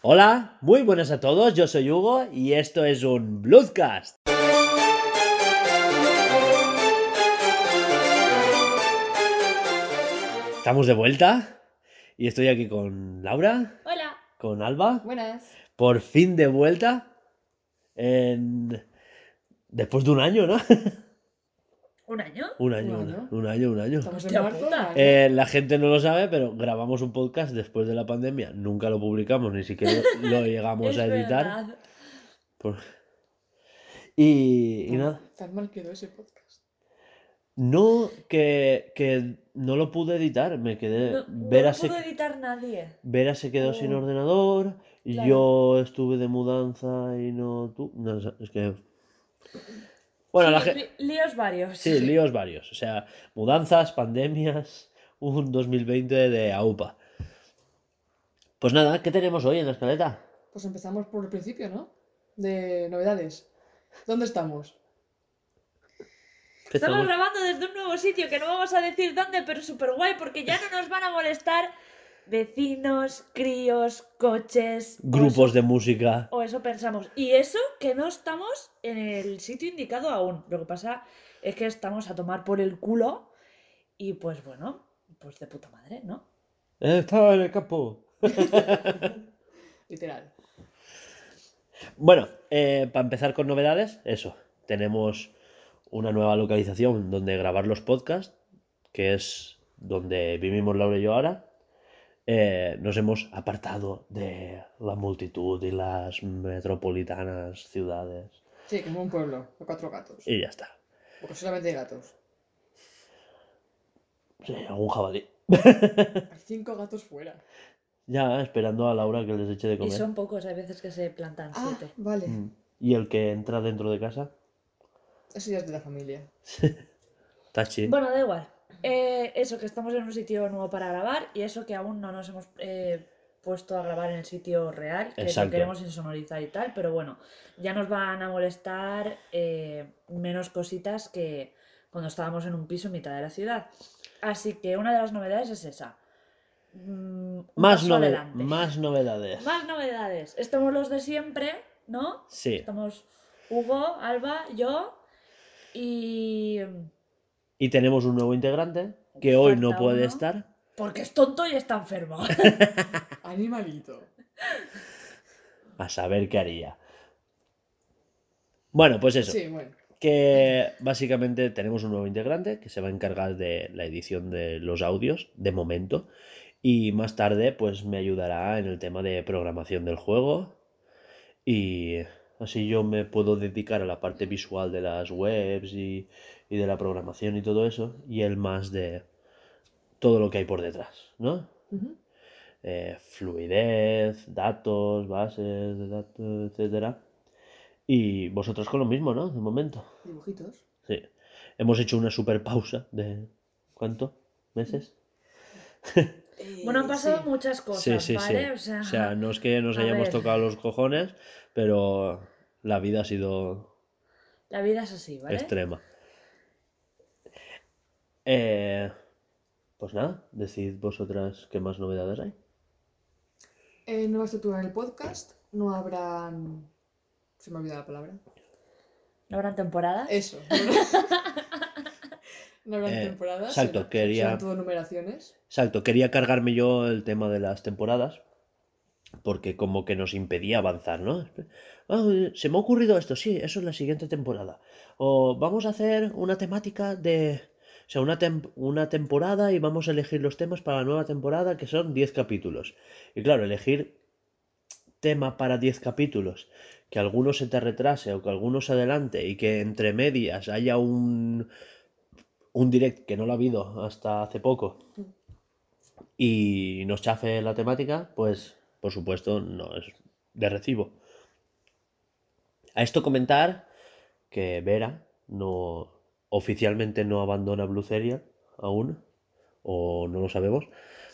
Hola, muy buenas a todos, yo soy Hugo y esto es un Bloodcast. Estamos de vuelta y estoy aquí con Laura, Hola. con Alba, Buenas. por fin de vuelta en... después de un año, ¿no? ¿Un año? un año, ¿Un año? un año, un año. Estamos en marzo. Eh, la gente no lo sabe, pero grabamos un podcast después de la pandemia. Nunca lo publicamos, ni siquiera lo llegamos Es a editar. verdad. Por- Y, y nada. Tan mal quedó ese podcast. No, que, que no lo pude editar. Me quedé. No, no Vera, lo se, pudo editar nadie. Vera se quedó sin Oh. ordenador. Claro. yo estuve de mudanza y no tú. No, sé, es que. Bueno, Sí, la gente. Líos varios. Sí, líos varios. O sea, mudanzas, pandemias, un 2020 de AUPA. Pues nada, ¿qué tenemos hoy en la escaleta? Pues empezamos por el principio, ¿no? De novedades. ¿Dónde estamos? Estamos grabando desde un nuevo sitio que no vamos a decir dónde, pero súper guay porque ya no nos van a molestar vecinos, críos, coches. Grupos eso- de música. O eso pensamos. Y eso que no estamos en el sitio indicado aún. Lo que pasa es que estamos a tomar por el culo y pues bueno, pues de puta madre, ¿no? Estaba en el campo. Literal. Bueno, para empezar con novedades, eso. Tenemos una nueva localización donde grabar los podcasts, que es donde vivimos Laura y yo ahora. Eh, nos hemos apartado de la multitud y las metropolitanas ciudades. Sí, como un pueblo, de cuatro gatos. Y ya está. Porque solamente hay gatos. Sí, algún jabalí. Hay cinco gatos fuera. Ya esperando a Laura que les eche de Y comer. son pocos, hay veces que se plantan Ah, siete. vale. Mm. Y el que entra dentro de casa, Eso ya es de la familia. Tachi. Bueno, da igual. Eh, eso, que estamos en un sitio nuevo para grabar y eso que aún no nos hemos eh, puesto a grabar en el sitio real, que lo queremos insonorizar y tal, pero bueno, ya nos van a molestar eh, menos cositas que cuando estábamos en un piso en mitad de la ciudad. Así que una de las novedades es esa. Mm, más, paso nove- adelante. más novedades. Más novedades. Estamos los de siempre, ¿no? Sí. Estamos Hugo, Alba, yo y... Y tenemos un nuevo integrante que hoy no puede uno. estar. Porque es tonto y está enfermo. Animalito. A saber qué haría. Bueno, pues eso. Sí, bueno. Que básicamente tenemos un nuevo integrante que se va a encargar de la edición de los audios, de momento. Y más tarde, pues me ayudará en el tema de programación del juego. Y así yo me puedo dedicar a la parte visual de las webs y, y de la programación y todo eso. Y él más de todo lo que hay por detrás, ¿no? Eh, fluidez, datos, bases de datos, etcétera. Y vosotros con lo mismo, ¿no? De momento. Dibujitos. Sí. Hemos hecho una super pausa de ¿cuánto? ¿Meses? Bueno, han Eh, pasado sí. muchas cosas, Sí, sí, ¿vale? sí. O sea, O sea, no es que nos a hayamos ver. tocado los cojones, pero la vida ha sido la vida es así, ¿vale? extrema. Eh, pues nada, decid vosotras qué más novedades hay. Eh, nueva estructura en el podcast. No habrán. Se me ha olvidado la palabra. ¿No habrán temporadas? Eso. No habrán Eh, temporadas. exacto, será- quería- serán todo numeraciones. Exacto, quería cargarme yo el tema de las temporadas, porque como que nos impedía avanzar, ¿no? Ah, se me ha ocurrido esto, sí, eso es la siguiente temporada. O vamos a hacer una temática de... O sea, una, tem- una temporada y vamos a elegir los temas para la nueva temporada, que son 10 capítulos. Y claro, elegir tema para 10 capítulos, que alguno se te retrase o que alguno se adelante y que entre medias haya un, un direct que no lo ha habido hasta hace poco y nos chafe la temática, pues por supuesto no es de recibo. A esto comentar que Vera no oficialmente no abandona Blue Serial aún, o no lo sabemos,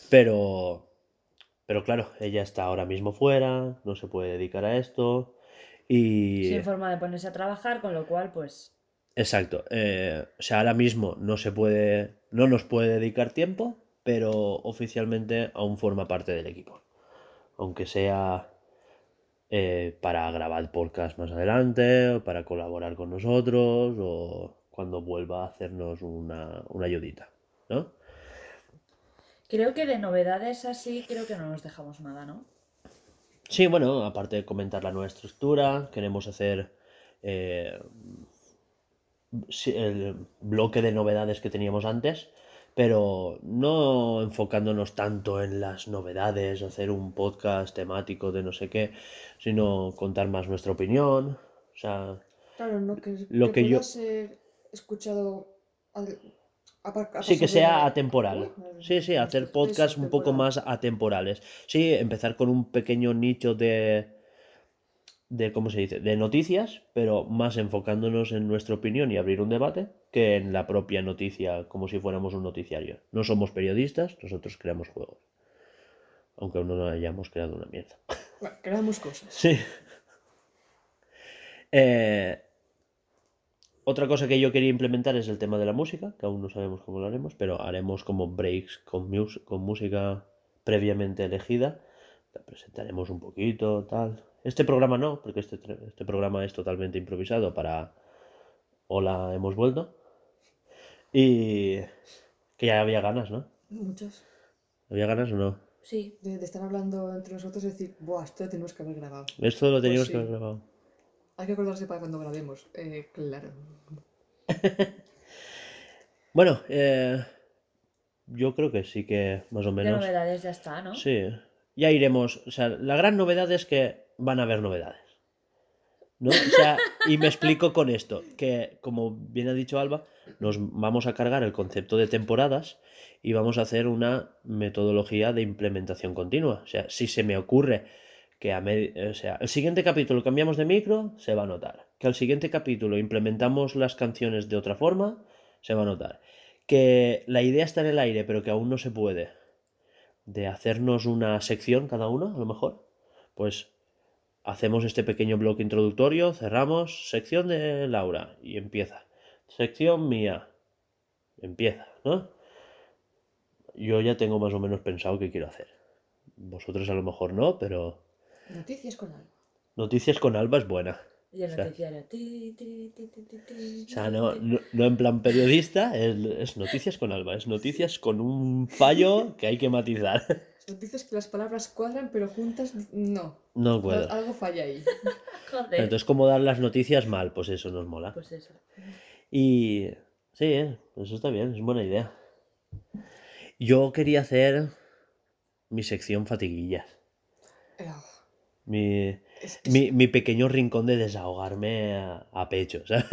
pero pero claro, ella está ahora mismo fuera, no se puede dedicar a esto y Sin forma de ponerse a trabajar, con lo cual, pues. Exacto. eh, o sea, ahora mismo no se puede. No nos puede dedicar tiempo, pero oficialmente aún forma parte del equipo. Aunque sea eh, para grabar podcast más adelante, o para colaborar con nosotros, o cuando vuelva a hacernos una, una ayudita, ¿no? Creo que de novedades así, creo que no nos dejamos nada, ¿no? Sí, bueno, aparte de comentar la nueva estructura, queremos hacer eh, el bloque de novedades que teníamos antes, pero no enfocándonos tanto en las novedades, hacer un podcast temático de no sé qué, sino contar más nuestra opinión. O sea, Claro, no que, Lo que yo- pueda ser escuchado al- sí que sea atemporal. Sí, sí, hacer podcasts un poco más atemporales. Sí, empezar con un pequeño nicho de de cómo se dice, de noticias, pero más enfocándonos en nuestra opinión y abrir un debate que en la propia noticia, como si fuéramos un noticiario. No somos periodistas, nosotros creamos juegos. Aunque aún no hayamos creado una mierda. Bueno, creamos cosas. Sí. Eh, otra cosa que yo quería implementar es el tema de la música, que aún no sabemos cómo lo haremos, pero haremos como breaks con, mus- con música previamente elegida. La presentaremos un poquito, tal. Este programa no, porque este, tre- este programa es totalmente improvisado para Hola, hemos vuelto. Y que ya había ganas, ¿no? Muchas. ¿Había ganas o no? Sí. De, de estar hablando entre nosotros y decir, buah, esto lo tenemos que haber grabado. Esto lo teníamos sí. que haber grabado. Hay que acordarse para cuando grabemos. Eh, claro. Bueno, eh, yo creo que sí que más o De menos. novedades ya está, ¿no? Sí, ya iremos. O sea, la gran novedad es que van a haber novedades. ¿No? O sea, y me explico con esto, que como bien ha dicho Alba, nos vamos a cargar el concepto de temporadas y vamos a hacer una metodología de implementación continua. O sea, si se me ocurre que a o sea, el siguiente capítulo cambiamos de micro, se va a notar. Que al siguiente capítulo implementamos las canciones de otra forma, se va a notar. Que la idea está en el aire, pero que aún no se puede de hacernos una sección cada uno, a lo mejor, pues hacemos este pequeño bloque introductorio, cerramos, sección de Laura y empieza. Sección mía, empieza, ¿no? Yo ya tengo más o menos pensado qué quiero hacer. Vosotros a lo mejor no, pero Noticias con algo. Noticias con Alba es buena. Y el O sea- noticiario. ti, ti, ti, ti, ti, ti, O sea, no, no, no en plan periodista, es, es noticias con Alba, es noticias con un fallo que hay que matizar. Noticias que las palabras cuadran, pero juntas no. No puedo. Al- Algo falla ahí. Joder. Entonces, como dar las noticias mal, pues eso nos mola. Pues eso. Y sí, eh, eso está bien, es buena idea. Yo quería hacer mi sección fatiguillas. Eh, Mi, Es, mi, mi pequeño rincón de desahogarme a, a pecho, ¿sabes?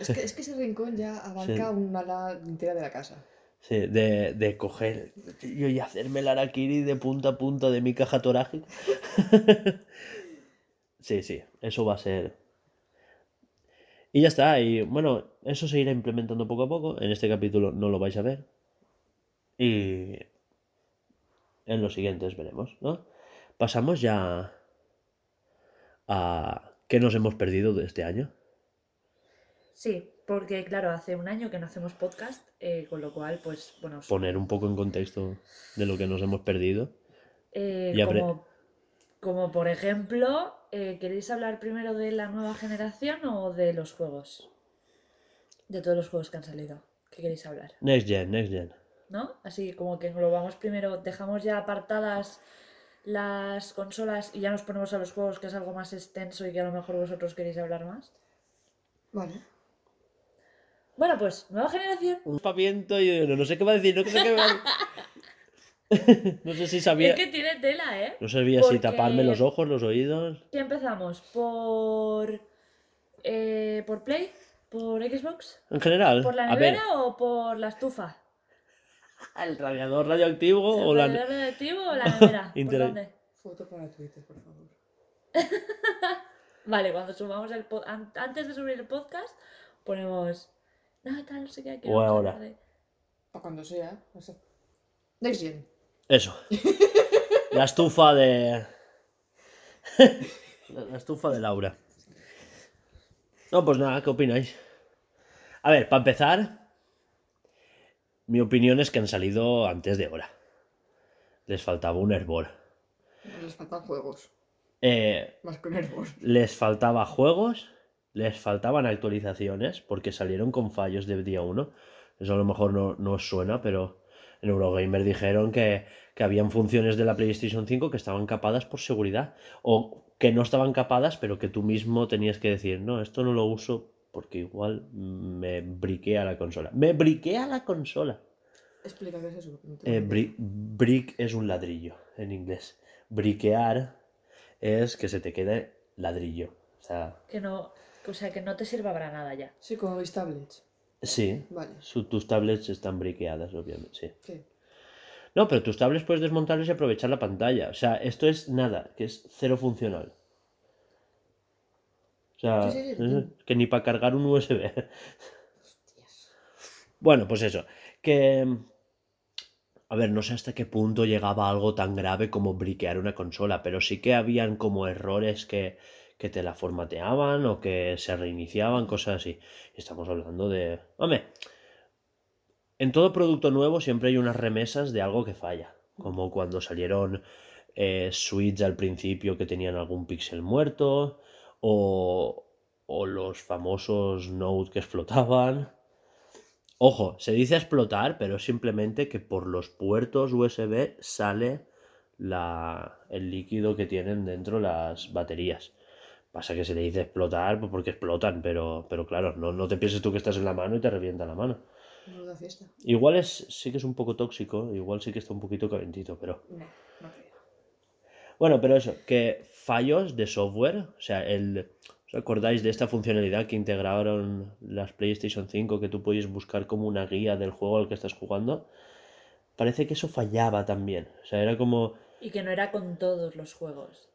es que, es que ese rincón ya abarca Sí. una ala entera de la casa. Sí, de, de coger yo y hacerme el araquiri de punta a punta de mi caja torácica. Sí, sí, eso va a ser. Y ya está, y bueno, eso se irá implementando poco a poco. En este capítulo no lo vais a ver. Y en los siguientes veremos, ¿no? Pasamos ya a qué nos hemos perdido de este año. Sí, porque claro, hace un año que no hacemos podcast, eh, con lo cual, pues, bueno, Poner un poco en contexto de lo que nos hemos perdido. eh, y apre- como, como por ejemplo, eh, ¿queréis hablar primero de la nueva generación o de los juegos? De todos los juegos que han salido. ¿Qué queréis hablar? Next Gen, Next Gen. ¿No? Así como que englobamos primero, dejamos ya apartadas las consolas y ya nos ponemos a los juegos, que es algo más extenso y que a lo mejor vosotros queréis hablar más. Vale. Bueno, pues, nueva generación. Un paviento y no, no sé qué va a decir, no sé qué va a- No sé si sabía. Es que tiene tela, ¿eh? No sabía si taparme los ojos, los oídos. ¿Qué empezamos? ¿Por. eh, ¿Por Play? ¿Por Xbox? En general. ¿Por la a ver, nevera o por la estufa? El radiador radioactivo o ¿El la. radiador radioactivo o la nevera? ¿Por Inter- dónde? Foto para Twitter, por favor. Vale, cuando subamos el po- an- antes de subir el podcast, ponemos. No, tal, no sé qué. que O vamos a ahora. hablar de-". Para cuando sea. No sé. Next Gen. Eso. La estufa de. La la estufa de Laura. No, pues nada, ¿qué opináis? A ver, para empezar, mi opinión es que han salido antes de hora. Les faltaba un hervor. Les faltan juegos. Eh, Más con hervor. les faltaba juegos, les faltaban actualizaciones, porque salieron con fallos de día 1. Eso a lo mejor no, no os suena, pero en Eurogamer dijeron que, que habían funciones de la PlayStation 5 que estaban capadas por seguridad. O que no estaban capadas, pero que tú mismo tenías que decir, no, esto no lo uso porque igual me briquea la consola. ¡Me briquea la consola! Explica qué es eso. no Eh, bri- brick es un ladrillo en inglés. Briquear es que se te quede ladrillo. O sea, Que no, o sea, que no te sirva para nada ya. Sí, como mis tablets. sí, Vale. su- tus tablets están briqueadas, obviamente, sí. Sí. No, pero tus tablets puedes desmontarlos y aprovechar la pantalla. O sea, esto es nada, que es cero funcional. Sea, Sí, sí, que ni para cargar un USB. Bueno, pues eso, que... A ver, no sé hasta qué punto llegaba algo tan grave como briquear una consola, pero sí que habían como errores que, que te la formateaban o que se reiniciaban, cosas así. Estamos hablando de... Hombre, en todo producto nuevo siempre hay unas remesas de algo que falla, como cuando salieron eh, Switch al principio que tenían algún píxel muerto, o, o los famosos Note que explotaban. Ojo, se dice explotar, pero es simplemente que por los puertos USB sale la, el líquido que tienen dentro las baterías. Pasa que se le dice explotar pues porque explotan, pero, pero claro, no, no te pienses tú que estás en la mano y te revienta la mano. No da fiesta. Igual es, sí que es un poco tóxico, igual sí que está un poquito calentito, pero... No, no. Bueno, pero eso, que fallos de software, o sea, el... ¿Os acordáis de esta funcionalidad que integraron las PlayStation 5 que tú podías buscar como una guía del juego al que estás jugando? Parece que eso fallaba también. O sea, era como... Y que no era con todos los juegos.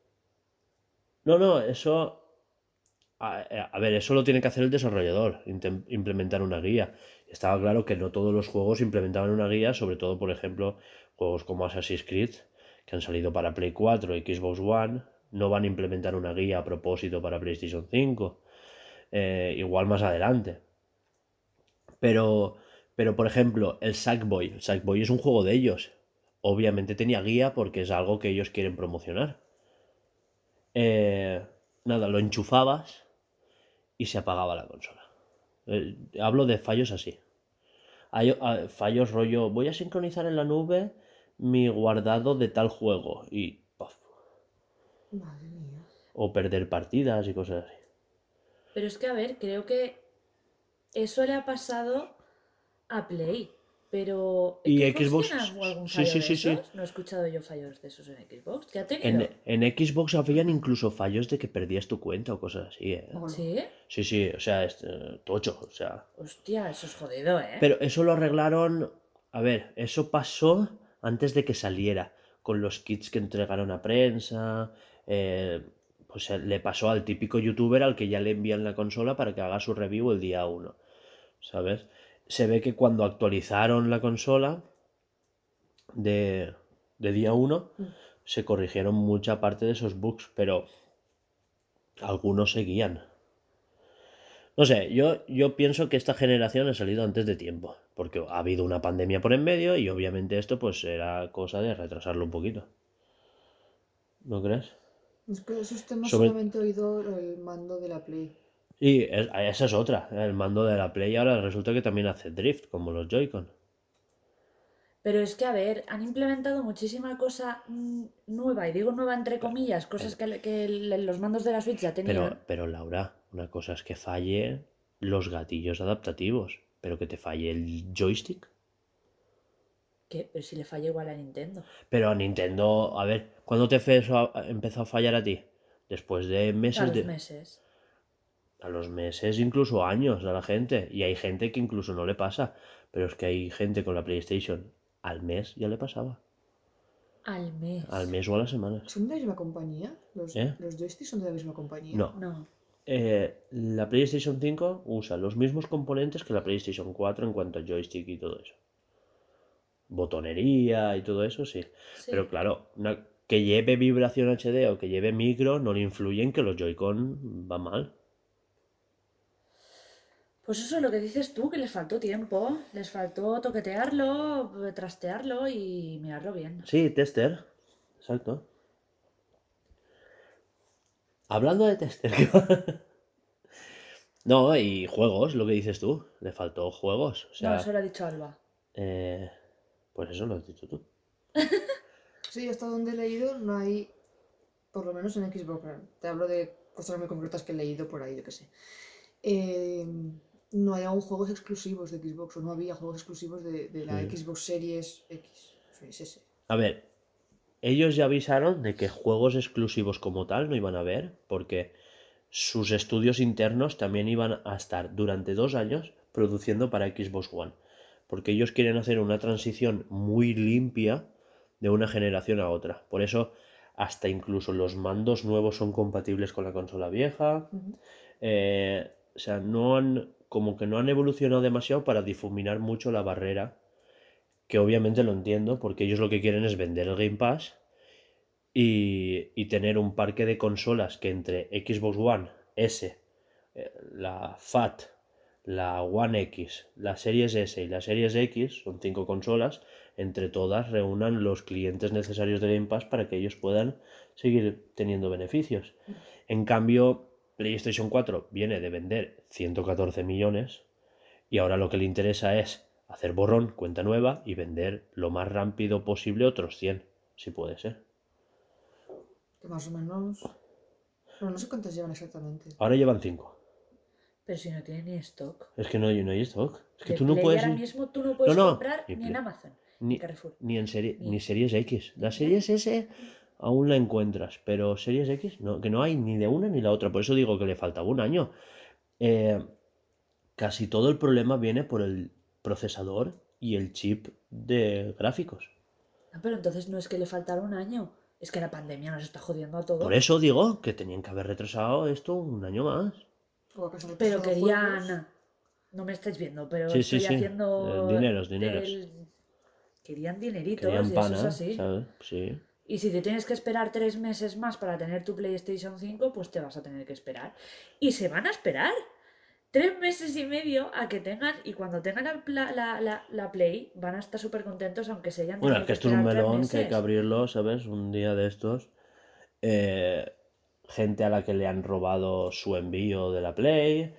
No, no, eso... A, a ver, eso lo tiene que hacer el desarrollador, implementar una guía. Estaba claro que no todos los juegos implementaban una guía, sobre todo, por ejemplo, juegos como Assassin's Creed, que han salido para Play 4 y Xbox One, no van a implementar una guía a propósito para PlayStation 5. Eh, igual más adelante. Pero, pero, por ejemplo, el Sackboy. El Sackboy es un juego de ellos. Obviamente tenía guía porque es algo que ellos quieren promocionar. Eh, nada, lo enchufabas y se apagaba la consola. Eh, hablo de fallos así. Hay ah, fallos rollo, voy a sincronizar en la nube mi guardado de tal juego y ¡paf! Madre mía. o perder partidas y cosas así. Pero es que, a ver, creo que eso le ha pasado a Play. Pero. Y ¿Xbox sí, fallo sí, de sí, sí. No he escuchado yo fallos de esos en Xbox. ¿Qué ha tenido? En, en Xbox habían incluso fallos de que perdías tu cuenta o cosas así, ¿eh? ¿Sí? Sí, sí, o sea, es, eh, tocho, o sea. Hostia, eso es jodido, ¿eh? Pero eso lo arreglaron. A ver, eso pasó antes de que saliera. Con los kits que entregaron a prensa. eh, pues le pasó al típico youtuber al que ya le envían la consola para que haga su review el día 1. ¿Sabes? Se ve que cuando actualizaron la consola de, de día 1, Mm. se corrigieron mucha parte de esos bugs, pero algunos seguían. No sé, yo, yo pienso que esta generación ha salido antes de tiempo, porque ha habido una pandemia por en medio y obviamente esto pues era cosa de retrasarlo un poquito. ¿No crees? Es que esos temas Sobre- solamente he oído el mando de la Play. Y es- esa es otra, el mando de la Play ahora resulta que también hace drift, como los Joy-Con. Pero es que, a ver, han implementado muchísima cosa mm, nueva, y digo nueva entre comillas, cosas que, le- que los mandos de la Switch ya tenían. Pero, pero Laura, una cosa es que falle los gatillos adaptativos, pero que te falle el joystick. ¿Qué? Pero si le falla igual a Nintendo. Pero a Nintendo, a ver, ¿cuándo te fe- eso a- empezó a fallar a ti? Después de A meses los de... meses. A los meses, incluso años a la gente. Y hay gente que incluso no le pasa. Pero es que hay gente con la PlayStation al mes ya le pasaba. Al mes. Al mes o a las semanas. ¿Son de la misma compañía? ¿Los, ¿Eh? los joysticks son de la misma compañía? No. No. Eh, la PlayStation 5 usa los mismos componentes que la PlayStation 4 en cuanto a joystick y todo eso. Botonería y todo eso, sí. Sí. Pero claro, una- que lleve vibración HD o que lleve micro no le influye en que los Joy-Con va mal. Pues eso es lo que dices tú, que les faltó tiempo. Les faltó toquetearlo, trastearlo y mirarlo bien. Sí, tester. Exacto. Hablando de tester. no, y juegos, lo que dices tú. Le faltó juegos. O sea, no, eso lo ha dicho Alba. eh, pues eso lo has dicho tú. Sí, hasta donde he leído no hay, por lo menos en Xbox, te hablo de cosas muy concretas que he leído por ahí, yo qué sé. Eh, no hay aún juegos exclusivos de Xbox, o no había juegos exclusivos de, de la Sí. Xbox Series X. A ver, ellos ya avisaron de que juegos exclusivos como tal no iban a haber, porque sus estudios internos también iban a estar durante dos años produciendo para Xbox One. Porque ellos quieren hacer una transición muy limpia de una generación a otra. Por eso, hasta incluso los mandos nuevos son compatibles con la consola vieja. Eh, o sea, no han, como que no han evolucionado demasiado para difuminar mucho la barrera, que obviamente lo entiendo, porque ellos lo que quieren es vender el Game Pass y, y tener un parque de consolas que entre Xbox One S, eh, la FAT, la One X, la Series S y la Series X, son cinco consolas, entre todas reúnan los clientes necesarios de Game Pass para que ellos puedan seguir teniendo beneficios. En cambio, PlayStation 4 viene de vender 114 millones y ahora lo que le interesa es hacer borrón, cuenta nueva y vender lo más rápido posible otros 100, si puede ser. Que más o menos. Bueno, no sé cuántas llevan exactamente. Ahora llevan 5. Pero si no tiene ni stock. Es que no, hay- no hay stock. Es que De tú no puedes ahora mismo tú no puedes no, comprar ni ni en. Amazon, ni, ni Carrefour. ni en serie, ni- ni Series X. La Series S aún la encuentras, pero Series X no, que no hay ni de una ni la otra. Por eso digo que le faltaba un año. Eh, casi todo el problema viene por el procesador y el chip de gráficos. Ah, pero entonces no es que le faltara un año. Es que la pandemia nos está jodiendo a todos. Por eso digo que tenían que haber retrasado esto un año más. Pero querían. juegos. No me estáis viendo, pero Sí, sí, estoy sí. haciendo. Eh, dineros, dineros. el- Querían dineritos Querían y eso pana, es así. ¿sabes? Sí. Y si te tienes que esperar tres meses más para tener tu PlayStation 5, pues te vas a tener que esperar. Y se van a esperar tres meses y medio a que tengan, y cuando tengan la, pla- la, la- la Play, van a estar súper contentos aunque se hayan Bueno, es que esto es un melón que hay que abrirlo, ¿sabes? Un día de estos. Eh, gente a la que le han robado su envío de la Play.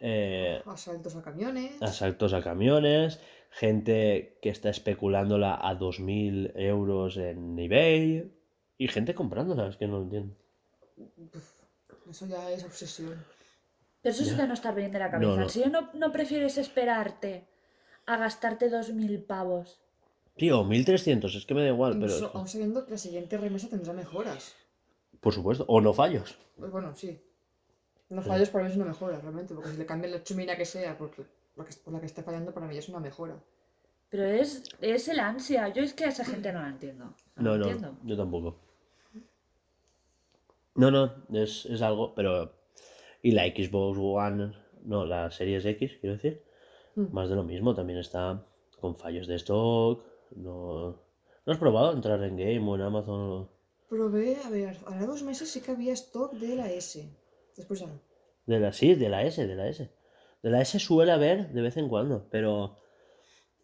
eh, Asaltos a camiones. asaltos a camiones. Gente que está especulándola a 2.000 euros en eBay. Y gente comprándola, es que no lo entiendo. Eso ya es obsesión. Pero eso es Ya. de no estar bien de la No, cabeza. no. Si no, no prefieres esperarte a gastarte dos mil pavos. Tío, 1.300, es que me da igual, pero... Incluso es aún sabiendo que la siguiente remesa tendrá mejoras. Por supuesto, o no fallos. Pues bueno, sí. No Sí. fallos para mí es una mejora, realmente, porque si le cambian la chumina que sea, porque la que, por la que esté fallando para mí es una mejora. Pero es, es el ansia. Yo es que a esa gente no la entiendo. No, No, no, entiendo. yo tampoco. No, no, es, es algo, pero... Y la Xbox One, no, la Series X, quiero decir, Mm. más de lo mismo, también está con fallos de stock, no... ¿No has probado entrar en Game o en Amazon? o- Probé, a ver, ahora dos meses sí que había stock de la S. Después ya no. De la, sí, de la S, de la S. De la S suele haber de vez en cuando, pero...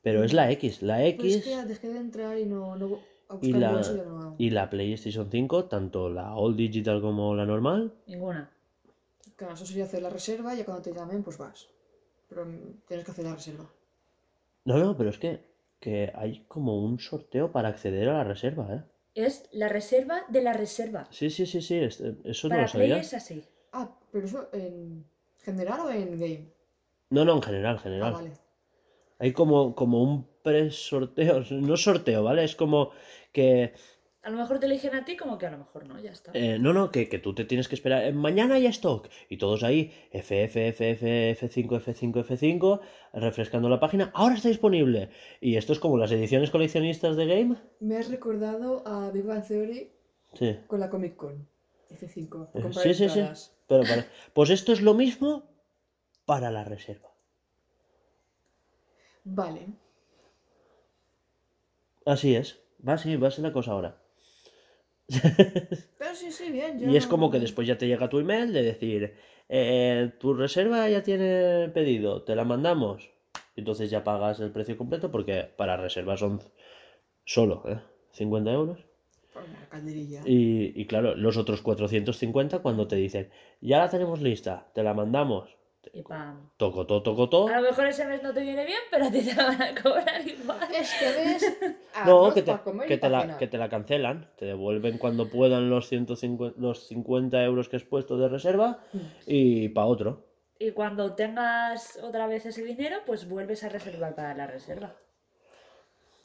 Pero es la X, la Pues X es que dejé de entrar y no, no a y la, y la PlayStation 5, tanto la All Digital como la normal, Ninguna. Claro, eso sería hacer la reserva y ya cuando te llamen, pues vas. Pero tienes que hacer la reserva. No, no, pero es que, que hay como un sorteo para acceder a la reserva, ¿eh? Es la reserva de la reserva. Sí, sí, sí, sí, este- eso no Para lo Play sabía. es así. Ah, pero eso en general o en game. No, no, en general, en Ah, general. vale. Hay como, como un pre-sorteo, no sorteo, ¿vale? Es como que, A lo mejor te eligen a ti como que a lo mejor no, ya está. eh, no, no, que, que tú te tienes que esperar, eh, mañana hay stock, y todos ahí, FF, FF, F5, F5, F5, refrescando la página, ahora está disponible. Y esto es como las ediciones coleccionistas de Game. Me has recordado a Big Bang Theory Sí. con la Comic Con. F5. Eh, sí, sí, sí. Pero para- pues esto es lo mismo para la reserva. Vale. Así es. Va así, va a ser la cosa ahora. Pero sí, sí, bien. Y es como que después ya te llega tu email de decir, eh, tu reserva ya tiene pedido, te la mandamos. Entonces ya pagas el precio completo porque para reserva son solo ¿eh? 50 euros. Por. Y, y claro, los otros 450 cuando te dicen, ya la tenemos lista, te la mandamos. Y pam. Toco, todo, toco, todo. A lo mejor ese mes no te viene bien, pero a ti te van a cobrar igual. Este mes. No, que te, que, la, que te la cancelan, te devuelven cuando puedan los, 150, los 50 euros que has puesto de reserva y para otro. Y cuando tengas otra vez ese dinero, pues vuelves a reservar para la reserva.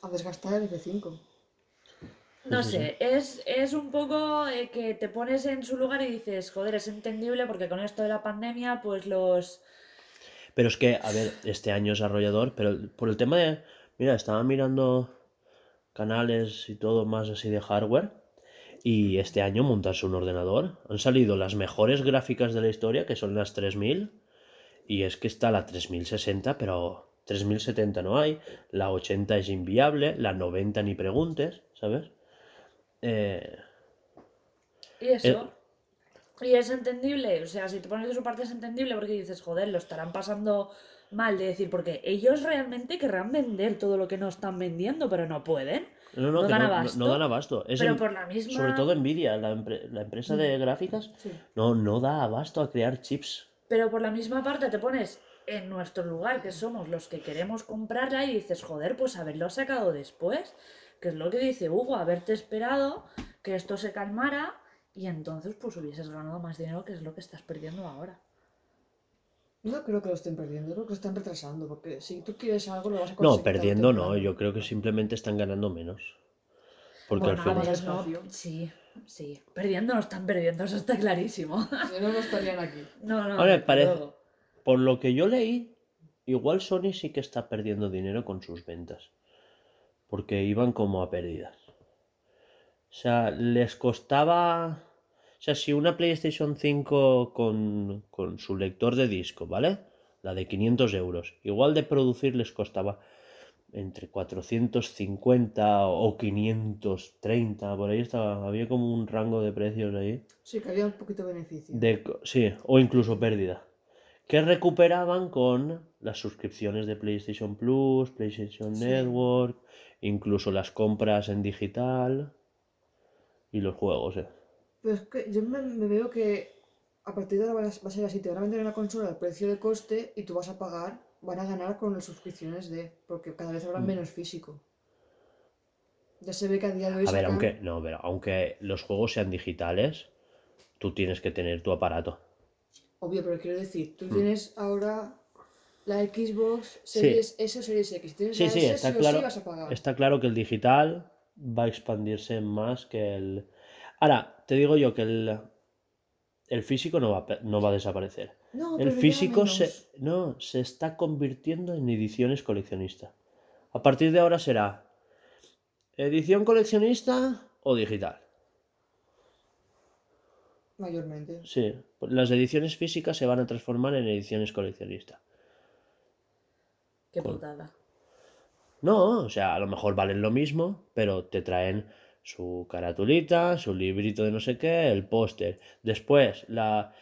A desgastar el F5. No Sí, sí, sé, es, es un poco eh, que te pones en su lugar y dices, joder, es entendible porque con esto de la pandemia, pues los... Pero es que, a ver, este año es arrollador, pero por el tema de. Mira, estaba mirando canales y todo más así de hardware. Y este año montarse un ordenador. Han salido las mejores gráficas de la historia, que son las 3000. Y es que está la 3060, pero 3070 no hay. La 80 es inviable. La 90 ni preguntes, ¿sabes? Eh, Y eso. Y es entendible, o sea, si te pones de su parte es entendible porque dices, joder, lo estarán pasando mal de decir, porque ellos realmente querrán vender todo lo que no están vendiendo, pero no pueden. no, no, No que dan no- abasto, no dan abasto. Es pero en- por la misma... Sobre todo Nvidia, la, empre- la empresa de gráficas, Sí. no, no da abasto a crear chips. Pero por la misma parte te pones en nuestro lugar, que somos los que queremos comprarla, y dices, joder, pues haberlo sacado después. Que es lo que dice Hugo, haberte esperado que esto se calmara y entonces pues hubieses ganado más dinero, que es lo que estás perdiendo ahora. No creo que lo estén perdiendo, creo que lo están retrasando. Porque si tú quieres algo, lo vas a No, conseguir. tarde o perdiendo no, yo creo que simplemente están ganando menos. Porque Bueno, al final... no, sí, sí. Perdiendo no están perdiendo, eso está clarísimo. Si no, no estarían aquí. No, no. A ver, desde parece-. Por lo que yo leí, igual Sony sí que está perdiendo dinero con sus ventas. Porque iban como a pérdidas. O sea, les costaba... O sea, si una PlayStation 5 con, con su lector de disco, ¿vale? La de 500 euros. Igual de producir les costaba entre 450 o 530. Por ahí estaba. Había como un rango de precios ahí. Sí, que había un poquito de beneficio. De, sí, o incluso pérdida. Que recuperaban con las suscripciones de PlayStation Plus, PlayStation Sí. Network, incluso las compras en digital y los juegos. eh. Pero es que yo me, me veo que a partir de ahora va a, ser así, te van a vender una consola al precio de coste y tú vas a pagar, van a ganar con las suscripciones de, porque cada vez habrá Mm. menos físico. Ya se ve que a día de hoy A ver, aunque, no, pero aunque los juegos sean digitales, tú tienes que tener tu aparato. Obvio, pero quiero decir, tú Mm. tienes ahora la Xbox Series S o Series X. Tienes Sí, la sí, S, está sí claro. sí vas a pagar. Está claro que el digital va a expandirse más que el. Ahora, te digo yo que el, el físico no va, no va a desaparecer. No, El físico se, no, se está convirtiendo en ediciones coleccionista. A partir de ahora será edición coleccionista o digital. Mayormente. Sí, las ediciones físicas se van a transformar en ediciones coleccionistas. Qué putada. No, o sea, a lo mejor valen lo mismo, pero te traen su caratulita, su librito de no sé qué, el póster. Después, la,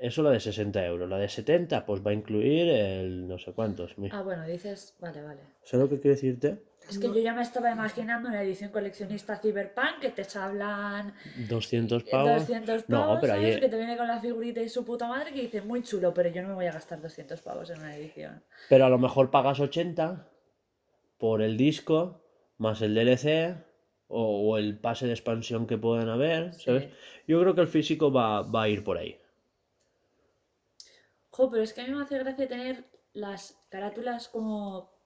eso la de 60 euros. La de 70, pues va a incluir el no sé cuántos. Ah, bueno, dices, vale, vale. ¿Sabes lo que quiero decirte? Es que yo ya me estaba imaginando una edición coleccionista Cyberpunk que te hablan 200 pavos. 200 No, pavos, pero ¿sabes? Que te viene con la figurita y su puta madre que dice muy chulo, pero yo no me voy a gastar 200 pavos en una edición. Pero a lo mejor pagas 80 por el disco, más el DLC o, o el pase de expansión que puedan haber, ¿sabes? Sí. Yo creo que el físico va, va a ir por ahí. Jo, pero es que a mí me hace gracia tener las carátulas como.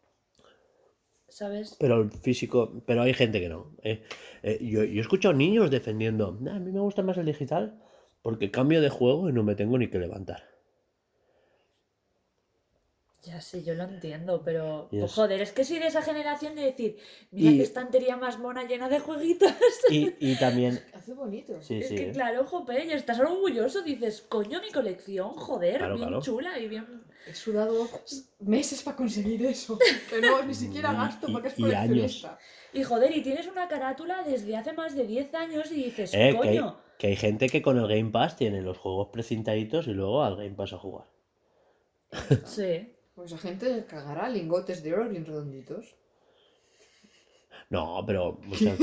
Pero el físico, pero hay gente que no. eh. Eh, yo, yo he escuchado niños defendiendo, "Nah, a mí me gusta más el digital porque cambio de juego y no me tengo ni que levantar. Ya sé, yo lo entiendo, pero. Y pues, es- joder, es que soy de esa generación de decir, mira Y- qué estantería más mona llena de jueguitos. Y, y también, Hace bonito. sí, es sí, que eh. claro, jope, y estás orgulloso, dices, coño, mi colección, joder, Claro, bien claro. chula y bien. He sudado meses para conseguir eso. Que no, ni siquiera Y- gasto y- porque es y años. coleccionista. Y joder, y tienes una carátula desde hace más de 10 años y dices, Eh, que, hay, coño. que hay gente que con el Game Pass tiene los juegos precintaditos y luego al Game Pass a jugar. Sí. Pues la gente cagará lingotes de oro bien redonditos. No, pero muchas,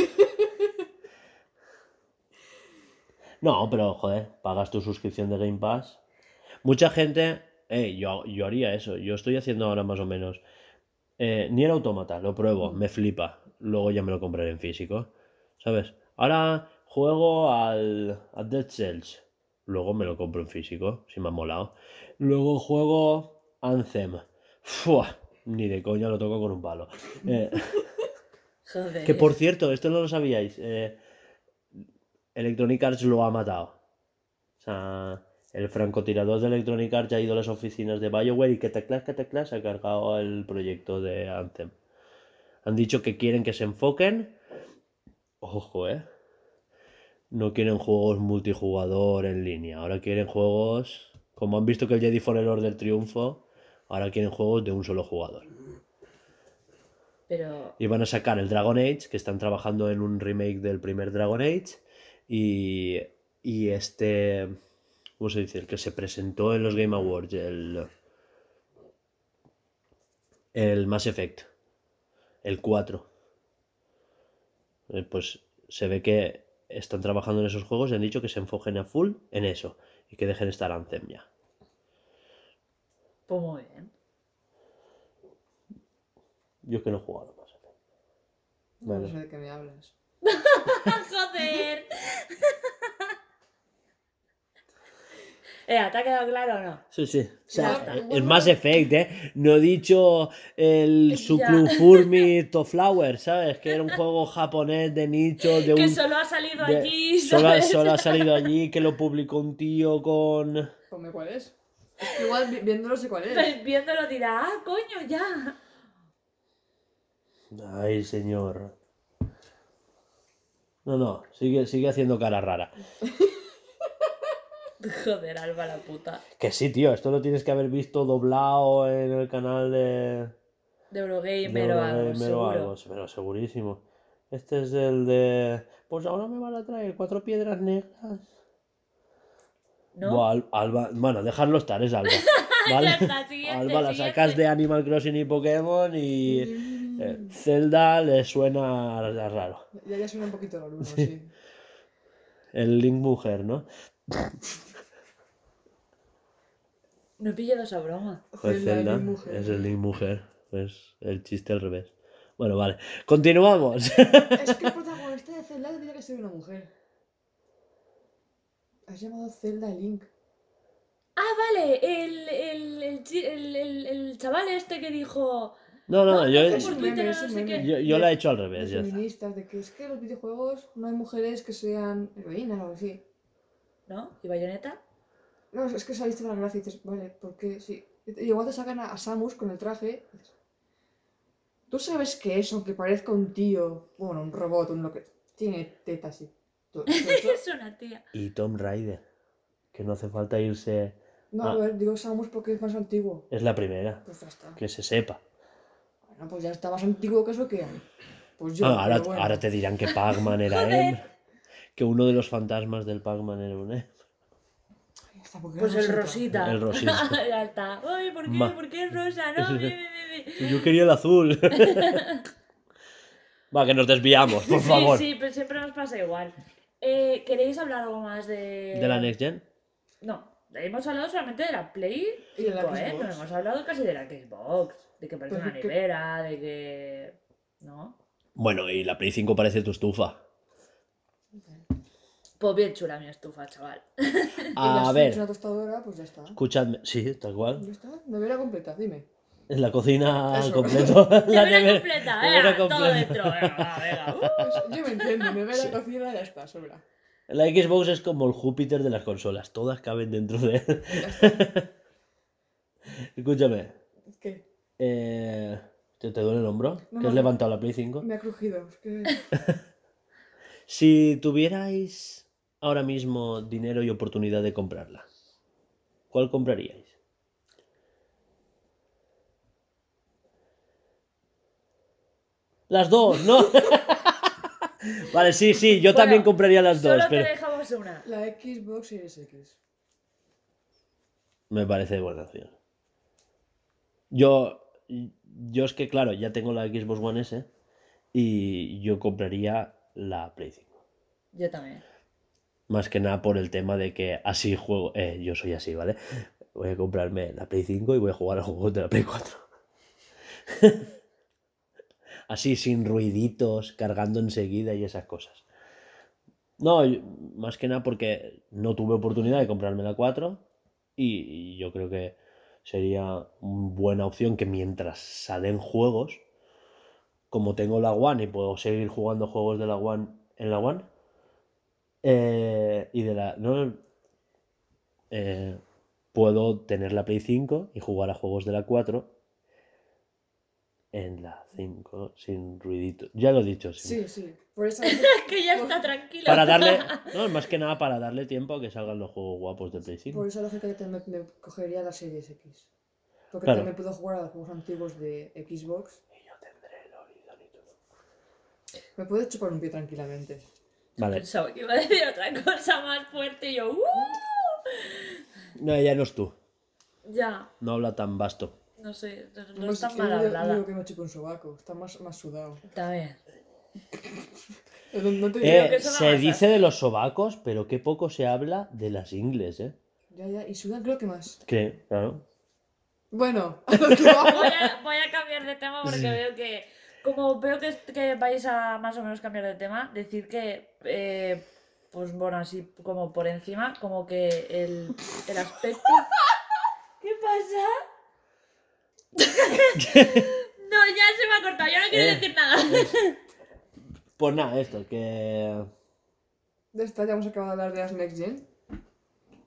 No, pero joder, pagas tu suscripción de Game Pass. Mucha gente, eh, yo, yo haría eso. Yo estoy haciendo ahora más o menos. Eh, ni el automata, lo pruebo, me flipa. Luego ya me lo compraré en físico. ¿Sabes? Ahora juego al, al Dead Cells. Luego me lo compro en físico, si me ha molado. Luego juego Anthem. Fua, ni de coña lo toco con un palo. Eh, Joder. que por cierto, esto no lo sabíais. eh, Electronic Arts lo ha matado. O sea, el francotirador de Electronic Arts ha ido a las oficinas de BioWare y que teclas, que teclas, se ha cargado el proyecto de Anthem. Han dicho que quieren que se enfoquen. Ojo, eh. No quieren juegos multijugador en línea. Ahora quieren juegos. Como han visto que el Jedi Fallen Order triunfo, ahora quieren juegos de un solo jugador. Pero. Y van a sacar el Dragon Age, que están trabajando en un remake del primer Dragon Age. Y, y este. ¿Cómo se dice? El que se presentó en los Game Awards, el. El Mass Effect. El 4. Eh, Pues se ve que están trabajando en esos juegos y han dicho que se enfoquen a full en eso. Y que dejen estar Anthem ya. Pues muy bien. Yo es que no he jugado Effect. No Bueno. sé de qué me hablas. ¡Joder! Eh, ¿te ha quedado claro o no? Sí, sí. O Ya sea, está. el Mass Effect, ¿eh? No he dicho el Ya. Sucrufurmi to Flower, ¿sabes? Que era un juego japonés de nicho, de Que un... solo ha salido de- allí, solo, ¿sabes? solo ha salido allí, que lo publicó un tío con... Ponme cuál es. Es que igual vi- viéndolo sé cuál es. Pues Viéndolo dirá, ah, coño, ya. Ay, señor. No, no, sigue, sigue haciendo cara rara. Joder, Alba la puta. Que sí, tío, esto lo tienes que haber visto doblado en el canal de... De Eurogamer o algo, Eurogamer o seguro. algo, pero segurísimo. Este es el de... Pues ahora me van a traer cuatro piedras negras. ¿No? Buah, Al- Alba, bueno, dejarlo estar, es Alba. ¿Vale? Siguiente, Alba la siguiente. sacas de Animal Crossing y Pokémon y eh, Zelda le suena raro. Ya, ya suena un poquito la luna, sí. El Link Mujer, ¿no? No he pillado esa broma. Pues Zelda, Zelda Link Mujer. es el Link Mujer. Es el chiste al revés. Bueno, vale. Continuamos. Es que el protagonista de Zelda tendría que ser una mujer. Has llamado Zelda Link. Ah, vale, el, el, el, chi- el, el- el chaval este que dijo... No, no, No, yo, no, Es un meme, es un yo, yo la he hecho al revés. Ya está. feministas, de que es que en los videojuegos no hay mujeres que sean heroínas o algo así. ¿No? ¿Y Bayonetta? No, es que saliste de la gracia y dices, vale, ¿por qué? Sí. Y igual te sacan a, a Samus con el traje. y dices, Tú sabes que eso, aunque parezca un tío, bueno, un robot, un lo que. Tiene tetas y. Es una tía. Y Tom Raider. Que no hace falta irse. No, Ah. a ver, digo Samus porque es más antiguo. Es la primera. Pues ya está. Que se sepa. Bueno, pues ya está más antiguo que eso que hay. Pues yo. Ah, ahora, bueno. ahora te dirán que Pac-Man era él. Que uno de los fantasmas del Pac-Man era un porque Pues el Rosita. El Rosita. ya está. Ay, ¿por qué? Ma- ¿Por qué es rosa? No, ve, ve, ve. Yo quería el azul. Va, que nos desviamos, por favor. Sí, sí, pero siempre nos pasa igual. Eh, ¿Queréis hablar algo más de... ¿De la Next Gen? No, hemos hablado solamente de la Play Y de la 5, ¿eh? Xbox. No hemos hablado casi de la Xbox. De que parece Pero una que- nevera, de que... ¿No? Bueno, y la Play 5 parece tu estufa. Pues bien chula mi estufa, chaval. Y A la ver, Switch, una tostadora, pues ya está. escuchadme. Sí, tal cual. Ya está. Nevera completa, dime. Es la cocina Eso. completo. La nevera completa, nevera venga, todo completa. dentro. Venga, venga. Uh. Yo me entiendo, nevera, cocina, ya está, sobra. La Xbox es como el Júpiter de las consolas. Todas caben dentro de. Escúchame. Es que Eh, ¿te, te duele el hombro? No, ¿Que has no. levantado la Play 5? me ha crujido. Es que. Si tuvierais ahora mismo dinero y oportunidad de comprarla, ¿cuál compraríais? Las dos, ¿no? vale, sí, sí, yo Bueno, también compraría las dos, Solo pero te dejamos una. La Xbox Series X. me parece buena opción. Yo, yo es que, claro, ya tengo la Xbox One S y yo compraría la Play 5. Yo también. Más que nada por el tema de que así juego. eh, yo soy así, ¿vale? Voy a comprarme la Play 5 y voy a jugar a juegos de la Play 4. así, sin ruiditos, cargando enseguida y esas cosas. No, más que nada porque no tuve oportunidad de comprarme la 4 y, y yo creo que sería una buena opción que mientras salen juegos, como tengo la One y puedo seguir jugando juegos de la One en la One, eh, y de la... No, eh, puedo tener la Play 5 y jugar a juegos de la 4 en la 5 sin ruidito. Ya lo he dicho. sin- Sí, sí. Por eso. que ya está tranquila. Para darle... No, más que nada para darle tiempo a que salgan los juegos guapos de Play 5. Por esa lógica que también me cogería la Series X. Porque Claro. también puedo jugar a los juegos antiguos de Xbox. Y yo tendré el oído ni todo. Me puedo chupar un pie tranquilamente. Vale. Pensaba que iba a decir otra cosa más fuerte y yo, ¡uh! No, ya no es tú. Ya, No habla tan vasto. No sé, no, no está mal yo digo- hablada. digo que chupo un sobaco. Está más, más sudado. Está bien. No, no te Eh, digo que eso se dice de los sobacos, pero qué poco se habla de las ingles, ¿eh? Ya, ya. Y sudan creo que más. Que, claro. Bueno, a lo que vamos. Voy a, voy a cambiar de tema porque veo que, como veo que, que vais a más o menos cambiar de tema, decir que, eh, pues bueno, así como por encima, como que el, el aspecto... ¿Qué pasa? No, ya se me ha cortado, ya no quiero Eh. decir nada. Pues nada, esto, que... Ya está, ya hemos acabado de hablar de las Next Gen.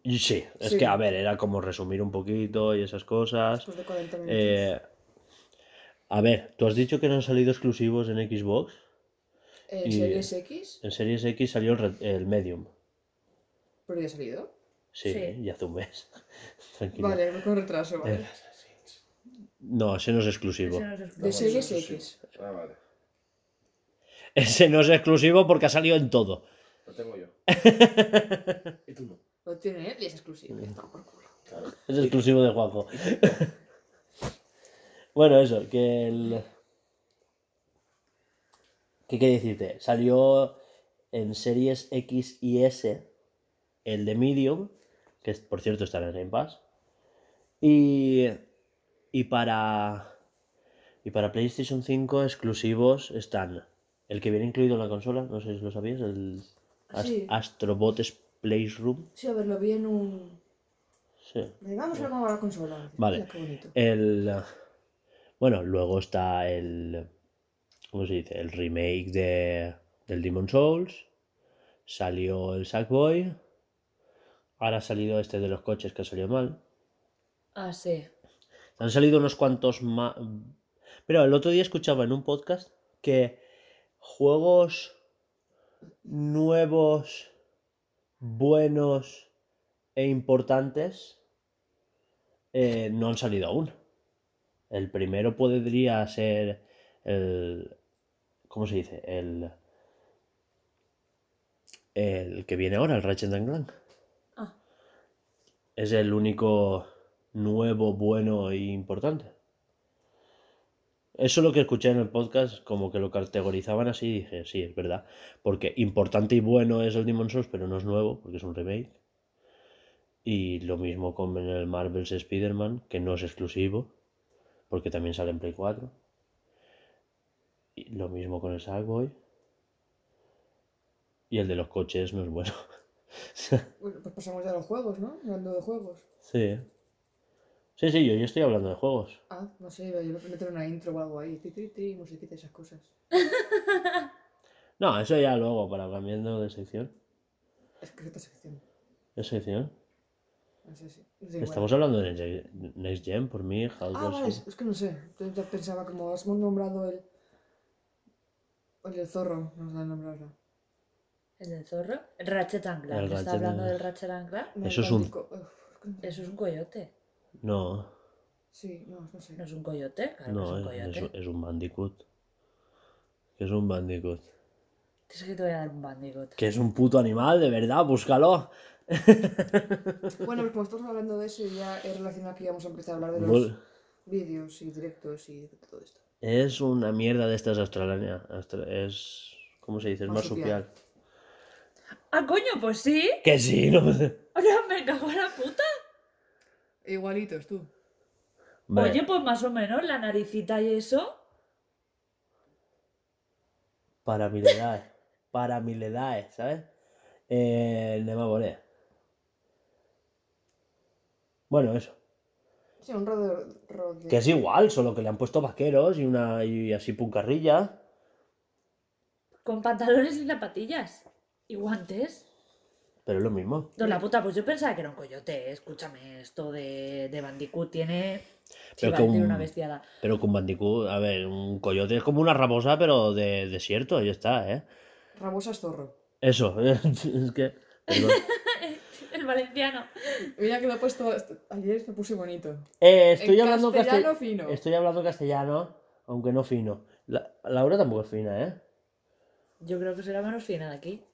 y Sí, es Sí. que, a ver, era como resumir un poquito y esas cosas. Después de 40 minutos. Eh, a ver, tú has dicho que no han salido exclusivos en Xbox. ¿En y- Series X? En Series X salió el, el Medium. ¿Pero ya ha salido? Sí, Sí. ya hace un mes. Tranquilo. Vale, con retraso, vale. Eh, No, ese no es exclusivo. Ese no es De exclusivo. Series. X. Ah, vale. Ese no es exclusivo porque ha salido en todo. Lo tengo yo. y tú no. Lo tiene él y es exclusivo. Ya está, por culo. Claro. Es exclusivo de Juanjo. bueno, eso, que el. ¿Qué quiere decirte? Salió en series X y S el de Medium, que es- por cierto está en el Game Pass. Y. Y para. Y para PlayStation 5 exclusivos están el que viene incluido en la consola, no sé si lo sabías, el Sí. Astrobot Playroom. Sí, a ver, lo vi en un... Sí. Vamos a ver cómo va la consola. Vale. Mira qué bonito. El. Bueno, luego está el. ¿Cómo se dice? El remake de, del Demon Souls. Salió el Sackboy. Ahora ha salido este de los coches que ha salido mal. Ah, sí. Han salido unos cuantos más. Pero el otro día escuchaba en un podcast que juegos nuevos, buenos e importantes eh, no han salido aún. El primero podría ser el. ¿Cómo se dice? El. El que viene ahora, el Ratchet and Clank. Ah. Es el único nuevo, bueno e importante. Eso es lo que escuché en el podcast, como que lo categorizaban así, y dije, sí, es verdad. Porque importante y bueno es el Demon Souls, pero no es nuevo, porque es un remake. Y lo mismo con el Marvel's Spider-Man, que no es exclusivo, porque también sale en Play 4. Y lo mismo con el Sackboy. Y el de los coches no es bueno. Bueno, pues pasamos ya a los juegos, ¿no? Hablando de juegos. sí. Sí, sí, yo, yo estoy hablando de juegos. Ah, no sé, a meter una intro o algo ahí. Ti, ti, ti, musiquita y esas cosas. No, eso ya luego, para cambiando de sección. Es que esta sección. ¿De sección? No sé igual. Estamos hablando de Next- Gen, por mí, House Ah, vale, es, es que no sé. Yo ya pensaba como has nombrado el. El del zorro, nos lo han nombrado. ¿El del zorro? El Ratchet and Clank. El ¿Está Ratchet hablando and- del Ratchet and Clank? No, Eso es un- Uf, es. Eso es un coyote. No, Sí, no, no sé. ¿No es un coyote? Claro no, que es un es, coyote. es- es un Bandicoot. Es un Bandicoot. Es que te voy a dar un bandicoot. Que es un puto animal, de verdad, búscalo. Bueno, pues como estamos hablando de eso, ya he relacionado que íbamos a empezar a hablar de los Vol- vídeos y directos y de todo esto. Es una mierda de estas australianas. Austra- Es. ¿Cómo se dice? Es marsupial. Ah, coño, pues sí. Que sí, no. Ahora me cago en la puta. Igualitos, tú. Vale. Oye, pues más o menos la naricita y eso. Para mi edad. Para mi edad, ¿sabes? Eh, ne me volé. Bueno, eso. Sí, un rode... rode- Que es igual, solo que le han puesto vaqueros y una y así puncarrilla. Con pantalones y zapatillas. Y guantes. Pero es lo mismo. No, la puta, pues yo pensaba que era un coyote. Escúchame, esto de, de Bandicoot tiene. Pero que tiene un- una bestiada. Pero con Bandicoot, a ver, un coyote es como una rabosa, pero de desierto, ahí está, ¿eh? Rabosa es zorro. Eso, es que. El valenciano. Mira que lo he puesto... Ayer me puse bonito. Eh, estoy En hablando castellano castell- fino. Estoy hablando castellano, aunque no fino. La, Laura tampoco es fina, ¿eh? Yo creo que será menos fina de aquí.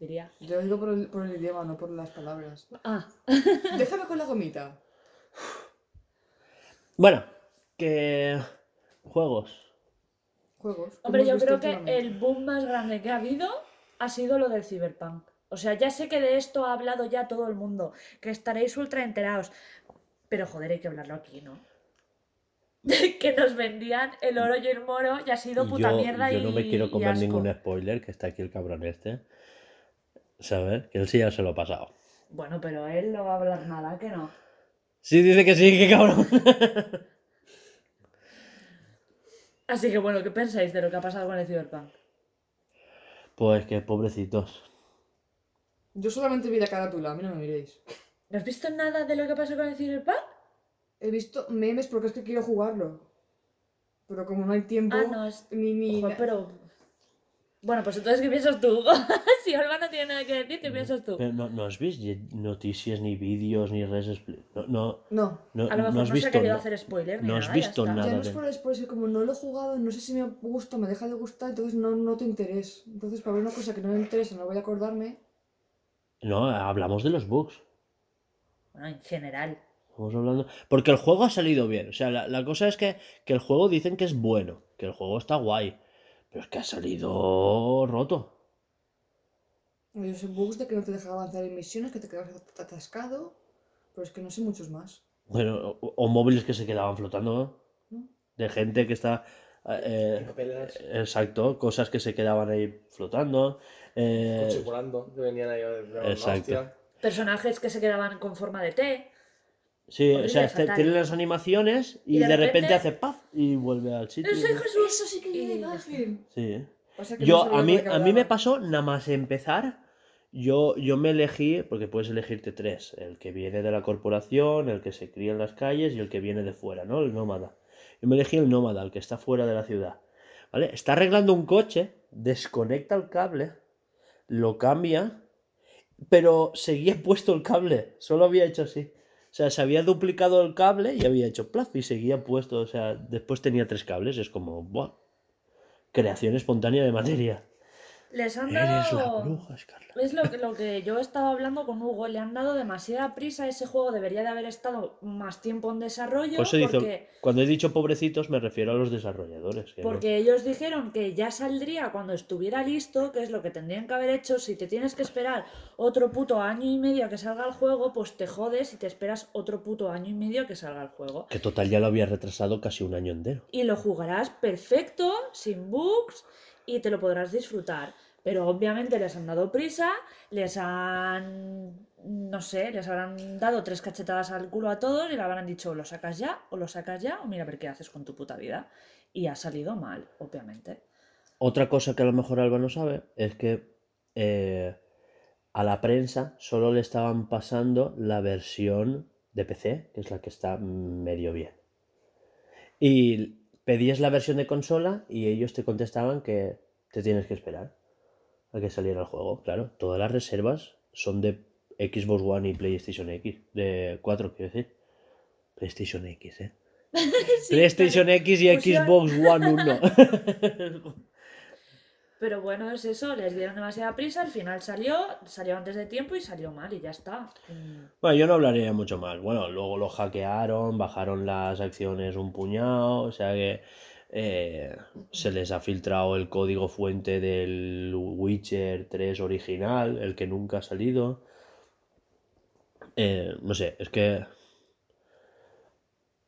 Yo lo digo por el, por el idioma, no por las palabras. Ah, Déjame con la gomita. Bueno, que. Juegos. Juegos. hombre, yo creo que el boom más grande que ha habido ha sido lo del Cyberpunk. O sea, ya sé que de esto ha hablado ya todo el mundo, que estaréis ultra enterados. Pero joder, hay que hablarlo aquí, ¿no? que nos vendían el oro y el moro y ha sido puta yo, mierda yo y no me quiero comer ningún spoiler, que está aquí el cabrón este. ¿Sabes? Que él sí ya se lo ha pasado. Bueno, pero él no va a hablar nada, que no. Sí, dice que sí, que cabrón. Así que bueno, ¿qué pensáis de lo que ha pasado con el Cyberpunk? Pues que pobrecitos. Yo solamente vi la carátula, a mí no me miréis. ¿No has visto nada de lo que pasó con el Cyberpunk? He visto memes porque es que quiero jugarlo. Pero como no hay tiempo, Ah, no, es... ni, ni... Ojo, pero... Bueno, pues entonces, ¿qué piensas tú? si Olga no tiene nada que decir, ¿qué piensas tú? Pero no, no has visto noticias, ni vídeos, ni res... expli- No, no, No, no, A lo mejor no no, has se ha visto... querido no- hacer spoiler ni no has nada, ya visto está. nada. ya no es por es que como no lo he jugado, no sé si me gusta, me deja de gustar, entonces no noto interés. Entonces, para ver una cosa que no me interesa, no voy a acordarme. No, hablamos de los bugs. Bueno, en general. Estamos hablando... Porque el juego ha salido bien. O sea, la, la cosa es que, que el juego dicen que es bueno, que el juego está guay. Pero es que ha salido roto. Yo sé bugs de que no te deja avanzar en misiones, que te quedas at- atascado. Pero es que no sé muchos más. Bueno, o, o móviles que se quedaban flotando. ¿no? De gente que está... eh, exacto, cosas que se quedaban ahí flotando. eh, coches volando, que venían ahí Exacto. hostia. Personajes que se quedaban con forma de T. sí, o sea, este- fatal. tiene las animaciones y, Y de de, repente, repente- hace paz y vuelve al sitio. ¡Soy Jesús! Eso sí que vi la ya imagen. Sí. Que Yo, a mí, a mí me pasó, nada más empezar, yo, yo me elegí, porque puedes elegirte tres, el que viene de la corporación, el que se cría en las calles y el que viene de fuera, ¿no? El nómada. Yo me elegí el nómada, el que está fuera de la ciudad. ¿Vale? Está arreglando un coche, desconecta el cable, lo cambia, pero seguía puesto el cable, solo había hecho así. O sea, se había duplicado el cable y había hecho plaf y seguía puesto. O sea, después tenía tres cables, es como, ¡buah! Creación espontánea de materia. Les han Eres la dado... bruja, Scarla. Es lo que, lo que yo estaba hablando con Hugo, le han dado demasiada prisa a ese juego, debería de haber estado más tiempo en desarrollo Por eso dice- porque, cuando he dicho pobrecitos me refiero a los desarrolladores. no- porque ellos dijeron que ya saldría cuando estuviera listo, que es lo que tendrían que haber hecho, si te tienes que esperar otro puto año y medio a que salga el juego, pues te jodes y te esperas otro puto año y medio a que salga el juego. Que total ya lo había retrasado casi un año entero. y lo jugarás perfecto, sin bugs y te lo podrás disfrutar. Pero obviamente les han dado prisa, les han, no sé, les habrán dado tres cachetadas al culo a todos y le habrán dicho lo sacas ya, o lo sacas ya, o mira a ver qué haces con tu puta vida. Y ha salido mal, obviamente. Otra cosa que a lo mejor Alba no sabe es que eh, a la prensa solo le estaban pasando la versión de PC, que es la que está medio bien. Y pedías la versión de consola y ellos te contestaban que te tienes que esperar a que saliera el juego. Claro, todas las reservas son de Xbox One y PlayStation X. De 4, quiero decir. PlayStation X, ¿eh? Sí, PlayStation X y. Xbox One 1. Pero bueno, es eso, les dieron demasiada prisa, al final salió, salió antes de tiempo y salió mal y ya está. Bueno, yo no hablaría mucho más. Bueno, luego lo hackearon, bajaron las acciones un puñado, o sea que eh, se les ha filtrado el código fuente del Witcher 3 original, el que nunca ha salido. Eh, no sé, es que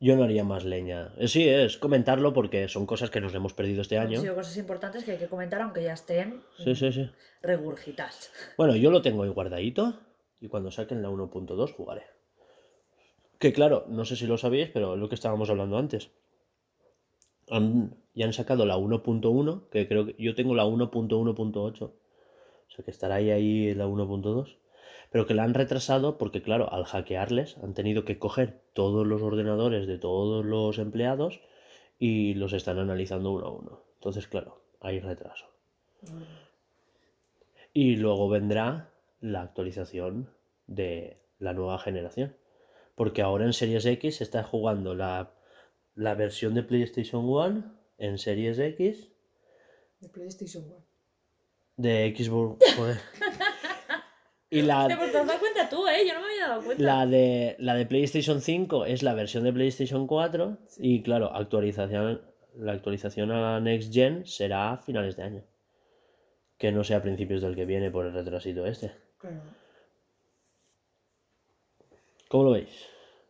yo no haría más leña. Eh, sí, es comentarlo porque son cosas que nos hemos perdido este Han año. sido cosas importantes que hay que comentar aunque ya estén Sí, sí, sí. regurgitadas. Bueno, yo lo tengo ahí guardadito y cuando saquen la 1.2 jugaré. Que claro, no sé si lo sabéis, pero es lo que estábamos hablando antes. Han- ya han sacado la 1.1, que creo que yo tengo la 1.1.8. O sea que estará ahí, ahí la 1.2. Pero que la han retrasado porque, claro, al hackearles han tenido que coger todos los ordenadores de todos los empleados y los están analizando uno a uno. Entonces, claro, hay retraso. Y luego vendrá la actualización de la nueva generación. Porque ahora en Series X se está jugando la, la versión de PlayStation 1 en Series X De PlayStation 1. de Xbox. joder. Y la, te has dado cuenta tú, ¿eh? Yo no me había dado cuenta. la, de, la de PlayStation 5 es la versión de PlayStation 4. Y claro, actualización, la actualización a la Next Gen será a finales de año. Que no sea a principios del que viene por el retrasito este. Claro. ¿Cómo lo veis?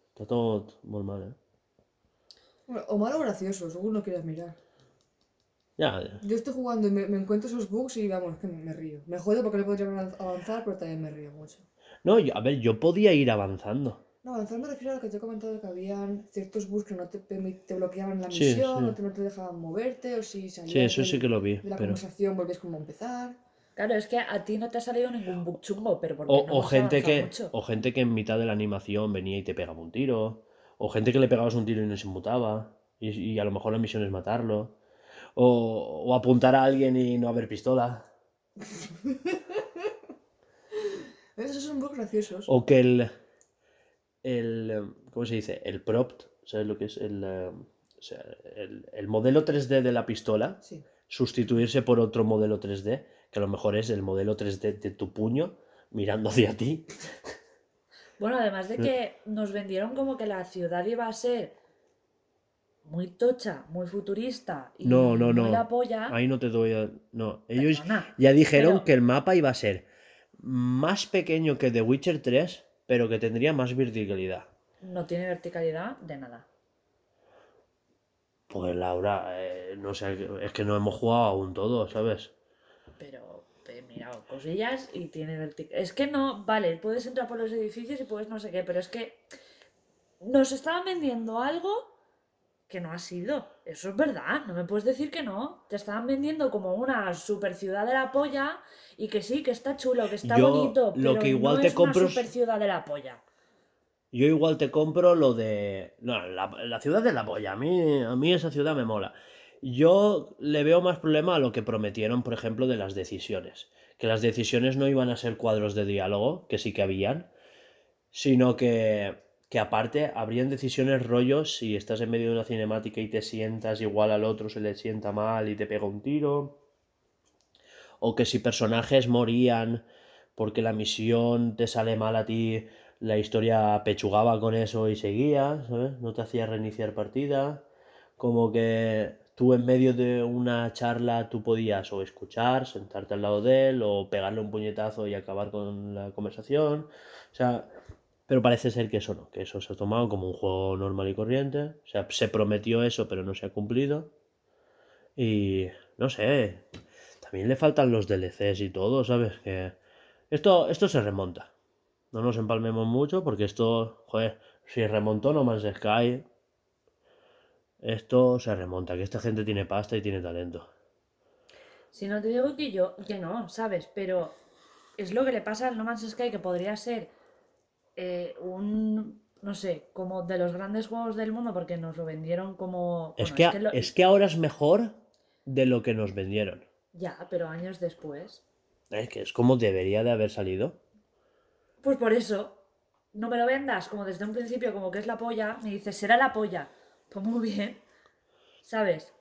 Está todo muy mal, ¿eh? Bueno, o malo o gracioso, según lo quieras mirar. Ya, ya. Yo estoy jugando y me, me encuentro esos bugs y vamos, que me río. Me jode porque no podría avanzar, pero también me río mucho. No, yo- a ver, yo podía ir avanzando. No, avanzar me refiero a lo que te he comentado de que habían ciertos bugs que no te, te bloqueaban la misión, sí. No, te, no te dejaban moverte, o si salías Sí, eso del- sí que lo vi. de la Pero... conversación volvías como a empezar. Claro, es que a ti no te ha salido ningún bug chungo, pero porque O, no o gente que, mucho. o gente que en mitad de la animación venía y te pegaba un tiro. O gente que le pegabas un tiro y no se inmutaba. Y, y a lo mejor la misión es matarlo. O, o apuntar a alguien y no haber pistola. Esos son bugs graciosos. O que el. el ¿Cómo se dice? El prop. ¿Sabes lo que es? El, eh, o sea, el, el modelo 3D de la pistola. Sí. Sustituirse por otro modelo 3D. Que a lo mejor es el modelo 3D de tu puño mirando hacia ti. Bueno, además de que nos vendieron como que la ciudad iba a ser muy tocha, muy futurista y No, no, muy no. la polla. Ahí no te doy a... No, ellos Perdona, ya dijeron pero- que el mapa iba a ser más pequeño que The Witcher 3, pero que tendría más verticalidad. No tiene verticalidad de nada. Pues Laura, eh, no sé, es que no hemos jugado aún todo, ¿sabes? Pero he mirado cosillas y tiene verticalidad. Es que no, vale, puedes entrar por los edificios y puedes no sé qué, pero es que nos estaban vendiendo algo que no ha sido. Eso es verdad, no me puedes decir que no. Te estaban vendiendo como una super ciudad de la polla y que sí, que está chulo, que está Yo bonito, lo pero que igual no te es compro una super ciudad de la polla. Yo igual te compro lo de... No, la, la ciudad de la polla, a mí, a mí esa ciudad me mola. Yo le veo más problema a lo que prometieron, por ejemplo, de las decisiones. Que las decisiones no iban a ser cuadros de diálogo, que sí que habían, sino que, que aparte habrían decisiones rollos si estás en medio de una cinemática y te sientas igual al otro se le sienta mal y te pega un tiro. O que si personajes morían porque la misión te sale mal a ti, la historia pechugaba con eso y seguía, ¿sabes? No te hacía reiniciar partida. Como que tú en medio de una charla tú podías o escuchar, sentarte al lado de él, o pegarle un puñetazo y acabar con la conversación. O sea, pero parece ser que eso no, que eso se ha tomado como un juego normal y corriente. O sea, se prometió eso, pero no se ha cumplido. Y no sé, también le faltan los DLCs y todo, ¿sabes? Que esto, esto se remonta. No nos empalmemos mucho porque esto, joder, si remontó No Man's Sky, esto se remonta, que esta gente tiene pasta y tiene talento. Si no te digo que yo, que no, ¿sabes? Pero es lo que le pasa al No Man's Sky, que podría ser eh, un, no sé, como de los grandes juegos del mundo, porque nos lo vendieron como... es, bueno, que, lo- es que ahora es mejor de lo que nos vendieron. Ya, pero años después. Es que es como debería de haber salido. Pues por eso, no me lo vendas como desde un principio, como que es la polla, me dices, será la polla. Pues muy bien, ¿sabes?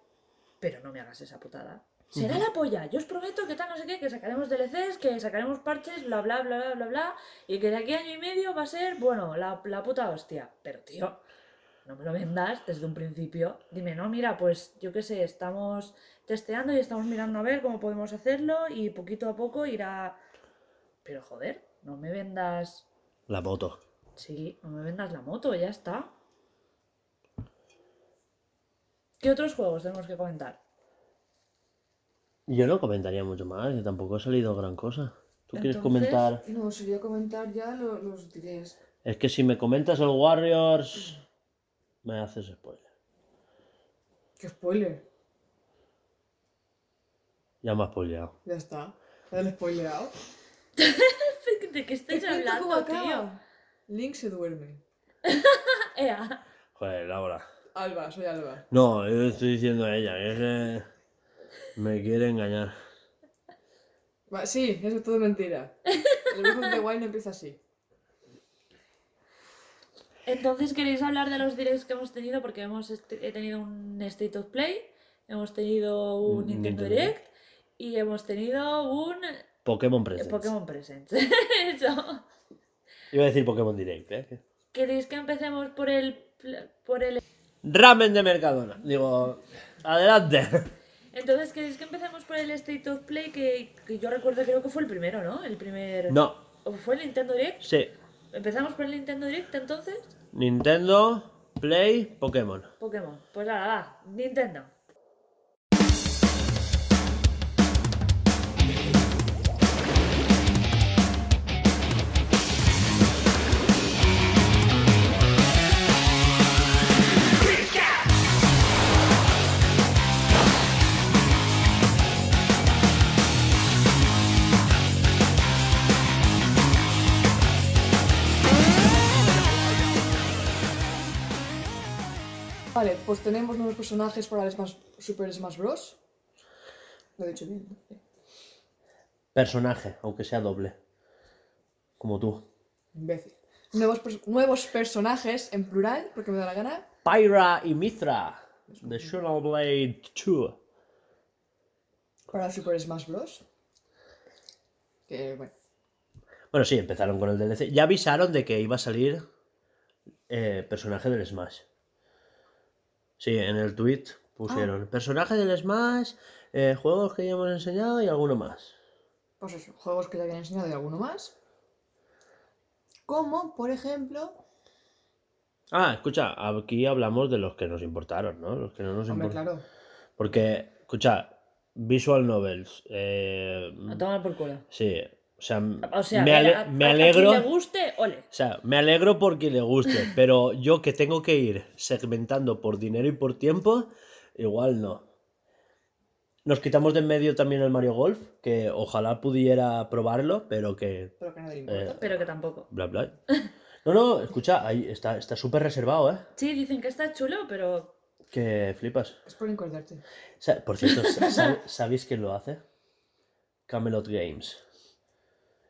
Pero no me hagas esa putada. Será la polla, yo os prometo que tal, no sé qué, que sacaremos DLCs, que sacaremos parches, bla, bla, bla, bla, bla, bla, y que de aquí a año y medio va a ser, bueno, la, la puta hostia. Pero tío, no me lo vendas desde un principio. Dime, no, mira, pues yo qué sé, estamos testeando y estamos mirando a ver cómo podemos hacerlo y poquito a poco irá... Pero joder, no me vendas... La moto. Sí, no me vendas la moto, ya está. ¿Qué otros juegos tenemos que comentar? Yo no comentaría mucho más, que tampoco ha salido gran cosa. ¿Tú quieres comentar? No, sería comentar ya lo- los directs. Es que si me comentas el Warriors, me haces spoiler. ¡Qué spoiler! Ya me has spoileado. Ya está. ¿Me han spoileado? ¿De qué estáis ¿Qué cuenta cómo hablando, tío? acaba? Link se duerme. Ea. Joder, Laura. Alba, soy Alba. No, yo estoy diciendo a ella, que es que me quiere engañar. Sí, eso es todo mentira. El the Wild no empieza así. Entonces, ¿queréis hablar de los directs que hemos tenido? Porque hemos he tenido un State of Play, hemos tenido un Un Nintendo Nintendo Direct y hemos tenido un Pokémon eh, Presents. Pokémon Presents. Eso. Iba a decir Pokémon Direct, ¿eh? ¿Queréis que empecemos por el por el Ramen de Mercadona. Digo, adelante. Entonces, ¿queréis que empecemos por el State of Play que, que yo recuerdo creo que fue el primero, ¿no? El primer No, ¿O fue el Nintendo Direct? sí. ¿Empezamos por el Nintendo Direct entonces? Nintendo, Play, Pokémon. Pokémon. Pues nada, va, Nintendo. Vale, pues tenemos nuevos personajes para el Smash- Super Smash Bros. Lo he dicho bien. Personaje, aunque sea doble. Como tú. Imbécil. Nuevos, nuevos personajes en plural, porque me da la gana. Pyra y Mithra. De Shadow Blade 2. Para Super Smash Bros. Que bueno. Bueno, sí, empezaron con el DLC. Ya avisaron de que iba a salir eh, personaje del Smash. Sí, en el tweet pusieron personaje del Smash, eh, juegos que ya hemos enseñado y alguno más. Pues eso, juegos que ya habían enseñado y alguno más. Como, por ejemplo. Ah, escucha, aquí hablamos de los que nos importaron, ¿no? Los que no nos Hombre, importaron. claro. Porque, escucha, Visual Novels. eh, A tomar por culo. sí, o sea, O sea, me, ale- a- me a alegro. quien le guste, ole. O sea, me alegro porque le guste, pero yo que tengo que ir segmentando por dinero y por tiempo, igual no. Nos quitamos de en medio también el Mario Golf, que ojalá pudiera probarlo, pero que... Pero que nadie le importa. eh, Pero que tampoco. bla, bla. No, no, escucha, ahí está está súper reservado, ¿eh? Sí, dicen que está chulo, pero Que flipas. Es por encordarte. Sa- Por cierto, sa- sa- ¿sabéis quién lo hace? Camelot Games.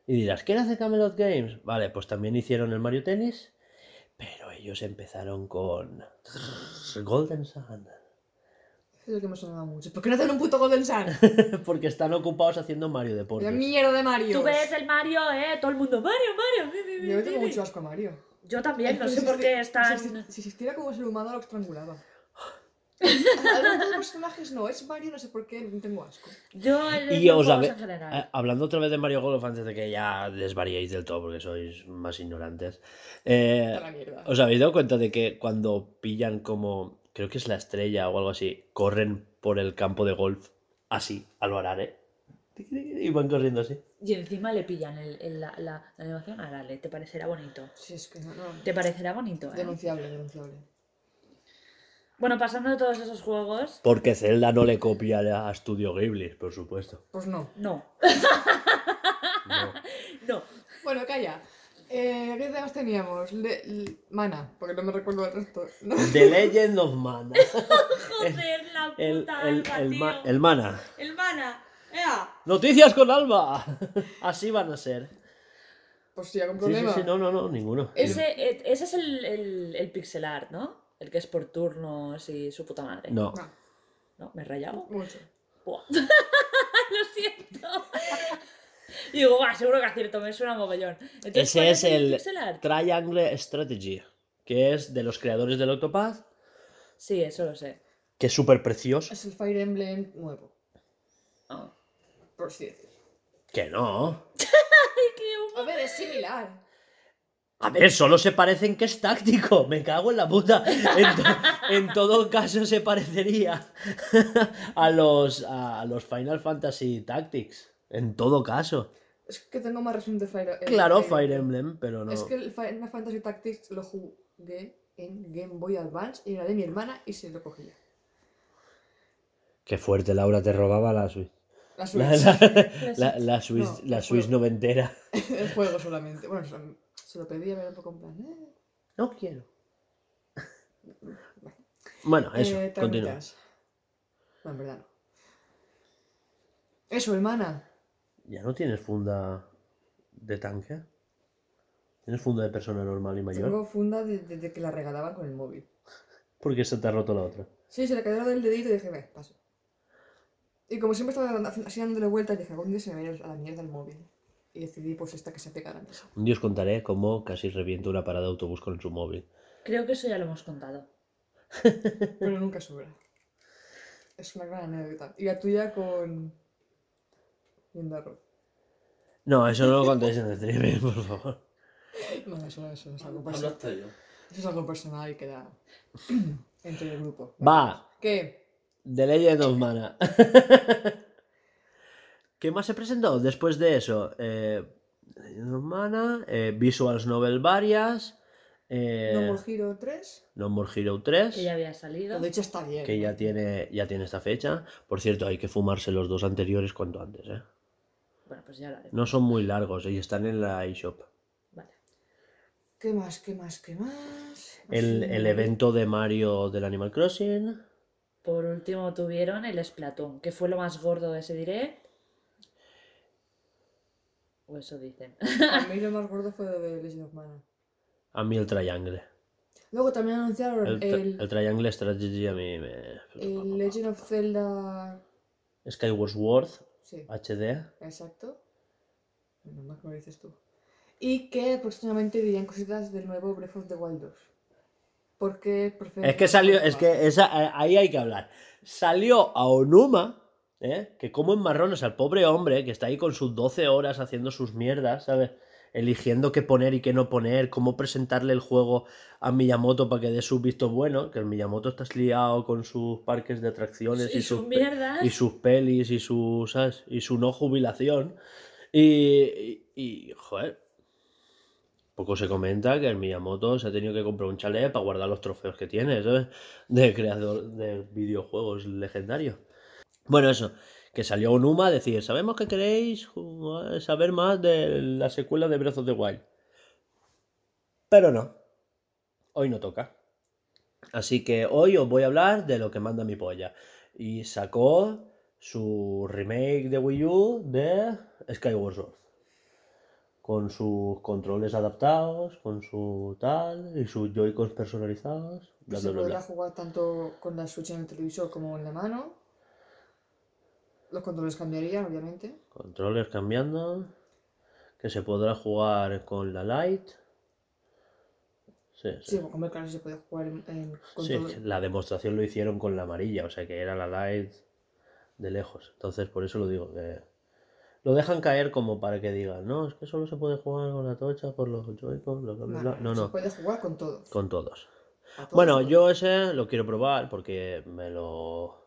Y dirás, ¿quién hace Camelot Games? Vale, pues también hicieron el Mario Tennis, pero ellos empezaron con Golden Sun. Es lo que me sonaba mucho. ¿Por qué no hacen un puto Golden Sun? Porque están ocupados haciendo Mario Deportes. mierda de Mario. tú ves el Mario, ¿eh? Todo el mundo, Mario, Mario. mi, mi, mi, Yo tengo mi". mucho asco a Mario. Yo también, no sé por qué están... Si existiera como ser humano, lo estrangulaba. Algunos personajes no, es Mario, no sé por qué, tengo asco. Yo Y os eh, hablando otra vez de Mario Golf antes de que ya desvariéis del todo porque sois más ignorantes. eh, A. ¿Os habéis dado cuenta de que cuando pillan como, creo que es la estrella o algo así, corren por el campo de golf así, a lo arare? Y van corriendo así. Y encima le pillan el- el- la, la, la animación a. ¿Te parecerá bonito? Si es que no, no. ¿Te parecerá bonito, eh? Denunciable, denunciable. Bueno, pasando de todos esos juegos... Porque Zelda no le copia a Studio Ghibli, por supuesto. Pues no. No, No. no. Bueno, calla. Eh, ¿Qué temas teníamos? Le- Mana, porque no me recuerdo el resto. No. The Legend of Mana. Joder, la El, puta el, alma, el, tío. ma- el Mana. El mana. ¡Ea! Noticias con Alba. Así van a ser. Pues sí, algún Sí, sí, problema. sí, no, no, no, ninguno. Ese, eh, ese es el, el, el pixel art, ¿no? El que es por turnos y su puta madre. No. No, ¿No? ¿Me he rayado? mucho. Buah. Lo siento. Y digo, va, seguro que acierto, me suena mogollón. Entonces, ¿cuál Ese es el? Triangle Strategy. que es de los creadores del Octopath, Sí, eso lo sé. que es súper precioso. Es el Fire Emblem nuevo, Ah. por así decirlo. Que no. A ver, es similar. A ver, solo se parecen que es táctico. Me cago en la puta. En, to- en todo caso se parecería a los, a los Final Fantasy Tactics. En todo caso. Es que tengo más reciente Fire el Claro, Fire Emblem, pero no. Es que el Final Fantasy Tactics lo jugué en Game Boy Advance y era de mi hermana y se lo cogía. Qué fuerte, Laura, te robaba la Switch. La Switch. la, la, la Switch, No, la Switch noventera. el juego solamente. Bueno, se, se lo pedía, pero un poco en plan. eh. No quiero. Bueno, eso, Eh, continúa. No, en verdad no. Eso, hermana. ¿Ya no tienes funda de tanque? ¿Tienes funda de persona normal y mayor? Tengo funda de- desde que la regalaban con el móvil. ¿Por qué se te ha roto la otra? Sí, se le cayó del dedito y dije, ve, paso. Y como siempre estaba así dándole vueltas, dije, algún día se me va a a la mierda el móvil. Y decidí, pues, esta que se pegara antes. Un día os contaré cómo casi reviento una parada de autobús con su móvil. Creo que eso ya lo hemos contado. Pero nunca sobra. Es una gran anécdota. Y la tuya con... Arroz. No, eso no lo contéis en el streaming, por favor. No, eso, eso es algo personal. Eso es algo personal y queda entre el grupo. Va, ¿Qué? The Legend of Mana. ¿Qué más se presentó después de eso? Eh, The Legend of Mana, eh, Visuals Novel varias, eh, No More Hero 3. No More Hero 3, Que ya había salido. De hecho está bien. que ¿no? ya tiene, ya tiene esta fecha. Por cierto, hay que fumarse los dos anteriores cuanto antes. ¿eh? Bueno, pues ya haremos. No son muy largos y están en la eShop. Vale. ¿Qué más? ¿Qué más? ¿Qué más? El, el evento de Mario del Animal Crossing. Por último tuvieron el Splatoon, que fue lo más gordo de ese direct. O eso dicen. A mí lo más gordo fue lo de Legend of Mana. A mí el Triangle. Luego también anunciaron El, el, el Triangle Strategy a mí me... el Legend of Zelda. Skyward Sword Sí, HD. exacto. No más que me dices tú. Y que próximamente dirían cositas del nuevo Breath of the Wild 2. Porque prefiero- Es que salió, es que esa, eh, ahí hay que hablar. Salió a Onuma, ¿eh? que como en marrones al pobre hombre que está ahí con sus 12 horas haciendo sus mierdas, ¿sabes? Eligiendo qué poner y qué no poner, cómo presentarle el juego a Miyamoto para que dé su visto bueno, que el Miyamoto está liado con sus parques de atracciones y, y sus, sus mierdas. y sus pelis y su, ¿sabes? y su no jubilación. Y, y, y, joder, poco se comenta que el Miyamoto se ha tenido que comprar un chalet para guardar los trofeos que tiene, ¿sabes? De creador de videojuegos legendarios. Bueno, eso, que salió Onuma a decir, sabemos que queréis saber más de la secuela de Breath of the Wild. Pero no, hoy no toca. Así que hoy os voy a hablar de lo que manda mi polla. Y sacó su remake de Wii U de Skyward Sword. Con sus controles adaptados, con su tal, y sus Joy-Cons personalizados, bla se bla bla. podrá bla. jugar tanto con la Switch en el televisor como en la mano. Los controles cambiarían, obviamente. Controles cambiando. Que se podrá jugar con la Lite. Sí, sí. Sí, como claro, se puede jugar en, en Sí, la demostración lo hicieron con la amarilla, o sea que era la Lite de lejos. Entonces, por eso lo digo, que lo dejan caer como para que digan, no, es que solo se puede jugar con la tocha, por los Joy-Con, bla, bla, bla, bla". No, Se no, puede jugar con todos. con todos. Bueno, yo ese lo quiero probar porque me lo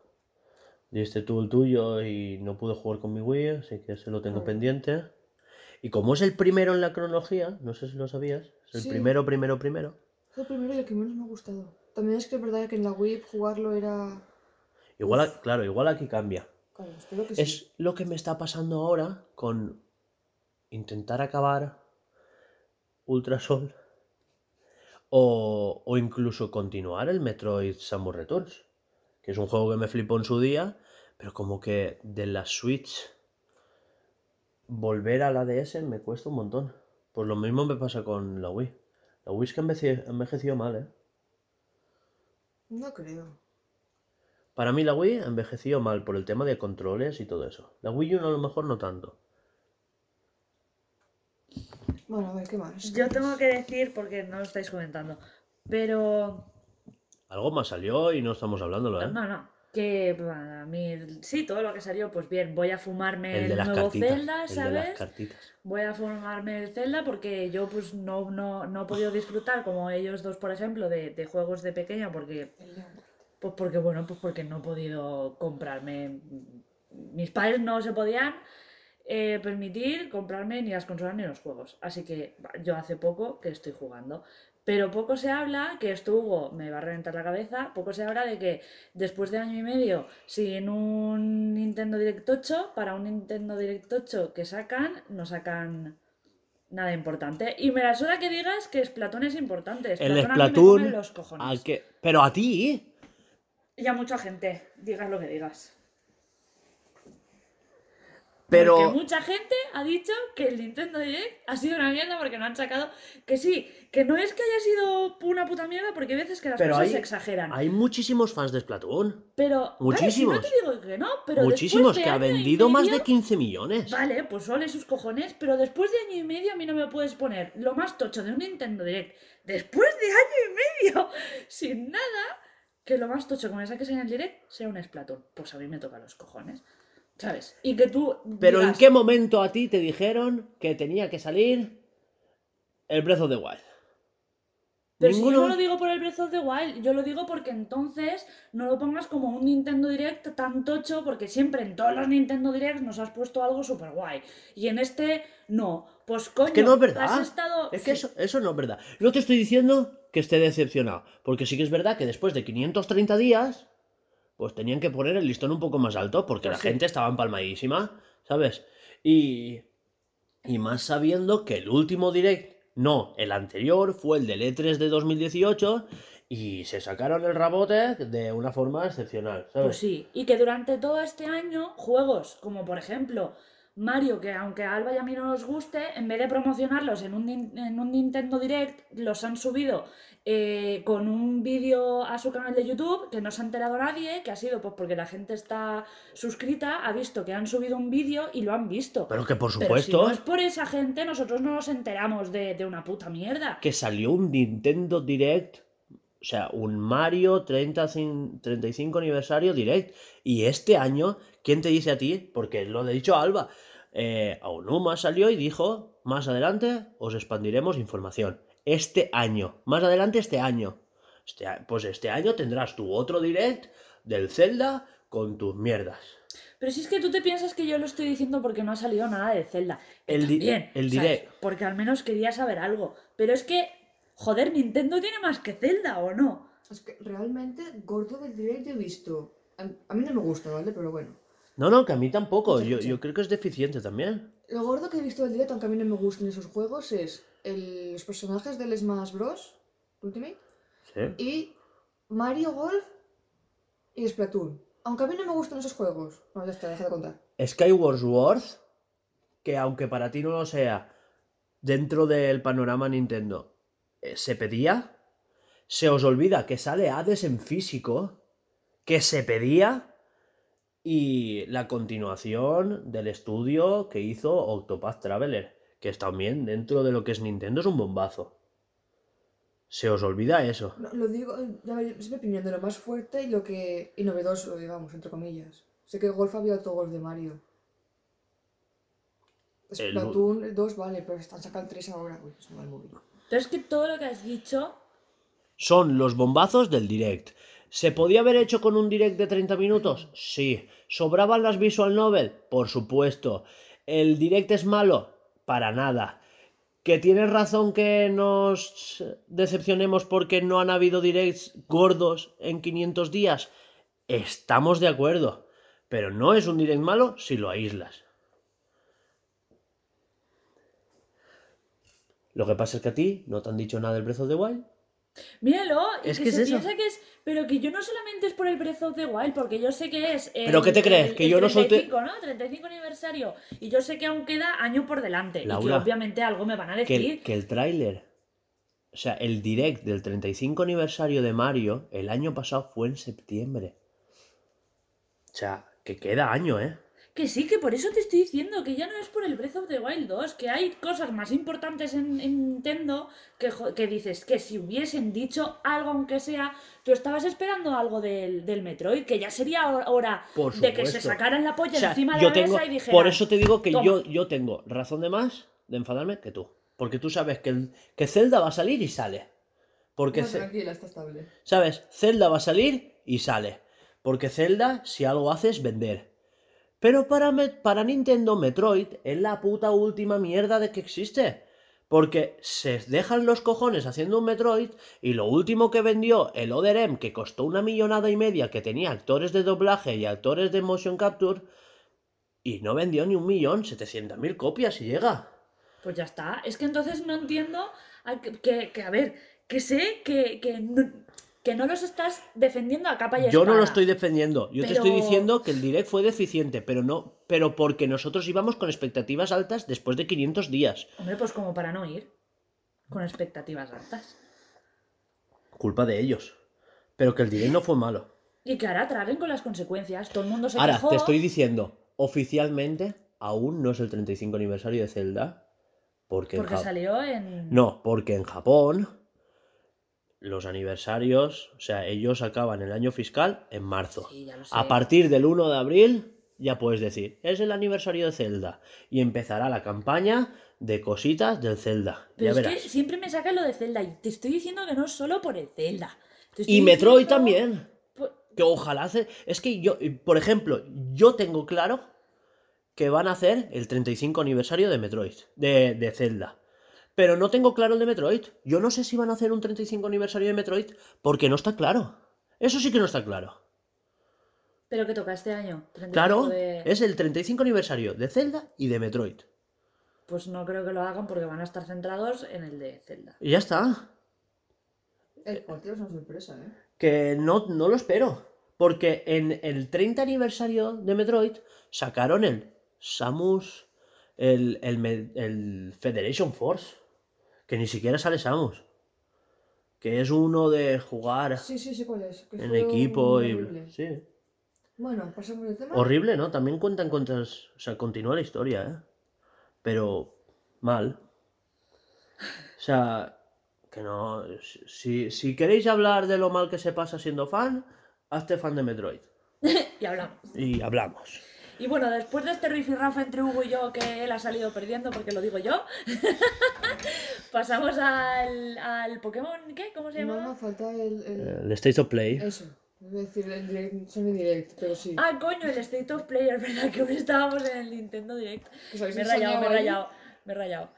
diste tú el tuyo y no pude jugar con mi Wii, así que ese lo tengo pendiente. Y como es el primero en la cronología, no sé si lo sabías, es el Sí. primero, primero, primero. Fue el primero y el que menos me ha gustado. También es que es verdad que en la Wii jugarlo era. Igual, a- claro, igual aquí cambia. Claro, espero que sí. Es lo que me está pasando ahora con intentar acabar Ultrasol o, o incluso continuar el Metroid Samus Returns, que es un juego que me flipó en su día, pero como que de la Switch volver a la DS me cuesta un montón. Pues lo mismo me pasa con la Wii. La Wii es que envejeci- envejeció mal, ¿eh? No creo. Para mí la Wii envejeció mal por el tema de controles y todo eso. La Wii U a lo mejor no tanto. Bueno, a ver, ¿qué más? ¿Qué Yo tengo que decir, porque no lo estáis comentando, Pero Algo más salió y no estamos hablándolo, ¿eh? no, no. Que para mí, sí, todo lo que salió, pues bien, voy a fumarme el el, nuevo cartitas. Zelda, el de ¿sabes? las cartitas. Voy a fumarme el Zelda porque yo pues no, no, no he podido disfrutar como ellos dos, por ejemplo, de, de juegos de pequeña porque. Pues porque, bueno, pues porque no he podido comprarme. Mis padres no se podían eh, permitir comprarme ni las consolas ni los juegos. Así que yo hace poco que estoy jugando. Pero poco se habla, que esto Hugo me va a reventar la cabeza, poco se habla de que después de año y medio sin un Nintendo Direct 8, para un Nintendo Direct 8 que sacan, no sacan nada importante. Y me la suda que digas que Splatoon es importante. El Splatoon a mí me Splatoon, come los cojones. al que... Pero a ti, Y a mucha gente, digas lo que digas. Pero... Porque mucha gente ha dicho que el Nintendo Direct ha sido una mierda porque no han sacado. Que sí, que no es que haya sido una puta mierda porque hay veces que las Pero cosas hay- se exageran. Hay muchísimos fans de Splatoon. Pero. muchísimos. Vale, si no te digo que no, pero. Muchísimos, de que ha vendido más de medio- 15 millones. Vale, pues ole sus cojones, pero después de año y medio a mí no me puedes poner lo más tocho de un Nintendo Direct. Después de año y medio, sin nada, que lo más tocho que me saques en el Direct sea un Splatoon. Pues a mí me toca los cojones. ¿Sabes? Y que tú. Pero ¿en qué momento a ti te dijeron que tenía que salir el Breath of the Wild? Pero si yo Ninguno. no lo digo por el Breath of the Wild, yo lo digo porque entonces no lo pongas como un Nintendo Direct tan tocho, porque siempre en todos los Nintendo Directs nos has puesto algo súper guay. Y en este, no. Pues coño, Es que no es verdad. has estado... Es que Sí, eso, eso no es verdad. No te estoy diciendo que esté decepcionado. Porque sí que es verdad que después de 530 días, pues tenían que poner el listón un poco más alto. Porque Pues la sí. gente estaba empalmadísima, ¿sabes? Y, y más sabiendo que el último direct, no, el anterior, fue el del E3 de 2018. Y se sacaron el rabote de una forma excepcional, ¿sabes? Pues sí, y que durante todo este año, juegos como por ejemplo Mario, que aunque a Alba y a mí no nos guste, en vez de promocionarlos en un, nin- en un Nintendo Direct, los han subido eh, con un vídeo a su canal de YouTube, que no se ha enterado nadie, que ha sido pues porque la gente está suscrita, ha visto que han subido un vídeo y lo han visto. Pero que por Pero si supuesto no es por esa gente, nosotros no nos enteramos de, de una puta mierda. que salió un Nintendo Direct, o sea, un Mario 30, cin- 35 aniversario Direct. Y este año, ¿quién te dice a ti? Porque lo he dicho a Alba. Eh, Aonuma salió y dijo, más adelante os expandiremos información. Este año, más adelante este año. Este pues este año tendrás tu otro Direct del Zelda con tus mierdas. Pero si es que tú te piensas que yo lo estoy diciendo porque no ha salido nada de Zelda. El también, el ¿sabes? direct. Porque al menos quería saber algo. Pero es que, joder, Nintendo tiene más que Zelda, ¿o no? Es que realmente gordo del direct he visto. A, a mí no me gusta, ¿vale? Pero bueno. No, no, que a mí tampoco. Yo, yo creo que es deficiente también. Lo gordo que he visto del direct, aunque a mí no me gusten esos juegos, es el- los personajes del Smash Bros. Ultimate Sí. y Mario Golf y Splatoon. Aunque a mí no me gustan esos juegos. No, ya está, deja de contar. Skyward Sword, que aunque para ti no lo sea, dentro del panorama Nintendo, eh, se pedía, se os olvida que sale Hades en físico, que se pedía, y la continuación del estudio que hizo Octopath Traveler, que es también dentro de lo que es Nintendo es un bombazo. Se os olvida eso. No, lo digo, ya es opinión, de lo más fuerte y lo que. y novedoso, digamos, entre comillas. Sé que Golf había otro Golf de Mario. El- Splatoon 2 vale, pero están sacando el 3 ahora. Uy, se me va el móvil. Pero es que todo lo que has dicho, Son los bombazos del direct. ¿Se podía haber hecho con un direct de 30 minutos? Sí. ¿Sobraban las visual novel? Por supuesto. ¿El direct es malo? Para nada. ¿Que tienes razón que nos decepcionemos porque no han habido directs gordos en 500 días? Estamos de acuerdo. Pero no es un direct malo si lo aíslas. Lo que pasa es que a ti no te han dicho nada del Breath of the Wild. Míralo, y Es que, que es se eso. piensa que es. Pero que yo no solamente es por el Breath of the Wild, porque yo sé que es. el- ¿Pero qué te crees? el- ¿Que el yo no solté- 35, ¿no? 35 aniversario. Y yo sé que aún queda año por delante. y que Laura, obviamente algo me van a que decir. el, que el tráiler, o sea, el direct del 35 aniversario de Mario el año pasado fue en septiembre. O sea, que queda año, ¿eh? Que sí, que por eso te estoy diciendo que ya no es por el Breath of the Wild 2, que hay cosas más importantes en, en Nintendo que, que dices que si hubiesen dicho algo, aunque sea, tú estabas esperando algo del, del Metroid, que ya sería ho- hora Por de que se sacaran la polla O sea, encima de yo la tengo, mesa y dijeran. por eso te digo que "Toma". yo, yo tengo razón de más de enfadarme que tú. Porque tú sabes que, el- que Zelda va a salir y sale. Porque, No, Ce- tranquila, está estable. ¿sabes? Zelda va a salir y sale. Porque Zelda, si algo hace, es vender. Pero para, para Nintendo, Metroid es la puta última mierda de que existe. Porque se dejan los cojones haciendo un Metroid y lo último que vendió el Other M, que costó una millonada y media, que tenía actores de doblaje y actores de motion capture, y no vendió ni un millón, setecientas mil copias y llega. Pues ya está. Es que entonces no entiendo a que, que- a ver, que sé que, que, que no los estás defendiendo a capa y Yo no lo espada. estoy defendiendo, yo te estoy diciendo que el direct fue deficiente, pero no, pero porque nosotros íbamos con expectativas altas después de 500 días. Hombre, pues como para no ir con expectativas altas. Culpa de ellos. Pero que el direct no fue malo. Y que ahora traguen con las consecuencias. Todo el mundo se Ahora, quejó. te estoy diciendo, oficialmente aún no es el 35 aniversario de Zelda. Porque, Porque salió en. No, porque en Japón los aniversarios, o sea, ellos acaban el año fiscal en marzo. Sí, ya lo sé. A partir del 1 de abril ya puedes decir, es el aniversario de Zelda. Y empezará la campaña de cositas del Zelda. Pero ya es verás. que siempre me sacan lo de Zelda. Y te estoy diciendo que no es solo por el Zelda. Y Metroid diciendo también. por- Que ojalá hace... Es que yo, por ejemplo, yo tengo claro que van a hacer el 35 aniversario de Metroid, de, de Zelda. Pero no tengo claro el de Metroid. Yo no sé si van a hacer un 35 aniversario de Metroid porque no está claro. Eso sí que no está claro. Pero que toca este año. 35 Claro, de- es el 35 aniversario de Zelda y de Metroid. Pues no creo que lo hagan porque van a estar centrados en el de Zelda. Y ya está. El cuarto es una sorpresa, ¿eh? Que no, no lo espero. Porque en el 30 aniversario de Metroid sacaron el Samus, el, el Federation Force. Que ni siquiera sale Samus. Que es uno de jugar Sí, sí, sí, cuál es. que en equipo y... horrible. Sí. Bueno, pasamos del tema. Horrible, ¿no? También cuentan contas... O sea, continúa la historia, ¿eh? Pero mal. O sea, que no... Si, si queréis hablar de lo mal que se pasa siendo fan, hazte fan de Metroid. Y hablamos. Y hablamos. Y bueno, después de este rifirrafe entre Hugo y yo, que él ha salido perdiendo porque lo digo yo, pasamos al, al Pokémon, ¿qué? ¿Cómo se No, llama? no, falta el. el- El State of Play. Eso. A decir el direct, Sony Direct, pero sí. Ah, coño, el State of Play, es verdad que hoy estábamos en el Nintendo Direct. Me he rayado, me he rayado, me he rayado.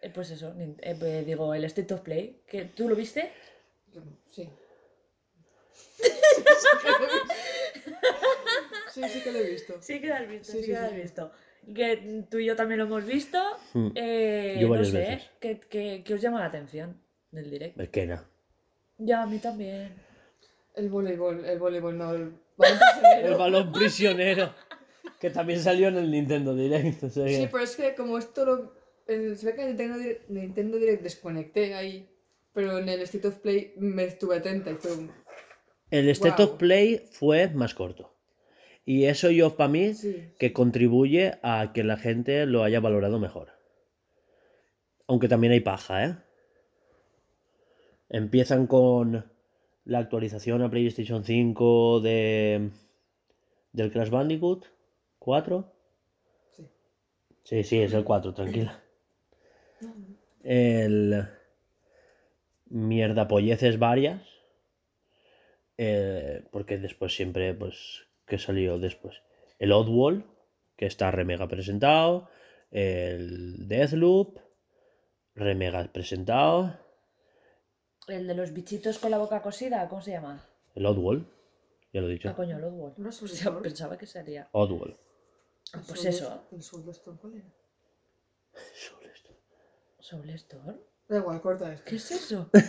Eh, pues eso, eh, pues digo, el State of Play, que ¿tú lo viste? Sí. sí, sí que lo he visto. Sí que lo has visto, sí, Sí, sí, que lo has visto. Que tú y yo también lo hemos visto. Hmm. Eh, Yo no sé, veces. ¿qué, qué, qué os llama la atención del Direct? Bequena. Ya, a mí también. El voleibol, el voleibol, no, el balón prisionero. El balón prisionero. Que también salió en el Nintendo Direct. o sea que- Sí, pero es que como esto lo. el- se ve que en Nintendo Direct, Nintendo Direct desconecté ahí, pero en el State of Play me estuve atenta y fue un. El State of. Play fue más corto. Y eso yo, para mí, Sí. que contribuye a que la gente lo haya valorado mejor. Aunque también hay paja, ¿eh? Empiezan con la actualización a PlayStation 5 de del Crash Bandicoot 4. Sí. Sí, sí, es el 4, tranquila. El mierda polleces varias. Eh, porque después siempre, pues, que salió después? El Oddwall, que está remega presentado. El Deathloop, remega presentado. El de los bichitos con la boca cosida, ¿cómo se llama? El Oddwall, ya lo he dicho. Ah, coño, el Oddworld. ¿No es O sea, Soulstorm? pensaba que sería. Oddwall. Pues eso. ¿El Soulstorm cuál era? ¿Soulstorm? Da igual, corta esto. ¿Qué es eso? no sé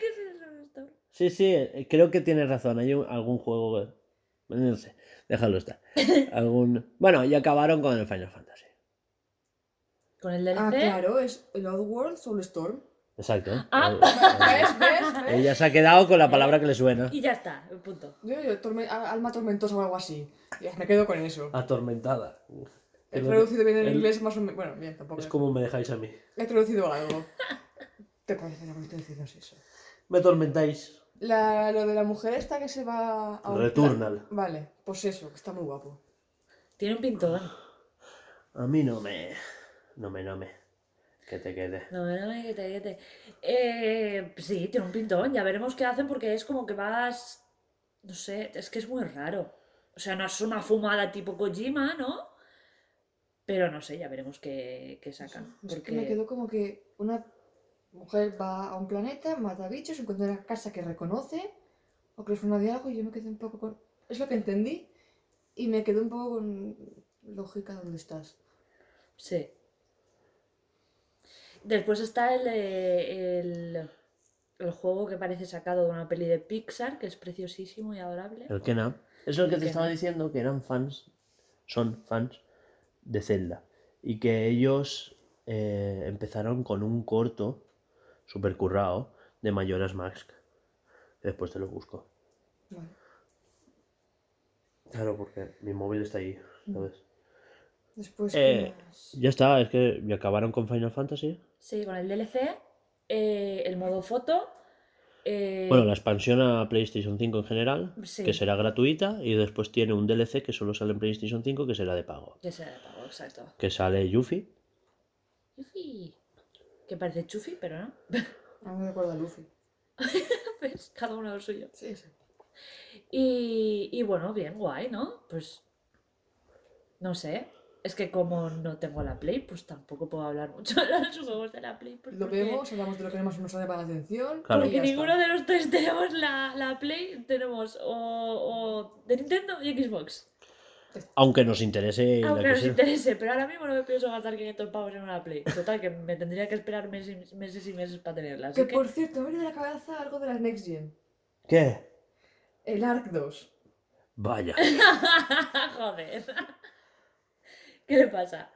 qué es el Soulstorm. Sí, sí, eh, creo que tienes razón. Hay un- algún juego. No sé, déjalo estar. Algún... Bueno, y acabaron con el Final Fantasy. ¿Con el DLC? Ah, claro, es el Oddworld Soulstorm. Exacto. Ah. Eh, ¿Ves? ¿Ves? ¿Ves? Ella se ha quedado con la palabra que le suena. Y ya está, punto. Yo, yo, torme- alma tormentosa o algo así. Ya, me quedo con eso. Atormentada. He traducido bien en el- inglés más o menos. Bueno, bien, tampoco. Es como me dejáis a mí. He traducido algo. ¿Te parece bonito decirnos eso? Me atormentáis. La, lo de la mujer esta que se va a un Returnal. plan- Vale, pues eso, que está muy guapo. Tiene un pintón. A mí no me. No me, no me. Que te quede. No, no, no, que te, que te. Eh, sí, tiene un pintón. Ya veremos qué hacen porque es como que vas. No sé, es que es muy raro. O sea, no es una fumada tipo Kojima, ¿no? Pero no sé, ya veremos qué, qué sacan. Es que porque- me quedó como que una mujer va a un planeta, mata bichos, encuentra una casa que reconoce, o que es una de algo, y yo me quedé un poco con. Es lo que entendí, y me quedé un poco con lógica dónde estás. Sí. Después está el, eh, el, el juego que parece sacado de una peli de Pixar, que es preciosísimo y adorable. El Kena. Es lo que El te estaba diciendo, que eran fans. Son fans de Zelda. Y que ellos eh, empezaron con un corto super currado de Mayoras Mask. Después te lo busco. Claro, porque mi móvil está ahí, ¿sabes? Después, Eh. Ya está, es que ya acabaron con Final Fantasy. Sí, con el DLC, eh, el modo foto. eh, Bueno, la expansión a PlayStation 5 en general, Sí. que será gratuita, y después tiene un DLC que solo sale en PlayStation 5, que será de pago. Que será de pago, exacto. Que sale Yuffie. Yufi. Que parece Chufi, pero no. A mí me recuerda a Luffy. ¿Ves? Cada uno lo suyo. Sí, sí. Y, y bueno, bien, guay, ¿no? Pues. No sé. Es que como no tengo la Play, pues tampoco puedo hablar mucho de los juegos de la Play. pues Lo porque- vemos, hablamos de lo que más nos llama la atención. Claro. Porque está. ninguno de los tres tenemos la, la Play, tenemos o, o de Nintendo y Xbox. Aunque nos interese Aunque que nos sea. interese, pero ahora mismo no me pienso gastar 500 pavos en una Play. Total, que me tendría que esperar meses, y meses y meses para tenerla. Así Que que... por cierto, me viene de la cabeza algo de las Next Gen. ¿Qué? El Ark 2. Vaya. Joder. ¿Qué le pasa?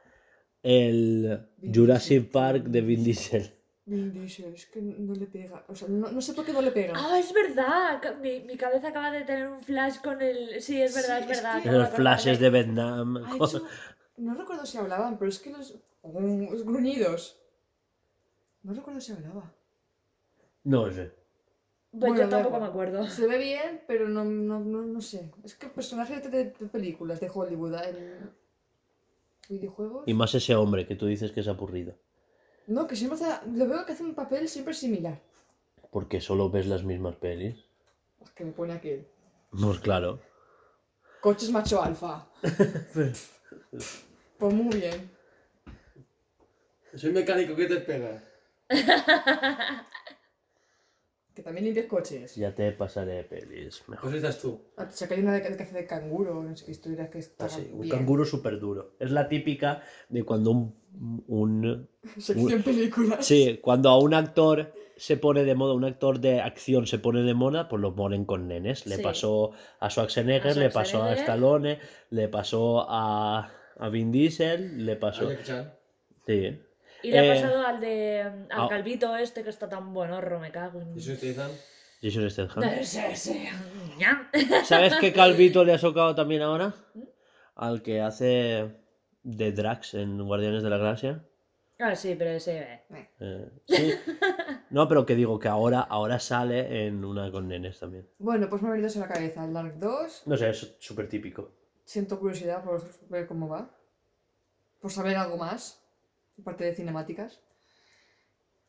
El Jurassic Park de Vin Vin Diesel. Vin Diesel, es que no le pega. O sea, no, no sé por qué no le pega. Ah, es verdad. Mi, mi cabeza acaba de tener un flash con el. Sí, es verdad, Sí, es es verdad. que- Los flashes de. Vietnam. Hecho... No recuerdo si hablaban, pero es que los... Mm, los gruñidos. No recuerdo si hablaba. No sé. Pues Bueno, yo tampoco me acuerdo. Se ve bien, pero no, no, no, no sé. Es que personajes de, de películas de Hollywood en videojuegos... Y más ese hombre que tú dices que es aburrido. No, que siempre hace... Lo veo que hace un papel siempre similar. Porque solo ves las mismas pelis. Es que me pone aquel. Pues claro. Coches macho alfa. Pues muy bien. Soy mecánico, ¿qué te espera? Que también limpias coches. Ya te pasaré pelis mejor. Pues estás tú. Ah, O sea, que hay una de, de que hace de canguro, no sé qué historias que está Así, un bien. canguro súper duro. Es la típica de cuando un, un- Sección películas. Sí, cuando a un actor se pone de moda, un actor de acción se pone de moda, pues lo ponen con nenes. Le Sí. pasó a Schwarzenegger, A le pasó a. Stallone, le pasó a, a Vin Diesel, le pasó... Jackie Chan. Sí. Y le ha Eh, pasado al de. al ah. calvito este que está tan buenorro, me cago en. ¿Y Statham? Jason Statham. ¿Sabes qué calvito le ha socado también ahora? Al que hace de Drax en Guardianes de la Galaxia. Ah, sí, pero ese. eh. Eh, sí. No, pero que digo que ahora, ahora sale en una con nenes también. Bueno, pues me ha venido eso a la cabeza. El Dark 2. No sé, es súper típico. Siento curiosidad por ver cómo va. Por saber algo más. Aparte de cinemáticas.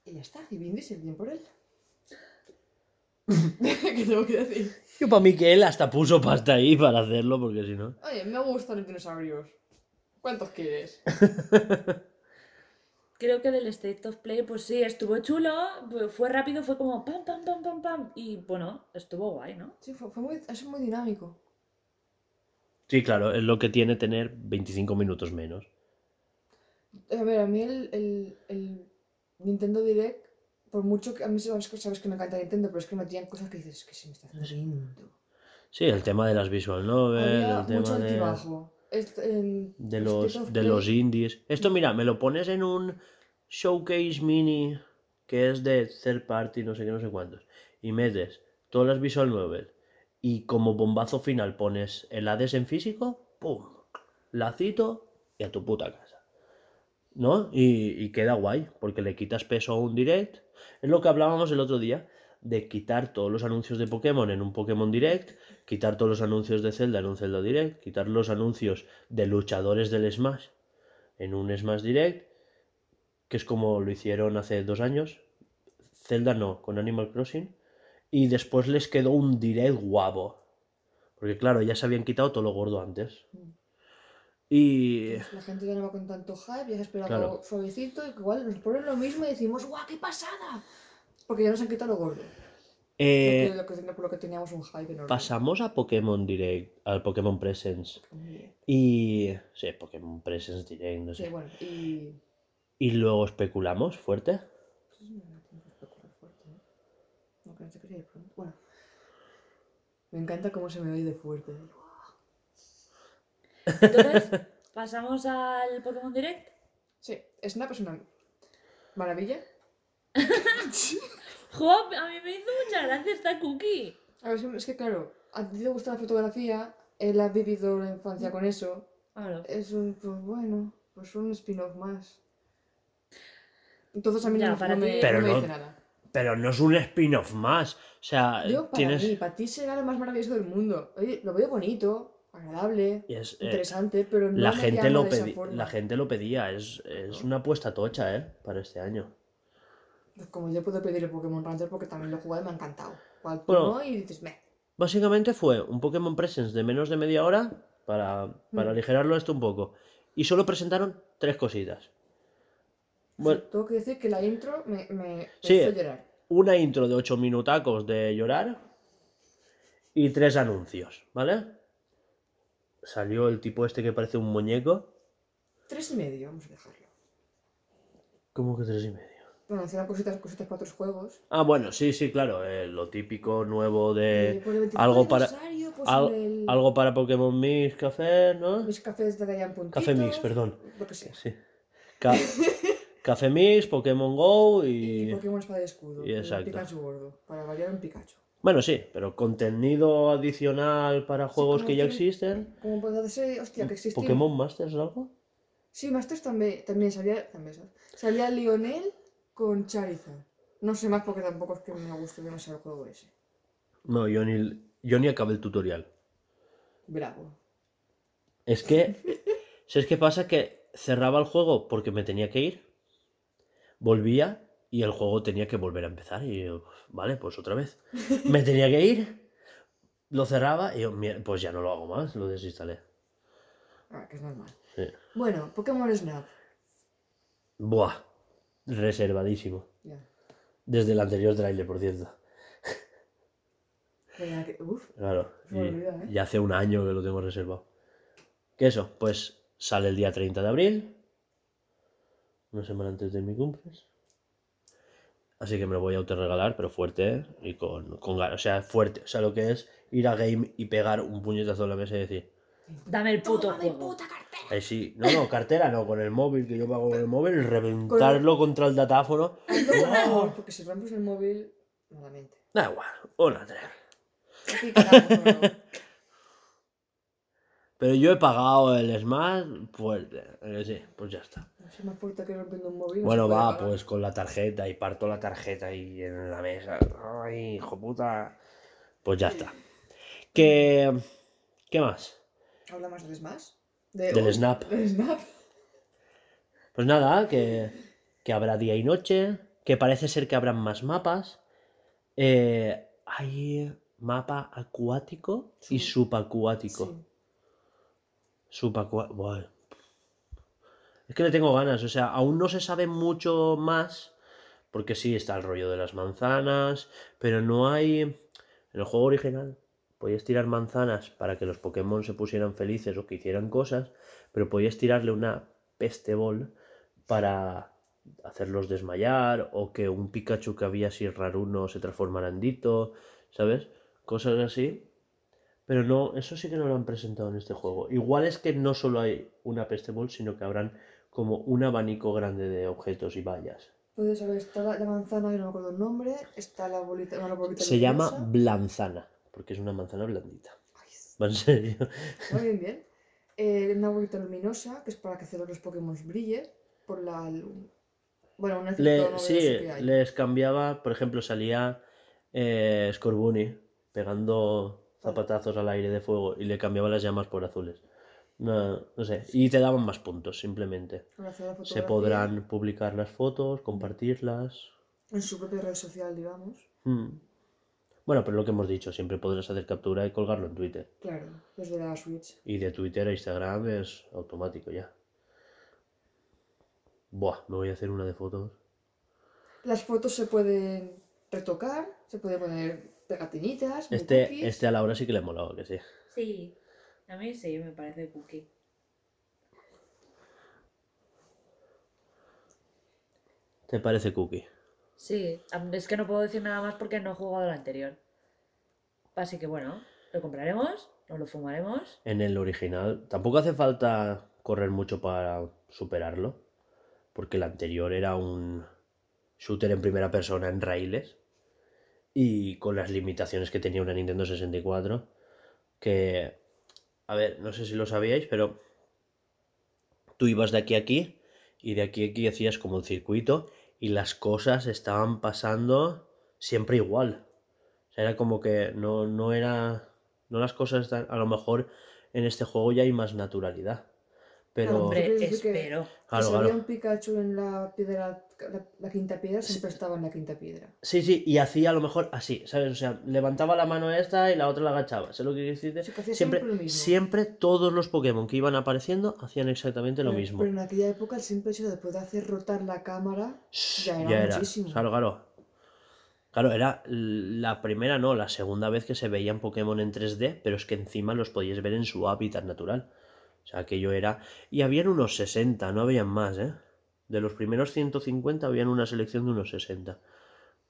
Y ya está. Y Vin Diesel, bien por él. ¿Qué tengo que decir? Yo para mí que él hasta puso pasta ahí para hacerlo, porque si no... Oye, me gustan los dinosaurios. ¿Cuántos quieres? Creo que del State of Play, pues sí, estuvo chulo. Fue rápido, fue como pam, pam, pam, pam, pam. Y bueno, estuvo guay, ¿no? Sí, fue, fue muy, es muy dinámico. Sí, claro, es lo que tiene tener 25 minutos menos. A ver, a mí el, el, el Nintendo Direct, por mucho que a mí sabes, que- sabes que me encanta Nintendo, pero es que metían cosas que dices, es que se me está haciendo lento. Sí, el tema de las visual novels, el tema mucho de. Este, en de los, de los indies. Esto, mira, me lo pones en un showcase mini que es de third party, no sé qué, no sé cuántos, y metes todas las visual novel y como bombazo final pones el Hades en físico, ¡pum! Lacito y a tu puta casa. ¿No? Y, y queda guay, porque le quitas peso a un direct. Es lo que hablábamos el otro día, de quitar todos los anuncios de Pokémon en un Pokémon Direct, quitar todos los anuncios de Zelda en un Zelda Direct, quitar los anuncios de luchadores del Smash en un Smash Direct, que es como lo hicieron hace dos años. Zelda no, con Animal Crossing. Y después les quedó un Direct guapo. Porque claro, ya se habían quitado todo lo gordo antes. Y... La gente ya no va con tanto hype, ya se espera Claro. algo suavecito y igual nos ponen lo mismo y decimos, ¡guau, qué pasada! Porque ya nos han quitado lo gordo. eh, lo que, por lo que teníamos un hype enorme. pasamos a Pokémon Direct, al Pokémon Presence. Y... Sí, Pokémon Presence Direct, no Sí, sé. bueno, y... Y luego especulamos fuerte. Sí, sí, especular fuerte, ¿eh? No, que no sé qué sea de pronto. Bueno. Me encanta cómo se me oye de fuerte. Entonces, pasamos al Pokémon Direct. Sí, es una maravilla. Jo, a mí me hizo mucha gracia esta cookie. A ver, es que claro, a ti te gusta la fotografía, él ha vivido la infancia con eso. Claro. Es un, pues bueno, pues un spin-off más. Entonces a mí Ya, no, para no me, Pero no me no- dice nada. Pero no es un spin-off más. O sea, Yo, para tienes... mí, para ti será lo más maravilloso del mundo. Oye, lo veo bonito, agradable, y es, eh, interesante, pero no la, gente lo de esa forma. la gente lo pedía. Es, es una apuesta tocha, ¿eh? Para este año. Pues Como yo puedo pedir el Pokémon Ranger porque también lo he jugado y me ha encantado. Tú Bueno. no y dices, me. Básicamente fue un Pokémon Presence de menos de media hora para, para Mm. aligerarlo esto un poco. Y solo presentaron tres cositas. Bueno, Tengo que decir que la intro me, me, me Sí. hizo llorar. una intro de 8 minutacos de llorar y tres anuncios, ¿vale? Salió el tipo este que parece un muñeco. Tres y medio, vamos a dejarlo. ¿Cómo que tres y medio? Bueno, hicieron cositas, cositas para otros juegos. Ah, bueno, sí, sí, claro. eh, lo típico nuevo de... por el 25 algo para- pues al- el- Algo para Pokémon Mix Café, ¿no? Mis cafés de Dayan. Café Mix, perdón. Lo que sea. Sí. Ca- Café Mix, Pokémon Go Y, y... Pokémon Espada y Escudo. y exacto. Pikachu gordo. Para variar un Pikachu. Bueno, sí, pero contenido adicional para juegos que ya que- existen. Como puede ser, hostia, que existía. ¿Pokémon Masters o algo? Sí, Masters también, también salía. También sal- salía Lionel con Charizard. No sé más porque tampoco es que me guste demasiado el juego ese. No, yo ni, yo ni acabé el tutorial. Bravo. Es que, ¿sabes qué pasa? Que cerraba el juego porque me tenía que ir, volvía y el juego tenía que volver a empezar. Y yo, vale, pues otra vez. Me tenía que ir, lo cerraba y yo, "Mier- pues ya no lo hago más, lo desinstalé. Ah, que es normal. Sí. Bueno, Pokémon Snap. Buah, reservadísimo. Desde el anterior tráiler, por cierto. Que- Uf, Claro, y, olvida, ¿eh? y hace un año que lo tengo reservado. ¿Qué eso? Pues sale el día 30 de abril, una semana antes de mi cumpleaños. Así que me lo voy a autorregalar, pero fuerte ¿eh? y con, con ganas. O sea, fuerte. O sea, lo que es ir a game y pegar un puñetazo en la mesa y decir, Dame el puto ¡Toma mi juego. puta cartera! "Ay, sí, no, no, cartera no, con el móvil, que yo pago con el móvil, reventarlo contra el datáfono. Amor, porque si rompes el móvil, malamente. Da igual, una tres. Pero- yo he pagado el Smash fuerte. eh, Sí, pues ya está. Si es más fuerte que rompiendo un móvil. no Bueno, va, pagar. pues con la tarjeta y parto la tarjeta ahí en la mesa. Ay, hijo puta. Pues ya está. ¿Qué, ¿Qué más? ¿Habla más del Smash? De- Del Snap. Del Snap. Pues nada, que, que habrá día y noche, que parece ser que habrán más mapas. Eh, hay mapa acuático y subacuático. Sí. Subacuático. Es que le tengo ganas, o sea, aún no se sabe mucho más, porque sí está el rollo de las manzanas, pero no hay... En el juego original podías tirar manzanas para que los Pokémon se pusieran felices o que hicieran cosas, pero podías tirarle una peste ball para hacerlos desmayar o que un Pikachu que había así raruno se transformara en Dito, ¿sabes? Cosas así. Pero no, eso sí que no lo han presentado en este juego. Igual es que no solo hay una peste ball, sino que habrán como un abanico grande de objetos y vallas. Puedes saber, está la, la manzana, que no me acuerdo el nombre, está la bolita, la bolita Se llama blanzana, porque es una manzana blandita. Ay, Va, En serio. Muy bien, bien. Eh, una bolita luminosa, que es para que hacer los Pokémon brillen por la luz. Bueno, un efecto Le- sí, que hay. les cambiaba, por ejemplo, salía eh, Scorbunny pegando zapatazos al aire de fuego y le cambiaba las llamas por azules. No, no sé, y te daban más puntos, simplemente. Se podrán publicar las fotos, compartirlas. En su propia red social, digamos. Mm. Bueno, pero lo que hemos dicho, siempre podrás hacer captura y colgarlo en Twitter. Claro, desde la Switch. Y de Twitter a Instagram es automático ya. Buah, me voy a hacer una de fotos. Las fotos se pueden retocar, se puede poner pegatinitas, muy Este, cookies. este a Laura sí que le molaba, que sí. Sí, a mí sí, me parece cookie. ¿Te parece cookie? Sí, es que no puedo decir nada más porque no he jugado al anterior. Así que bueno, lo compraremos, nos lo fumaremos. En el original tampoco hace falta correr mucho para superarlo, porque el anterior era un shooter en primera persona en raíles y con las limitaciones que tenía una Nintendo 64, que, a ver, no sé si lo sabíais, pero tú ibas de aquí a aquí y de aquí a aquí hacías como un circuito y las cosas estaban pasando siempre igual. O sea, era como que no, no era. No las cosas están. A lo mejor en este juego ya hay más naturalidad. Pero. Hombre. Hombre, ¿quieres decir que- espero. Si Claro, había un Pikachu en la piedra, la, la quinta piedra, siempre estaba en la quinta piedra. Sí, sí, y hacía a lo mejor así, ¿sabes? O sea, levantaba la mano esta y la otra la agachaba. ¿Sabes lo que decirte? Sí, que hacía Siempre, siempre lo mismo. siempre todos los Pokémon que iban apareciendo hacían exactamente lo Pero- mismo. Pero en aquella época el simple hecho de poder hacer rotar la cámara Shh, ya era muchísimo. Claro, claro. Claro, era la primera, no, la segunda vez que se veían Pokémon en 3D, pero es que encima los podíais ver en su hábitat natural. O sea, aquello era... Y habían unos 60, no habían más, ¿eh? De los primeros 150 habían una selección de unos 60.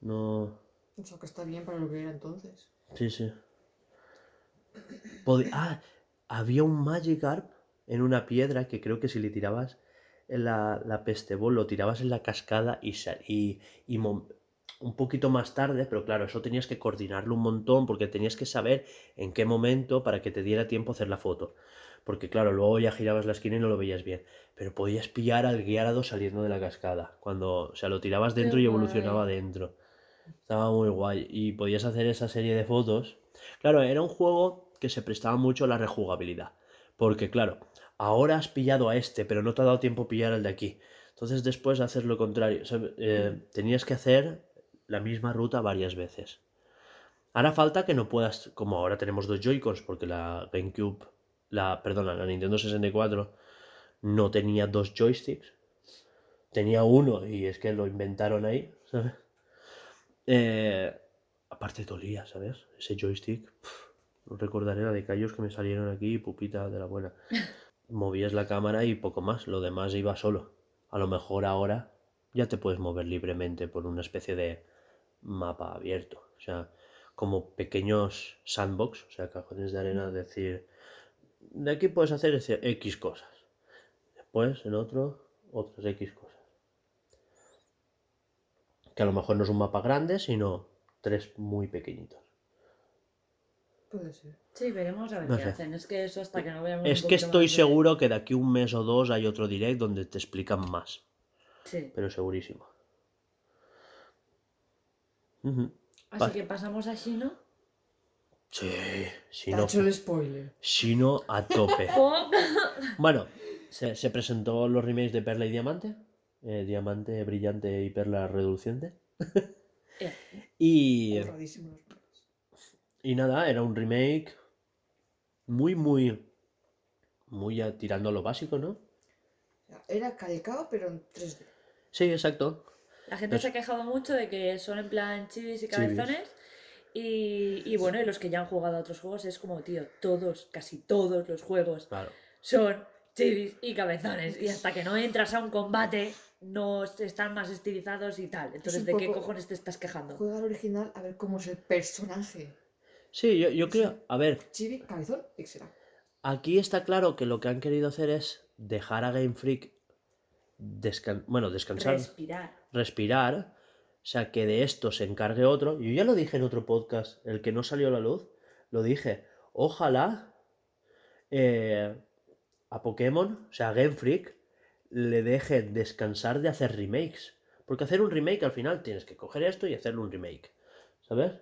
No... Eso que está bien para lo que era entonces. Sí, sí. Pod- Ah, había un Magikarp en una piedra que creo que si le tirabas en la, la Pestebol, lo tirabas en la cascada y, y, y un poquito más tarde, pero claro, eso tenías que coordinarlo un montón porque tenías que saber en qué momento para que te diera tiempo hacer la foto. Porque claro, luego ya girabas la esquina y no lo veías bien. Pero podías pillar al Gyarado saliendo de la cascada. Cuando, o sea, lo tirabas dentro y guay. evolucionaba dentro. Estaba muy guay. Y podías hacer esa serie de fotos. Claro, era un juego que se prestaba mucho a la rejugabilidad. Porque, claro, ahora has pillado a este, pero no te ha dado tiempo a pillar al de aquí. Entonces después haces lo contrario. Eh, tenías que hacer la misma ruta varias veces. Ahora falta que no puedas, como ahora tenemos dos Joy-Cons, porque la GameCube, la, perdona, la Nintendo 64 no tenía dos joysticks. Tenía uno y es que lo inventaron ahí, ¿sabes? Eh, aparte dolía, ¿sabes? Ese joystick. no recordaré la de callos que me salieron aquí, pupita de la buena. Movías la cámara y poco más, lo demás iba solo. A lo mejor ahora ya te puedes mover libremente por una especie de mapa abierto. O sea, como pequeños sandbox, o sea, cajones de arena, decir, de aquí puedes hacer ese- X cosas. Después, en otro, otras X cosas. Que a lo mejor no es un mapa grande, sino tres muy pequeñitos. Puede ser. Sí, veremos a ver No qué sé. hacen. Es que eso hasta que no veamos. Es un que estoy de- seguro que de aquí un mes o dos hay otro direct donde te explican más, Sí. pero segurísimo. Así Vale. que pasamos a Shino. Sí, si Te ha no, hecho el spoiler. si no, a tope. Oh, Bueno, se, se presentó los remakes de Perla y Diamante. eh, diamante brillante y Perla reduciente. Eh, y, y nada, era un remake muy, muy, muy a- tirando a lo básico, ¿no? Era calcado, pero en 3D. Sí, exacto. La gente Pues- se ha quejado mucho de que son en plan chivis y cabezones. Y, y bueno, y los que ya han jugado a otros juegos es como, tío, todos, casi todos los juegos Claro. son chivis y cabezones. Y hasta que no entras a un combate, no están más estilizados y tal. Entonces, ¿de qué cojones te estás quejando? Juega al original a ver cómo es el personaje. Sí, yo, yo creo, a ver, Chibi, cabezón, pixela. Aquí está claro que lo que han querido hacer es dejar a Game Freak descan- bueno, descansar, Respirar. respirar, o sea, que de esto se encargue otro. Yo ya lo dije en otro podcast, el que no salió a la luz, lo dije, ojalá eh, a Pokémon, o sea, a Game Freak, le dejen descansar de hacer remakes. Porque hacer un remake al final tienes que coger esto y hacerle un remake, ¿sabes?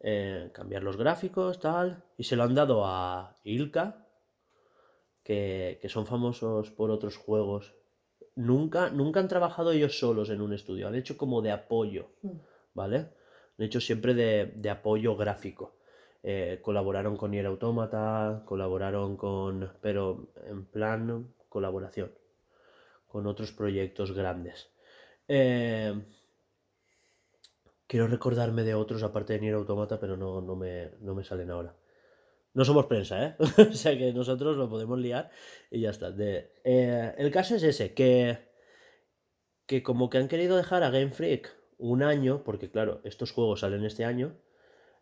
Eh, cambiar los gráficos, tal. Y se lo han dado a Ilka, que, que son famosos por otros juegos. Nunca, nunca han trabajado ellos solos en un estudio, han hecho como de apoyo, Mm. ¿vale? Han hecho siempre de, de apoyo gráfico. Eh, colaboraron con Nier Automata, colaboraron con. pero en plan colaboración. Con otros proyectos grandes. Eh, quiero recordarme de otros aparte de Nier Automata, pero no, no, me, no me salen ahora. No somos prensa, ¿eh? o sea que nosotros lo podemos liar y ya está. De- eh, el caso es ese, que, que como que han querido dejar a Game Freak un año, porque claro, estos juegos salen este año,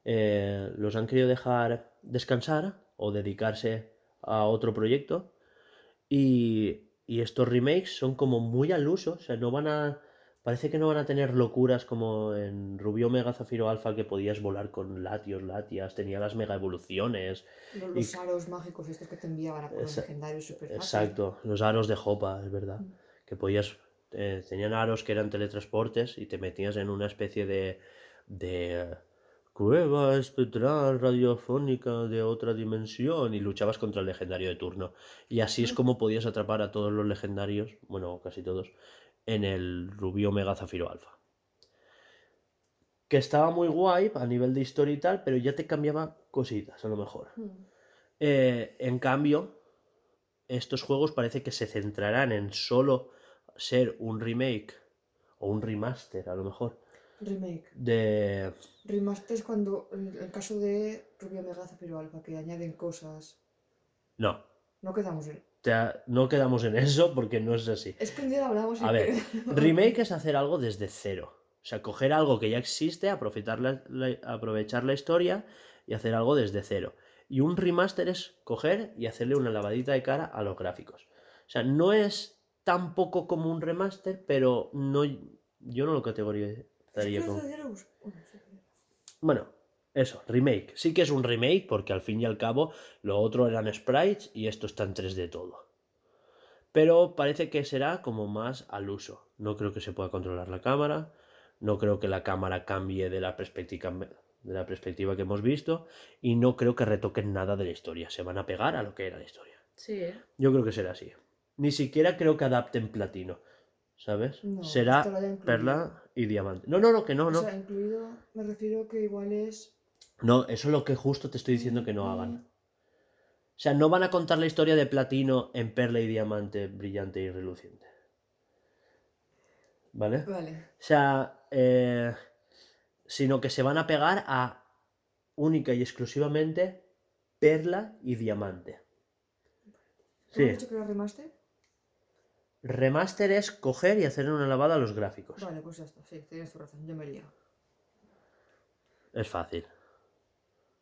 eh, los han querido dejar descansar o dedicarse a otro proyecto. Y, y estos remakes son como muy al uso, o sea, no van a... Parece que no van a tener locuras como en Rubio Omega Zafiro Alpha que podías volar con Latios, Latias, tenía las mega evoluciones. Los, Y- aros mágicos estos que te enviaban a por los legendarios super. Exacto, los aros de Jopa, es verdad. Mm. Que podías. eh, tenían aros que eran teletransportes y te metías en una especie de. de. eh, cueva espectral radiofónica de otra dimensión y luchabas contra el legendario de turno. Y así es como podías atrapar a todos los legendarios, bueno, casi todos, en el Rubio Omega Zafiro Alpha. Que estaba muy guay a nivel de historia y tal, pero ya te cambiaba cositas, a lo mejor. Mm. Eh, en cambio, estos juegos parece que se centrarán en solo ser un remake o un remaster, a lo mejor, Remake. de... Remaster es cuando, en el caso de Rubio Mega Zafiro Alpha, que añaden cosas. No, No quedamos en. Te ha- no quedamos en eso porque no es así. Es que un día hablamos A ver, que- remake es hacer algo desde cero. O sea, coger algo que ya existe, aprovechar la, la- aprovechar la historia y hacer algo desde cero. Y un remaster es coger y hacerle una lavadita de cara a los gráficos. O sea, no es tan poco como un remaster, pero no, yo no lo categorizaría como... Bueno, eso, remake. Sí que es un remake porque al fin y al cabo lo otro eran sprites y esto está en 3D todo. Pero parece que será como más al uso. No creo que se pueda controlar la cámara. No creo que la cámara cambie de la perspectiva, de la perspectiva que hemos visto. Y no creo que retoquen nada de la historia. Se van a pegar a lo que era la historia. Sí, ¿eh? Yo creo que será así. Ni siquiera creo que adapten platino. ¿Sabes? No, será perla y diamante. No, no, no, que no, O no. sea, incluido, me refiero que igual es. No, eso es lo que justo te estoy diciendo que no hagan. O sea, no van a contar la historia de platino en perla y diamante brillante y reluciente. ¿Vale? Vale. O sea, eh, sino que se van a pegar a única y exclusivamente perla y diamante. ¿Tú has Sí. dicho que era remaster? Remaster es coger y hacer una lavada a los gráficos. Vale, pues ya está. Sí, tienes tu razón. Yo me liado. Es fácil.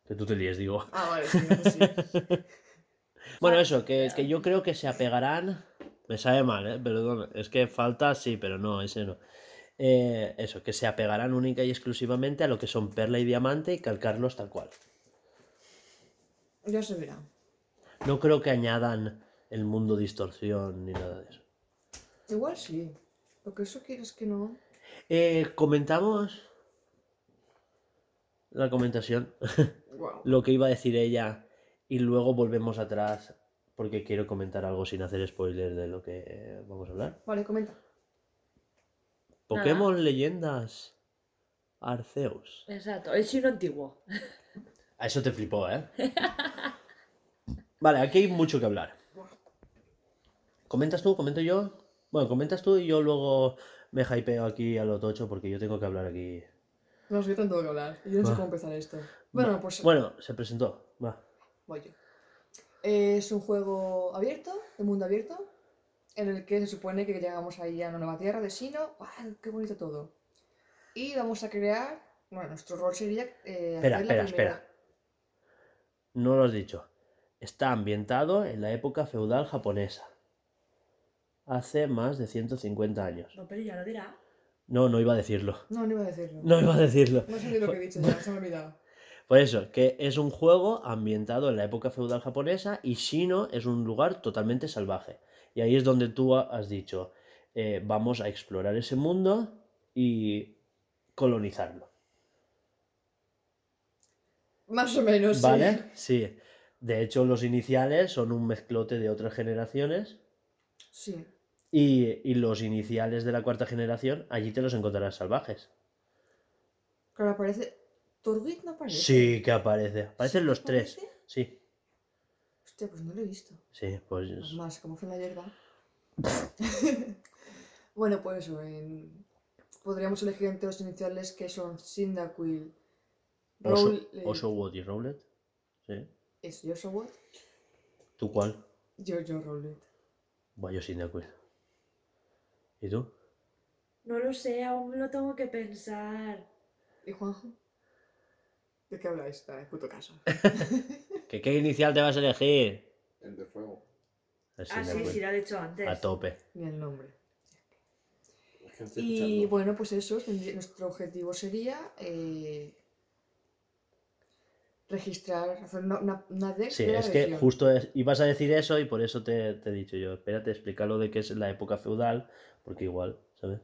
Que tú te líes, digo. Ah, vale, sí, sí. Bueno, eso, que, que yo creo que se apegarán. Me sabe mal, ¿eh? Perdón. Es que falta, sí, pero no, ese no. Eh, eso, que se apegarán única y exclusivamente a lo que son perla y diamante y calcarlos tal cual. Ya se verá. No creo que añadan el mundo distorsión ni nada de eso. Igual sí. Lo que eso quieres que no. Eh, comentamos la comentación, Wow. lo que iba a decir ella, y luego volvemos atrás porque quiero comentar algo sin hacer spoiler de lo que eh, vamos a hablar. Vale, comenta. Pokémon Leyendas Arceus. exacto. El chino antiguo. A eso te flipó, ¿eh? Vale, aquí hay mucho que hablar. ¿Comentas tú? ¿Comento yo? Bueno, comentas tú y yo luego me hypeo aquí a lo tocho porque yo tengo que hablar aquí. No sé, yo tengo que hablar. Yo no sé cómo empezar esto. Bueno, Va. pues Bueno, se presentó. Va. voy yo. Es un juego abierto, de mundo abierto, en el que se supone que llegamos ahí a una nueva tierra de Sino. ¡Guau! ¡Qué bonito todo! Y vamos a crear. Bueno, nuestro rol sería. eh, Espera, hacer la espera, primera- espera. No lo has dicho. Está ambientado en la época feudal japonesa. Hace más de 150 años. No, pero ya lo dirá. No, no iba a decirlo. No, no iba a decirlo. No iba a decirlo. No sé lo que he dicho ya, se me ha olvidado. Por eso, que es un juego ambientado en la época feudal japonesa y Shino es un lugar totalmente salvaje. Y ahí es donde tú ha- has dicho, eh, vamos a explorar ese mundo y colonizarlo. Más o menos, sí. ¿Vale? Sí. De hecho, los iniciales son un mezclote de otras generaciones Sí. Y, y los iniciales de la cuarta generación, allí te los encontrarás salvajes. Claro, aparece. ¿Torguit no aparece? Sí, que aparece. Aparecen ¿Sí los que tres. aparece? Sí, Hostia, pues no lo he visto. sí, pues... Es más, como fue en la hierba. bueno, pues eso. en- Podríamos elegir entre los iniciales que son Cyndaquil, Oso, Roll. Oshawott y Rowlet. Sí. Es Joshua, ¿Tú cuál? Rowlet. Buah, yo sin de acuerdo. ¿Y tú? No lo sé, aún lo tengo que pensar. ¿Y Juanjo? ¿De qué habláis? Ah, puto caso. ¿Qué, ¿Qué inicial te vas a elegir? El de fuego. Ah, sí, Cyndaquil. sí, lo he dicho antes. A tope. Ni el nombre. Que Y escuchando. bueno, pues eso, nuestro objetivo sería eh, registrar, hacer una, una, Sí, de la es que justo es- ibas a decir eso y por eso te, te he dicho yo. Espérate, explícalo de qué es la época feudal, porque igual, ¿sabes?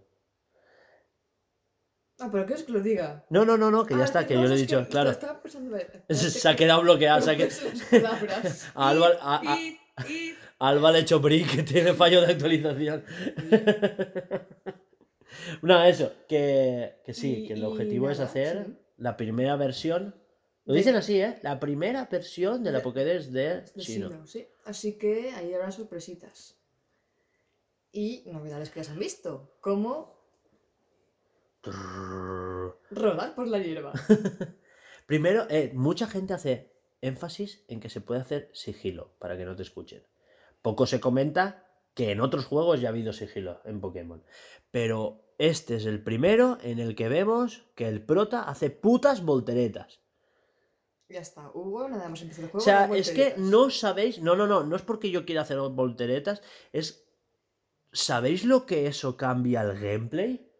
Ah, pero ¿quieres que lo diga? No, no, no, no, que ya Ah, está, es que yo le he es dicho, claro. Estaba pensando... Se ha quedado bloqueado, se ha que... quedado... A Alba, a- a- Id, id. Alba le he hecho brick, que tiene fallo de actualización. no, eso, que, que sí, que el objetivo es hacer sí. la primera versión. Lo dicen así, ¿eh? La primera versión de la De- Pokédex de De Shino. Sí. Así que ahí habrá sorpresitas. Y novedades que ya se han visto, como rodar por la hierba. Primero, eh, mucha gente hace énfasis en que se puede hacer sigilo para que no te escuchen. Poco se comenta que en otros juegos ya ha habido sigilo en Pokémon. Pero este es el primero en el que vemos que el prota hace putas volteretas. ya está, Hugo, nada más empieza el O juego. sea, las es que no sabéis, no, no, no, no es porque yo quiera hacer volteretas, es... ¿Sabéis lo que eso cambia al gameplay?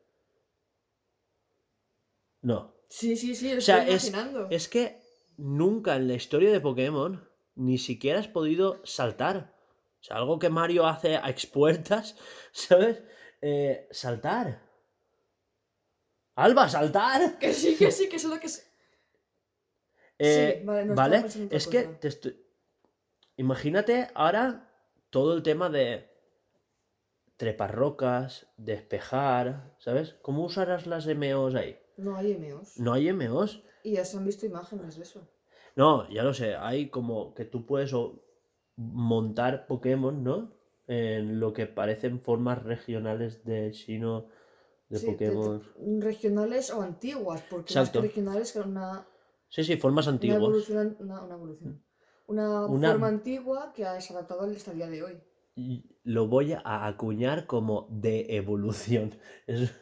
No. Sí, sí, sí, lo O sea, estoy es, imaginando. es que nunca en la historia de Pokémon ni siquiera has podido saltar. O sea, algo que Mario hace a expuertas, ¿sabes? Eh, saltar. Alba, saltar. Que sí, que sí, que eso es lo que es. Eh, vale, no, ¿vale? Es que te estoy... Imagínate ahora todo el tema de trepar rocas, despejar, ¿sabes? ¿Cómo usarás las MOs ahí? No hay MEOs. No hay MOs. Y ya se han visto imágenes de eso. No, ya lo sé, hay como que tú puedes montar Pokémon, ¿no? En lo que parecen formas regionales de Shino, de Sí, de- de- Pokémon. regionales o antiguas, porque Exacto. más que regionales que una, Sí, sí, formas una antiguas. evolución, una, una evolución. Una, Una- forma antigua que ha- adaptado al hasta el día de hoy. Lo voy a acuñar como de evolución. Es,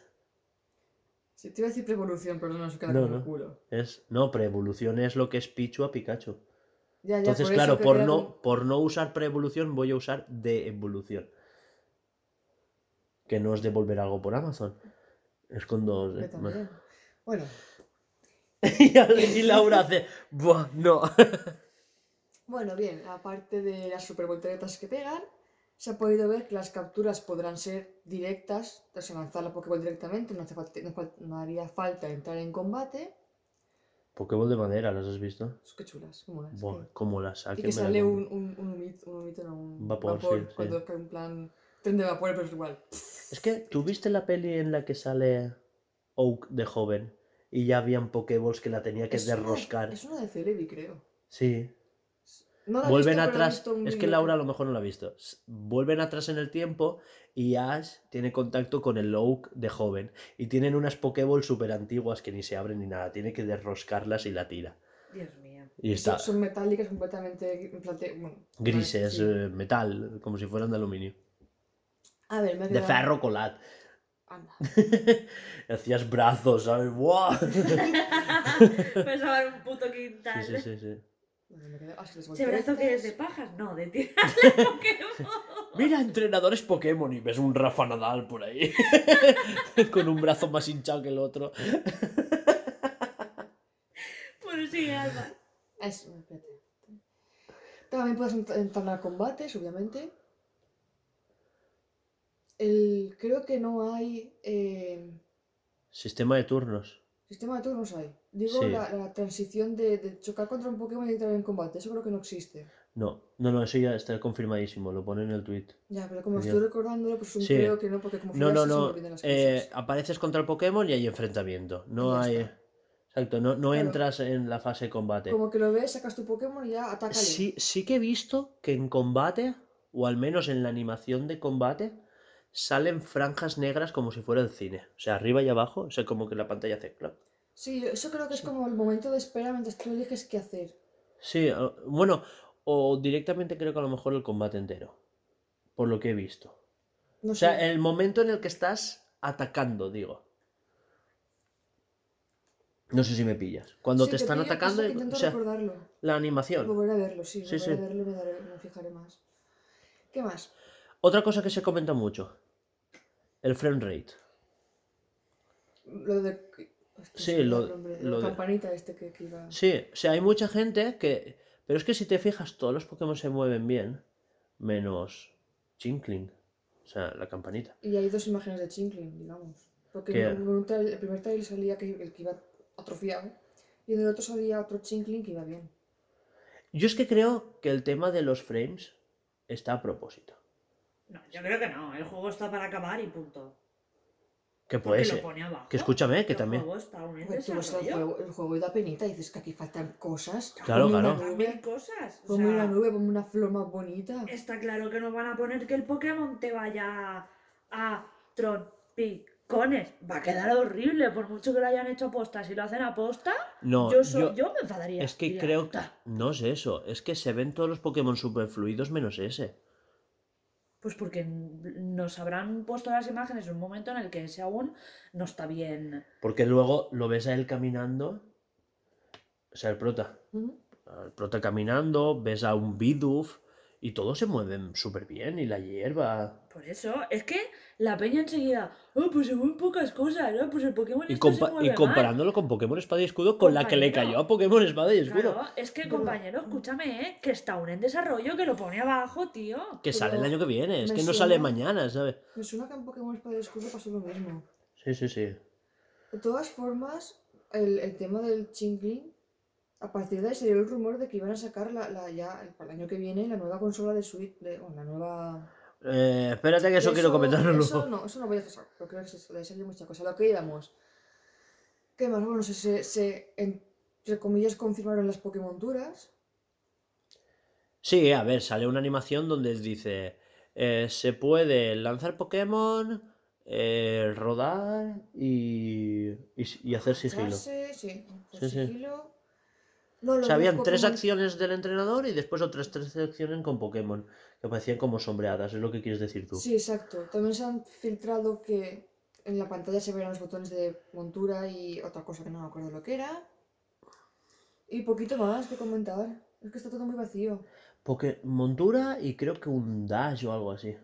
Sí, te iba a decir preevolución, pero no se queda No, como el no. culo. es no, preevolución es lo que es Pichu a Pikachu. Ya, ya, Entonces, por claro, por no, por no usar preevolución, voy a usar de evolución. Que no es devolver algo por Amazon. Es con dos. eh. Bueno, y Laura hace. Buah, no. bueno, bien, aparte de las super volteretas que pegan, se ha podido ver que las capturas podrán ser directas, tras avanzar la Pokéball directamente, no, hace falta- no fal- no haría falta entrar en combate. Pokéball de madera, ¿las has visto? Es que chulas, ¿cómo las? Buah, como las Y que sale un, un, un humito, un humito, no, un Vapor, vapor, sí, sí. cuando cae en plan tren de vapor, pero es igual. Es que, ¿tú viste la peli en la que sale Oak de joven? Y ya habían Pokéballs que la tenía que Es una de- derroscar. Es una de Celebi, creo. Sí. No la he Vuelven visto, atrás. Es que Laura a lo mejor no la ha visto. Vuelven atrás en el tiempo y Ash tiene contacto con el Oak de joven. Y tienen unas Pokéballs súper antiguas que ni se abren ni nada. Tiene que derroscarlas y la tira. Dios mío. Y está Son, metálicas completamente bueno, grises, sí. eh, metal, como si fueran de aluminio. A ver, me De ferro colat. Anda. Hacías brazos, ¿sabes? ¡Buah! Pensaba en un puto Sí, quintal. sí, sí, sí. Me queda- ah, sí, las ¿Ese brazo que es de pajas? No, de tirarle Pokémon. Mira, entrenadores Pokémon y ves un Rafa Nadal por ahí. Con un brazo más hinchado que el otro. Bueno, sigue, Alba. Ah, es- espérate. También puedes ent- entablar combates, obviamente. El, creo que no hay eh, Sistema de turnos. Sistema de turnos hay. Digo Sí. la, la transición de, de chocar contra un Pokémon y entrar en combate. Eso creo que no existe. No, no, no, eso ya está confirmadísimo, lo pone en el tweet. Ya, pero como Ya. estoy recordándolo, pues Sí. creo que no, porque como No, no, así, se me no. las eh, cosas. apareces contra el Pokémon y hay enfrentamiento. No hay. está. Exacto, no, no Claro. entras en la fase de combate. Como que lo ves, sacas tu Pokémon y ya atácale. Sí, sí que he visto que en combate, o al menos en la animación de combate, salen franjas negras como si fuera el cine. O sea, arriba y abajo, o sea, como que la pantalla hace clap. Sí, eso creo que es como el momento de espera mientras tú eliges qué hacer. Sí, a- bueno, o directamente creo que a lo mejor el combate entero. Por lo que he visto. No O sea, sé. el momento en el que estás atacando, digo. No sé si me pillas. Cuando Sí, te están pillo, pasa atacando, o sea, la animación. Volveré a verlo, sí. Sí, volveré sí. a verlo me, daré- me fijaré más. ¿Qué más? Otra cosa que se comenta mucho. El frame rate. Lo de... este Sí, lo- nombre, lo la de- campanita este que, que iba... Sí, o sea, hay mucha gente que... Pero es que si te fijas, todos los Pokémon se mueven bien, menos Chinkling. O sea, la campanita. Y hay dos imágenes de Chinkling, digamos. Porque ¿Qué? en un el primer trailer salía que, el que iba atrofiado y en el otro salía otro Chinkling que iba bien. Yo es que creo que el tema de los frames está a propósito. No, yo creo que no. El juego está para acabar y punto. Que Porque puede lo ser. pone abajo. Que escúchame, que El también. Porque tú ves el juego, el juego y da penita y dices que aquí faltan cosas. Claro, Ponme claro. Una nube, cosas. o ponme sea, una nube, ponme una flor más bonita. Está claro que no van a poner que el Pokémon te vaya a trompicones. Va a quedar horrible, por mucho que lo hayan hecho aposta. Si lo hacen aposta, No, yo, so- yo- yo me enfadaría. es que creo. No es eso, es que se ven todos los Pokémon superfluidos menos ese. Pues porque nos habrán puesto las imágenes en un momento en el que ese aún no está bien. Porque luego lo ves a él caminando. O sea, el prota. Al prota caminando, ves a un Bidoof y todos se mueven súper bien. Y la hierba. Por eso, es que la peña enseguida, oh, pues se mueven pocas cosas, ¿no? Pues el Pokémon Y, esto compa- se mueve y mal". comparándolo con Pokémon Espada y Escudo, con la que le cayó a Pokémon Espada y Escudo. Claro, es que compañero, escúchame, ¿eh? que está aún en desarrollo, que lo pone abajo, tío. Que Pero sale el año que viene, es que no sale suena- mañana, ¿sabes? Me suena que en Pokémon Espada y Escudo pasó lo mismo. Sí, sí, sí. De todas formas, el, el tema del Chinkling, a partir de ahí dio el rumor de que iban a sacar la, la- ya para el año que viene la nueva consola de Switch, de, bueno, la nueva... Eh, espérate que eso, quiero comentarlo Eso luego. no, eso no voy a hacer, pero creo que se le salió mucha cosa. Lo que íbamos. ¿Qué más? Bueno, se, se, se, entre comillas, confirmaron las Pokémon Duras. Sí, a ver, sale una animación donde dice: eh, se puede lanzar Pokémon, eh, rodar y, y, y hacer sigilo. Sí, hacer Sí, sí. No, O los sea, habían tres Pokémon- acciones del entrenador y después otras tres acciones con Pokémon, que parecían como sombreadas, es lo que quieres decir tú. Sí, exacto. También se han filtrado que en la pantalla se veían los botones de montura y otra cosa que no me acuerdo lo que era. Y poquito más que comentar. Es que está todo muy vacío. Porque montura y creo que un dash o algo así.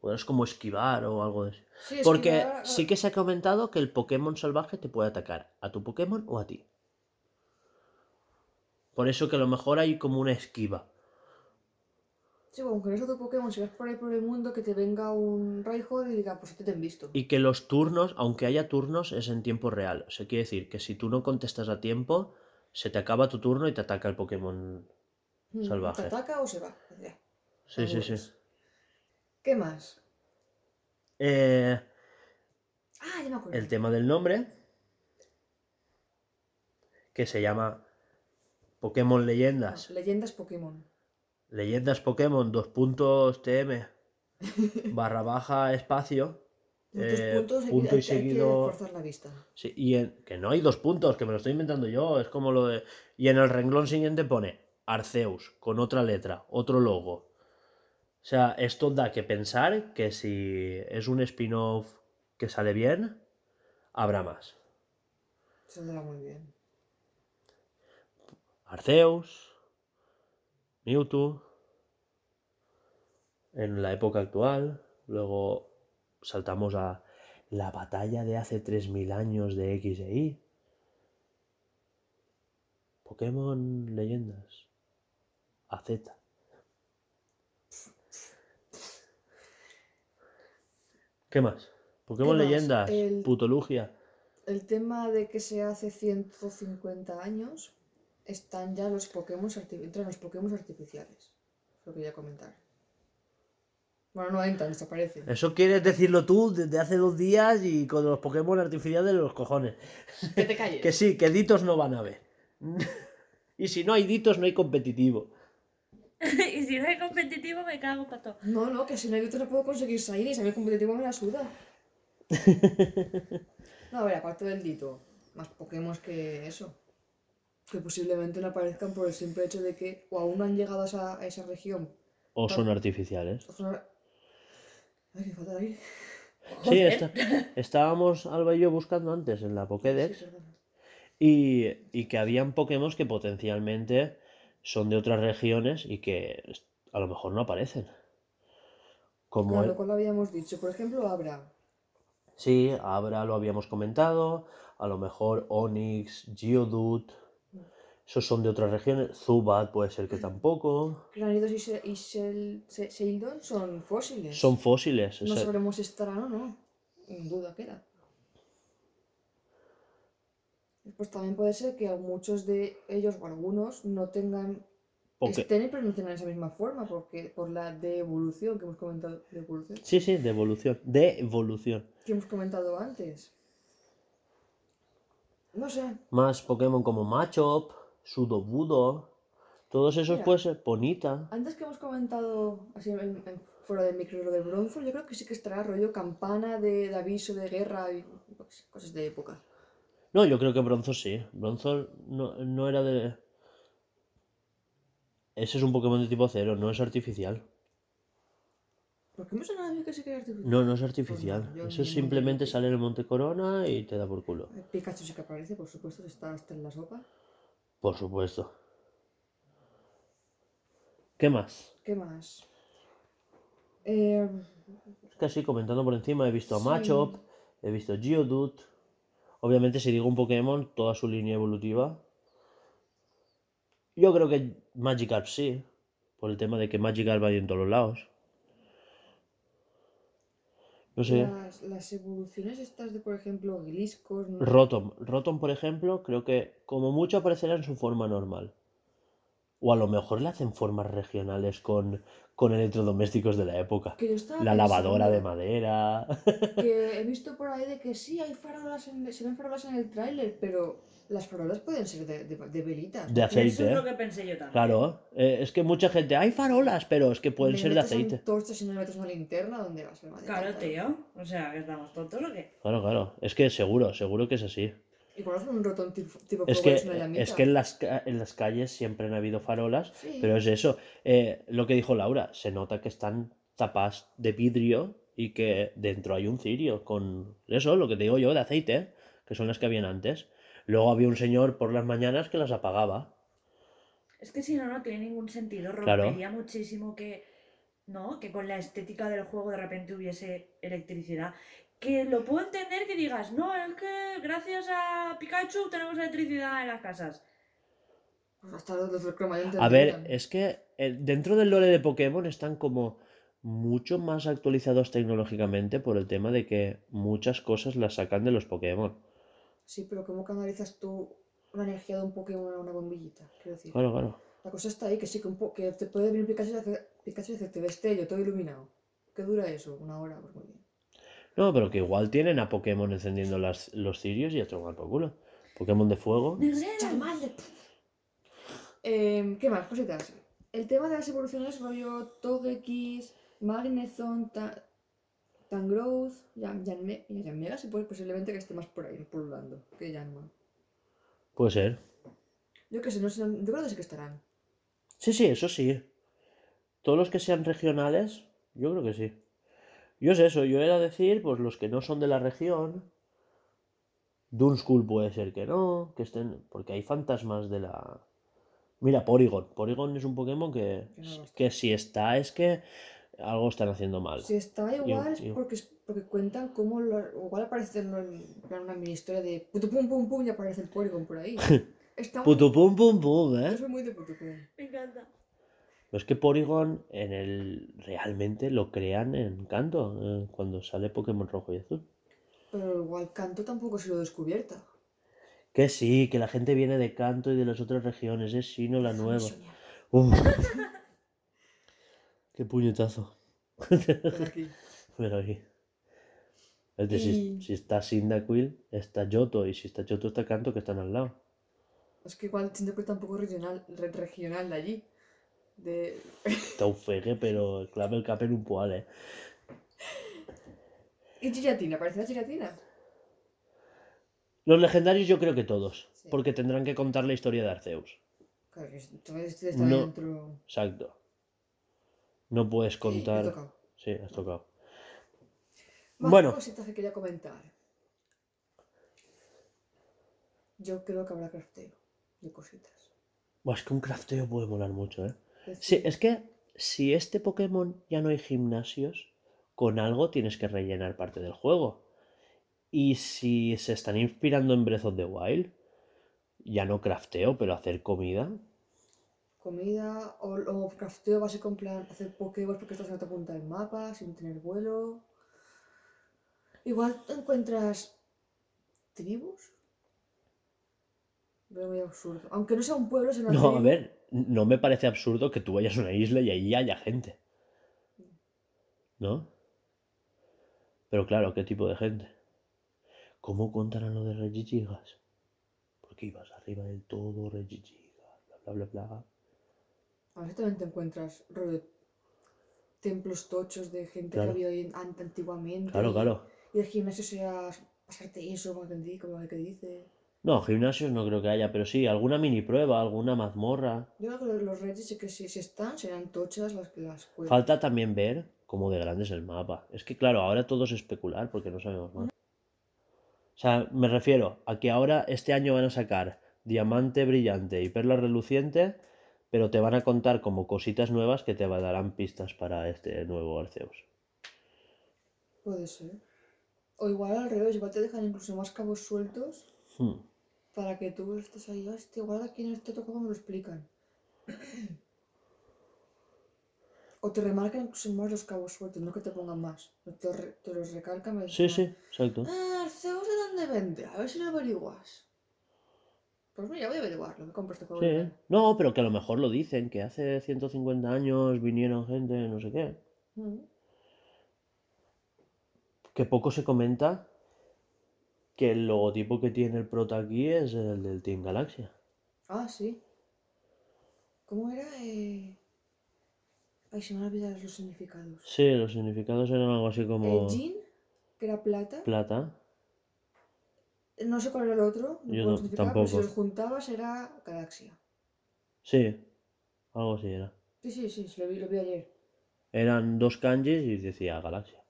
Podrás como esquivar o algo así. Sí, Porque sí que se ha comentado que el Pokémon salvaje te puede atacar a tu Pokémon o a ti. Por eso que a lo mejor hay como una esquiva. Sí, bueno, con eso tu Pokémon, si vas por ahí por el mundo, que te venga un Raihold y diga, pues este te han visto. Y que los turnos, aunque haya turnos, es en tiempo real. O sea, quiere decir que si tú no contestas a tiempo, se te acaba tu turno y te ataca el Pokémon. Mm, salvaje. ¿Te ataca o se va? Ya, Sí, sí, sí. ¿Qué más? Eh, Ah, ya me acuerdo. el tema del nombre, que se llama Pokémon Leyendas. No, leyendas Pokémon. Leyendas Pokémon, dos puntos TM, barra baja espacio. Eh, puntos, hay, punto y hay- hay que seguido. la vista. Sí, y en, que no hay dos puntos, que me lo estoy inventando yo, es como lo de... Y en el renglón siguiente pone Arceus, con otra letra, otro logo. O sea, esto da que pensar que si es un spin-off que sale bien, habrá más. Saldrá muy bien. Arceus, Mewtwo. En la época actual. Luego saltamos a la batalla de hace 3.000 años de X e Y. Pokémon Leyendas. AZ. ¿Qué más? Pokémon? Leyendas. El- Putolugia. El tema de que se hace 150 años están ya los Pokémon entran los Pokémon artificiales. Lo quería comentar. Bueno, no entran, desaparecen. Eso quieres decirlo tú desde hace dos días y con los Pokémon artificiales de los cojones. Que te calles. Que sí, que ditos no van a haber. y si no hay ditos, no hay competitivo. y si no hay competitivo, me cago pato. No, no, que si no hay otro no puedo conseguir salir y si a mí el competitivo me la suda. No, a ver, aparte del dito, más Pokémon que eso. Que posiblemente no aparezcan por el simple hecho de que o aún no han llegado a esa, a esa región. O son artificiales. o son- Ay, que falta aire. Sí, está- estábamos Alba y yo buscando antes en la Pokédex Sí, y, y que habían Pokémon que potencialmente son de otras regiones y que a lo mejor no aparecen. Como Claro, el- lo cual lo habíamos dicho. Por ejemplo, Abra. Sí, Abra lo habíamos comentado, a lo mejor Onix, Geodude, esos son de otras regiones, Zubat puede ser que tampoco, Granidos y, Se- y Shel- Se- Sheldon son fósiles. son fósiles, No sabremos si estarán o no. En duda queda. Pues también puede ser que a muchos de ellos o algunos no tengan. Poké- Estén pero no tengan esa misma forma, porque por la de evolución que hemos comentado, de evolución, Sí, sí, de evolución, de evolución. que hemos comentado antes. No sé. Más Pokémon como Machop, Sudobudo, todos esos Mira. puede ser Ponita. Antes que hemos comentado así en, en- fuera del micro lo del bronzo, yo creo que sí que estará rollo campana de, de aviso de guerra y pues, cosas de época. No, yo creo que Bronzo sí, Bronzo no, no era de... Ese es un Pokémon de tipo cero, no es artificial. ¿Por qué me suena a mí que sí que era artificial? No, no es artificial. yo Eso simplemente sale en el Monte Corona y te da por culo. El Pikachu sí que aparece, por supuesto, está hasta en la sopa. Por supuesto. ¿Qué más? ¿Qué más? Eh, Es que así comentando por encima he visto a Sí. Machop, he visto Geodude. Obviamente si digo un Pokémon, toda su línea evolutiva. Yo creo que Magikarp sí, por el tema de que Magikarp va en todos los lados. No sé. las, las evoluciones estas de, por ejemplo, Gliscor, ¿no? Rotom. Rotom, por ejemplo, creo que como mucho aparecerá en su forma normal. O a lo mejor le hacen formas regionales con, con electrodomésticos de la época. que yo estaba La lavadora de madera. Que he visto por ahí de que sí, hay farolas en, se ven farolas en el tráiler, pero las farolas pueden ser de, de, de velitas. De Eso aceite. es lo que pensé yo también. Claro, eh, es que mucha gente, hay farolas, pero es que pueden ser de aceite. antorchas y no le metes una linterna, ¿dónde vas? Claro, tío. O sea, que estamos tontos o qué. Claro, claro. Es que seguro, seguro que es así. Igual hacen un rotón tipo, tipo Es que, es que en, las, en las calles siempre han habido farolas, Sí. pero es eso. eh, lo que dijo Laura, se nota que están tapas de vidrio y que dentro hay un cirio con eso, lo que te digo yo, de aceite, que son las que habían antes. Luego había un señor por las mañanas que las apagaba. Es que si no, no tiene ningún sentido. Claro. Rompería muchísimo que, ¿no? Que con la estética del juego de repente hubiese electricidad. Que lo puedo entender que digas, no, es que gracias a Pikachu tenemos electricidad en las casas. Pues hasta los del cromañón A ver, es que eh, dentro del lore de Pokémon están como mucho más actualizados tecnológicamente por el tema de que muchas cosas las sacan de los Pokémon. Sí, pero ¿cómo canalizas tú una energía de un Pokémon a una bombillita? Quiero decir. Claro, claro. La cosa está ahí, que sí, que, un po- que te puede venir Pikachu y hacer- Pikachu y hacerte destello, todo iluminado. ¿Qué dura eso? ¿Una hora? Pues muy bien. No, pero que igual tienen a Pokémon encendiendo las, los cirios y a tomar por culo. Pokémon de fuego. Em, ¿Qué más? Cositas. El tema de las evoluciones rollo Togekiss, Magnezone, Ta- Tangrowth, Yan- Yanme- Yanmega, sí, pues posiblemente que esté más por ahí, pululando, que Yanma. Puede ser. Yo qué sé, no sé, yo creo que sí que estarán. Sí, sí, eso sí. Todos los que sean regionales, yo creo que sí. Yo es eso, yo era decir, pues los que no son de la región. Dunskull puede ser que no, que estén. Porque hay fantasmas de la. Mira, Porygon. Porygon es un Pokémon que, Que no si está es que algo están haciendo mal. Si está igual es y- porque, es porque cuentan cómo lo, igual aparece en una mini historia de puto pum pum pum y aparece el Porygon por ahí. Está muy- Putu pum pum pum, Yo ¿eh? soy muy de puto pum. Me encanta. Pero es que Porygon en el realmente lo crean en Canto, eh, cuando sale Pokémon rojo y azul. Pero igual Canto tampoco ha sido descubierta. Que sí, que la gente viene de Canto y de las otras regiones, es Sino la nueva. Uf. Qué puñetazo. Ven aquí. Pero ahí. Es decir, Y- si está Cyndaquil, está Yoto, y si está Yoto está Canto, que están al lado. Es que igual Chindaquil tampoco es regional, re- regional de allí. De... Está un fegue, pero clave el capel un poal, eh. ¿Y Giratina? ¿Aparece la Giratina? Los legendarios yo creo que todos, Sí. porque tendrán que contar la historia de Arceus. Claro, que todo está No. dentro. Exacto. No puedes Sí, me he contar. tocado. Sí, has tocado. Más Bueno. cositas que quería comentar. Yo creo que habrá crafteo de cositas. Es que un crafteo puede molar mucho, ¿eh? Es Sí, es que si este Pokémon ya no hay gimnasios, con algo tienes que rellenar parte del juego. Y si se están inspirando en Breath of the Wild, ya no crafteo, pero hacer comida. comida o, o crafteo básico en plan hacer Pokéballs porque estás en otra punta del mapa sin tener vuelo. Igual te encuentras tribus. Veo muy absurdo. Aunque no sea un pueblo, una No, a ver, no me parece absurdo que tú vayas a una isla y ahí haya gente. ¿No? Pero claro, ¿qué tipo de gente? ¿Cómo contarán lo de Regigigas? Porque ibas arriba del todo, Regigigas, bla, bla, bla, bla. A veces también te encuentras templos tochos de gente Claro. que había antiguamente. Claro, y- claro. Y el gimnasio sea pasarte eso, como que dice. No, gimnasios no creo que haya, pero sí, alguna mini prueba, alguna mazmorra. Yo creo que los Regis sí que si, si están, serán tochas las que las. Falta también ver cómo de grande es el mapa. Es que claro, ahora todo es especular porque no sabemos más. O sea, me refiero a que ahora este año van a sacar diamante brillante y perla reluciente, pero te van a contar como cositas nuevas que te darán pistas para este nuevo Arceus. Puede ser. O igual al revés, igual te dejan incluso más cabos sueltos Hmm. Para que tú estés ahí, hostia, igual aquí en este juego me lo explican. O te remarcan incluso más los cabos sueltos, no que te pongan más. Te, re- te los recalcan. Sí, dicen, sí, exacto. Ah, Arceus de dónde vende, a ver si lo averiguas. Pues mira, voy a averiguarlo, me compro este juego. Sí. No, pero que a lo mejor lo dicen, que hace 150 años vinieron gente, no sé qué. Mm. Que poco se comenta que el logotipo que tiene el prota aquí es el del Team Galaxia. Ah, sí. ¿Cómo era? Eh... Ay, se me han olvidado los significados. Sí, los significados eran algo así como Eh, Jean, que era plata. plata. No sé cuál era el otro, no Yo no- significar, pero si tampoco. los juntabas era galaxia. Sí, algo así era. Sí, sí, sí, sí, lo vi, lo vi ayer. Eran dos kanjis y decía Galaxia.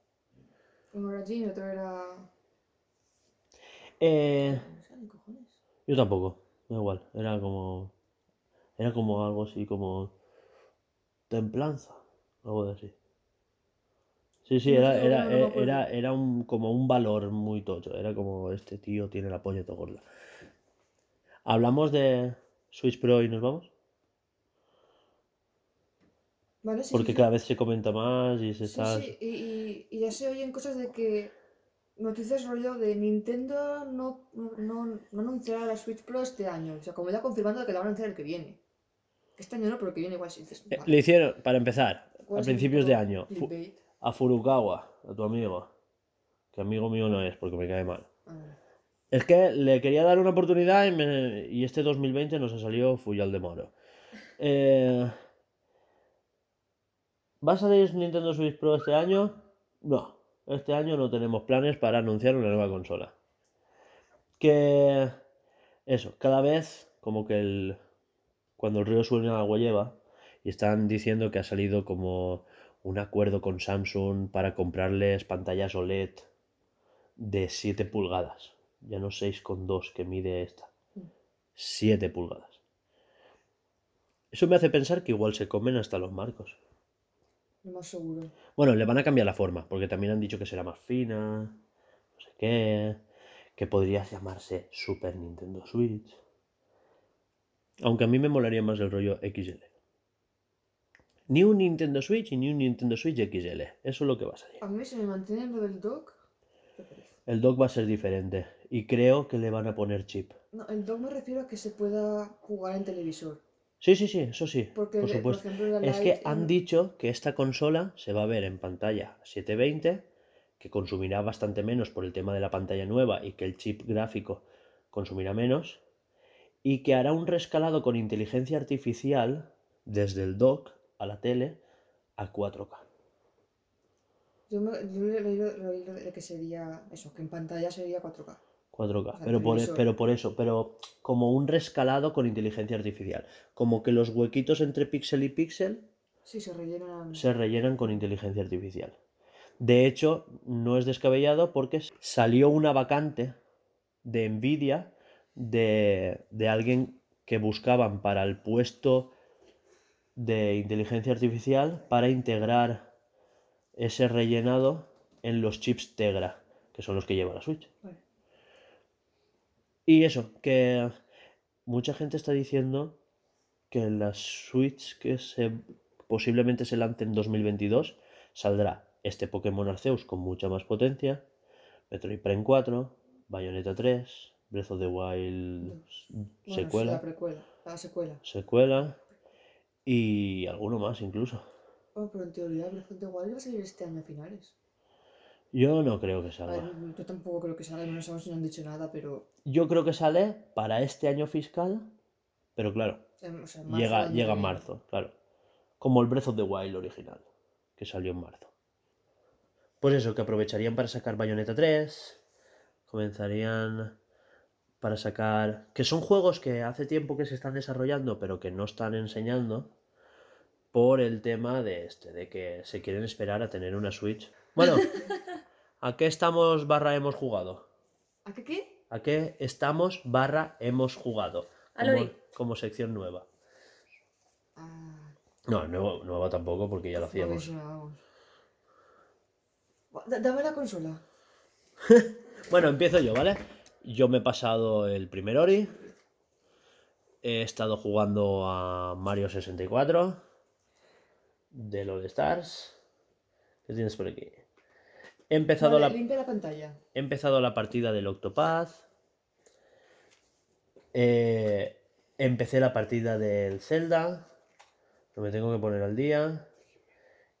Uno era Jean y otro era. Eh, yo tampoco, da igual. Era como. Era como algo así como. Templanza, algo de así. Sí, sí, era, era, era, era un, como un valor muy tocho. Era como este tío tiene la polla todo gorda. ¿Hablamos de Switch Pro y nos vamos? Vale, sí. Porque sí, cada vez se comenta más y se está. sí, y, y- y ya se oyen cosas de que. Noticias rollo de Nintendo no, no, no, no anunciará la Switch Pro este año. O sea, como ya confirmando que la van a anunciar el que viene. Este año no, pero el que viene igual si dices. Eh, vale, Le hicieron, para empezar, ¿cuál a principios de año, fu- a Furukawa, a tu amigo, que amigo mío no es porque me cae mal. Ah, Es que le quería dar una oportunidad y, me- y este 2020 nos ha salido Fuyal de Moro. Eh, ¿Va a salir Nintendo Switch Pro este año? No, este año no tenemos planes para anunciar una nueva consola. Que eso, cada vez como que el cuando el río suena agua lleva y están diciendo que ha salido como un acuerdo con Samsung para comprarles pantallas OLED de 7 pulgadas, ya no 6,2 que mide esta. 7 pulgadas. Eso me hace pensar que igual se comen hasta los marcos. Lo más seguro. Bueno, le van a cambiar la forma, porque también han dicho que será más fina, no sé qué, que podría llamarse Super Nintendo Switch. Aunque a mí me molaría más el rollo XL. Ni un Nintendo Switch y ni un Nintendo Switch XL. Eso es lo que va a salir. A mí se me mantiene lo del dock. El dock va a ser diferente y creo que le van a poner chip. No, el dock me refiero a que se pueda jugar en televisor. Sí, sí, sí, eso sí, Porque, por supuesto. ejemplo, Es que han dicho que esta consola se va a ver en pantalla 720, que consumirá bastante menos por el tema de la pantalla nueva y que el chip gráfico consumirá menos, y que hará un rescalado con inteligencia artificial desde el dock a la tele a 4K. Yo, me, yo he leído, he leído de que sería eso, que en pantalla sería 4K. 4K, O sea, pero por, televisor. pero por eso, pero como un rescalado con inteligencia artificial. Como que los huequitos entre píxel y píxel Sí, se rellenan. se rellenan con inteligencia artificial. De hecho, no es descabellado porque salió una vacante de Nvidia de, de alguien que buscaban para el puesto de inteligencia artificial para integrar ese rellenado en los chips Tegra, que son los que lleva la Switch. Y eso, que mucha gente está diciendo que la Switch que se posiblemente se lance en 2022 saldrá este Pokémon Arceus con mucha más potencia, Metroid Prime 4, Bayonetta 3, Breath of the Wild Bueno, secuela, la precuela, la secuela. secuela y alguno más incluso. Oh, pero en teoría Breath of the Wild va a salir este año a finales. Yo no creo que salga. ver, yo tampoco creo que salga, no sabemos si no han dicho nada, pero. Yo creo que sale para este año fiscal, pero claro, em, o sea, marzo llega, llega en marzo, claro. Como el Breath of the Wild original, que salió en marzo. Pues eso, que aprovecharían para sacar Bayonetta 3, comenzarían para sacar... Que son juegos que hace tiempo que se están desarrollando, pero que no están enseñando por el tema de este, de que se quieren esperar a tener una Switch. Bueno, ¿a qué estamos barra hemos jugado? ¿A qué qué? ¿A qué estamos barra hemos jugado? Como, sección nueva. Ah, No, nuevo, nueva tampoco porque ya lo no hacíamos. vamos. Da- Dame la consola. Bueno, empiezo yo, ¿vale? Yo me he pasado el primer Ori. He estado jugando a Mario 64. De All Stars. ¿Qué tienes por aquí? He empezado, Vale, la, Limpia la pantalla. he empezado la partida del Octopath. Eh, empecé la partida del Zelda. No me tengo que poner al día.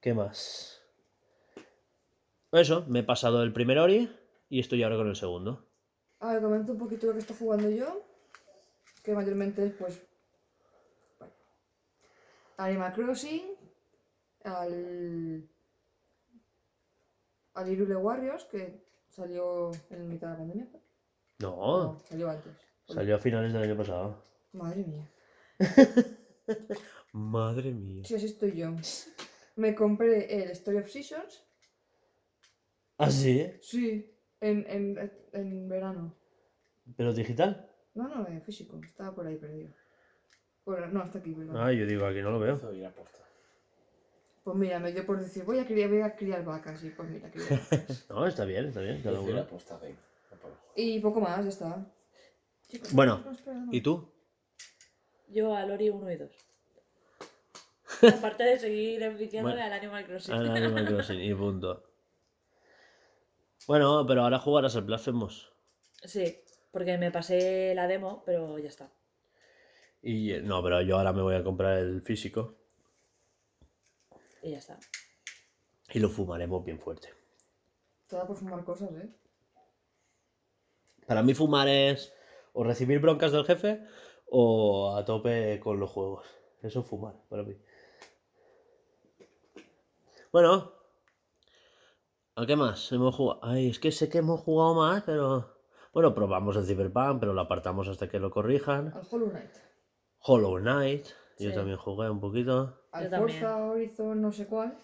¿Qué más? Eso, me he pasado el primer Ori y estoy ahora con el segundo. A ver, comento un poquito lo que estoy jugando yo. Que mayormente es pues. Bueno. Animal Crossing. Al. Al Irule Warriors, que salió en mitad de la pandemia. No, No, salió antes. salió a finales del año pasado. Madre mía. Madre mía. Sí, así estoy yo. Me compré el Story of Seasons. ¿Ah, sí? Sí, en, en, en verano. ¿Pero digital? No, no, en físico. Estaba por ahí perdido. Bueno, no, está aquí, perdón. Ah, yo digo, aquí no lo veo. Pues mira, me dio por decir, voy a criar, voy a criar vacas. Y pues mira, criar vacas. No, está bien, está bien, cada uno. ven. No puedo. Y poco más, ya está. Chicos, Bueno. ¿Y tú? Yo a Lori 1 y 2. Aparte de seguir enviciándome Bueno, al Animal Crossing. Al Animal Crossing y punto. Bueno, pero ahora jugarás al Blasphemous. Sí, porque me pasé la demo, pero ya está. Y eh, no, pero yo ahora me voy a comprar el físico Y ya está. y lo fumaremos bien fuerte. Te da por fumar cosas, ¿eh? Para mí fumar es o recibir broncas del jefe o a tope con los juegos. Eso es fumar para mí. Bueno. ¿A qué más? Hemos jugado. Ay, es que sé que hemos jugado más, pero. Bueno, probamos el Cyberpunk, pero lo apartamos hasta que lo corrijan. Al Hollow Knight. Hollow Knight. Yo Sí. también jugué un poquito. Al. Forza Horizon, no sé cuál.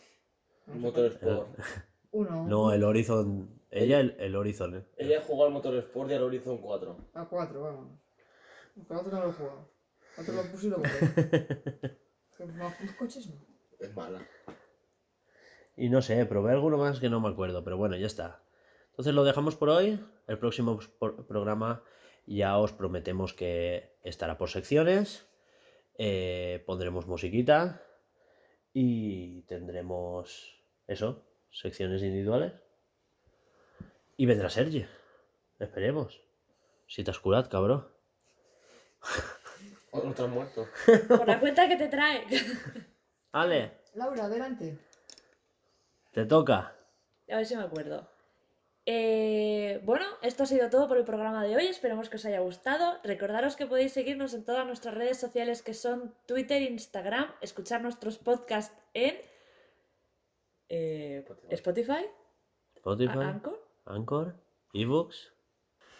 No sé Motor cuál. Sport. Uno. No, el Horizon. Ella, el, el Horizon, eh. Ella jugó al Motor Sport y al Horizon 4. A cuatro, vamos. A cuatro no lo he jugado. Antes lo puse y lo borré. Pero Los coches no. Es mala. Y no sé, probé alguno más que no me acuerdo, pero bueno, ya está. Entonces lo dejamos por hoy. El próximo programa ya os prometemos que estará por secciones. Eh, pondremos musiquita y tendremos eso, secciones individuales. Y vendrá Sergi. Esperemos. Si te has curado, cabrón. O no te has muerto. Por la cuenta que te trae. Ale, Laura, adelante. te toca. A ver si me acuerdo. Eh, bueno, esto ha sido todo por el programa de hoy. Esperemos que os haya gustado. Recordaros que podéis seguirnos en todas nuestras redes sociales que son Twitter, Instagram, escuchar nuestros podcasts en eh, Spotify, Spotify, Anchor. Anchor, ebooks.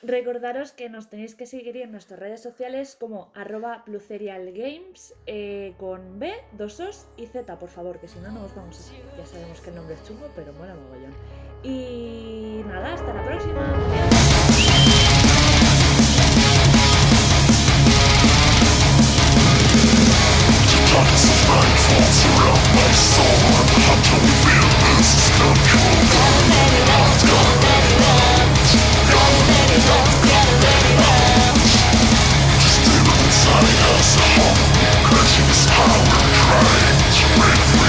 Recordaros que nos tenéis que seguir en nuestras redes sociales como arroba Games eh, con B, dos Os y Z, por favor, que si no, no os vamos a seguir. Ya sabemos que el nombre es chungo, pero mola mogollón. Y nada, hasta la próxima. Crashing to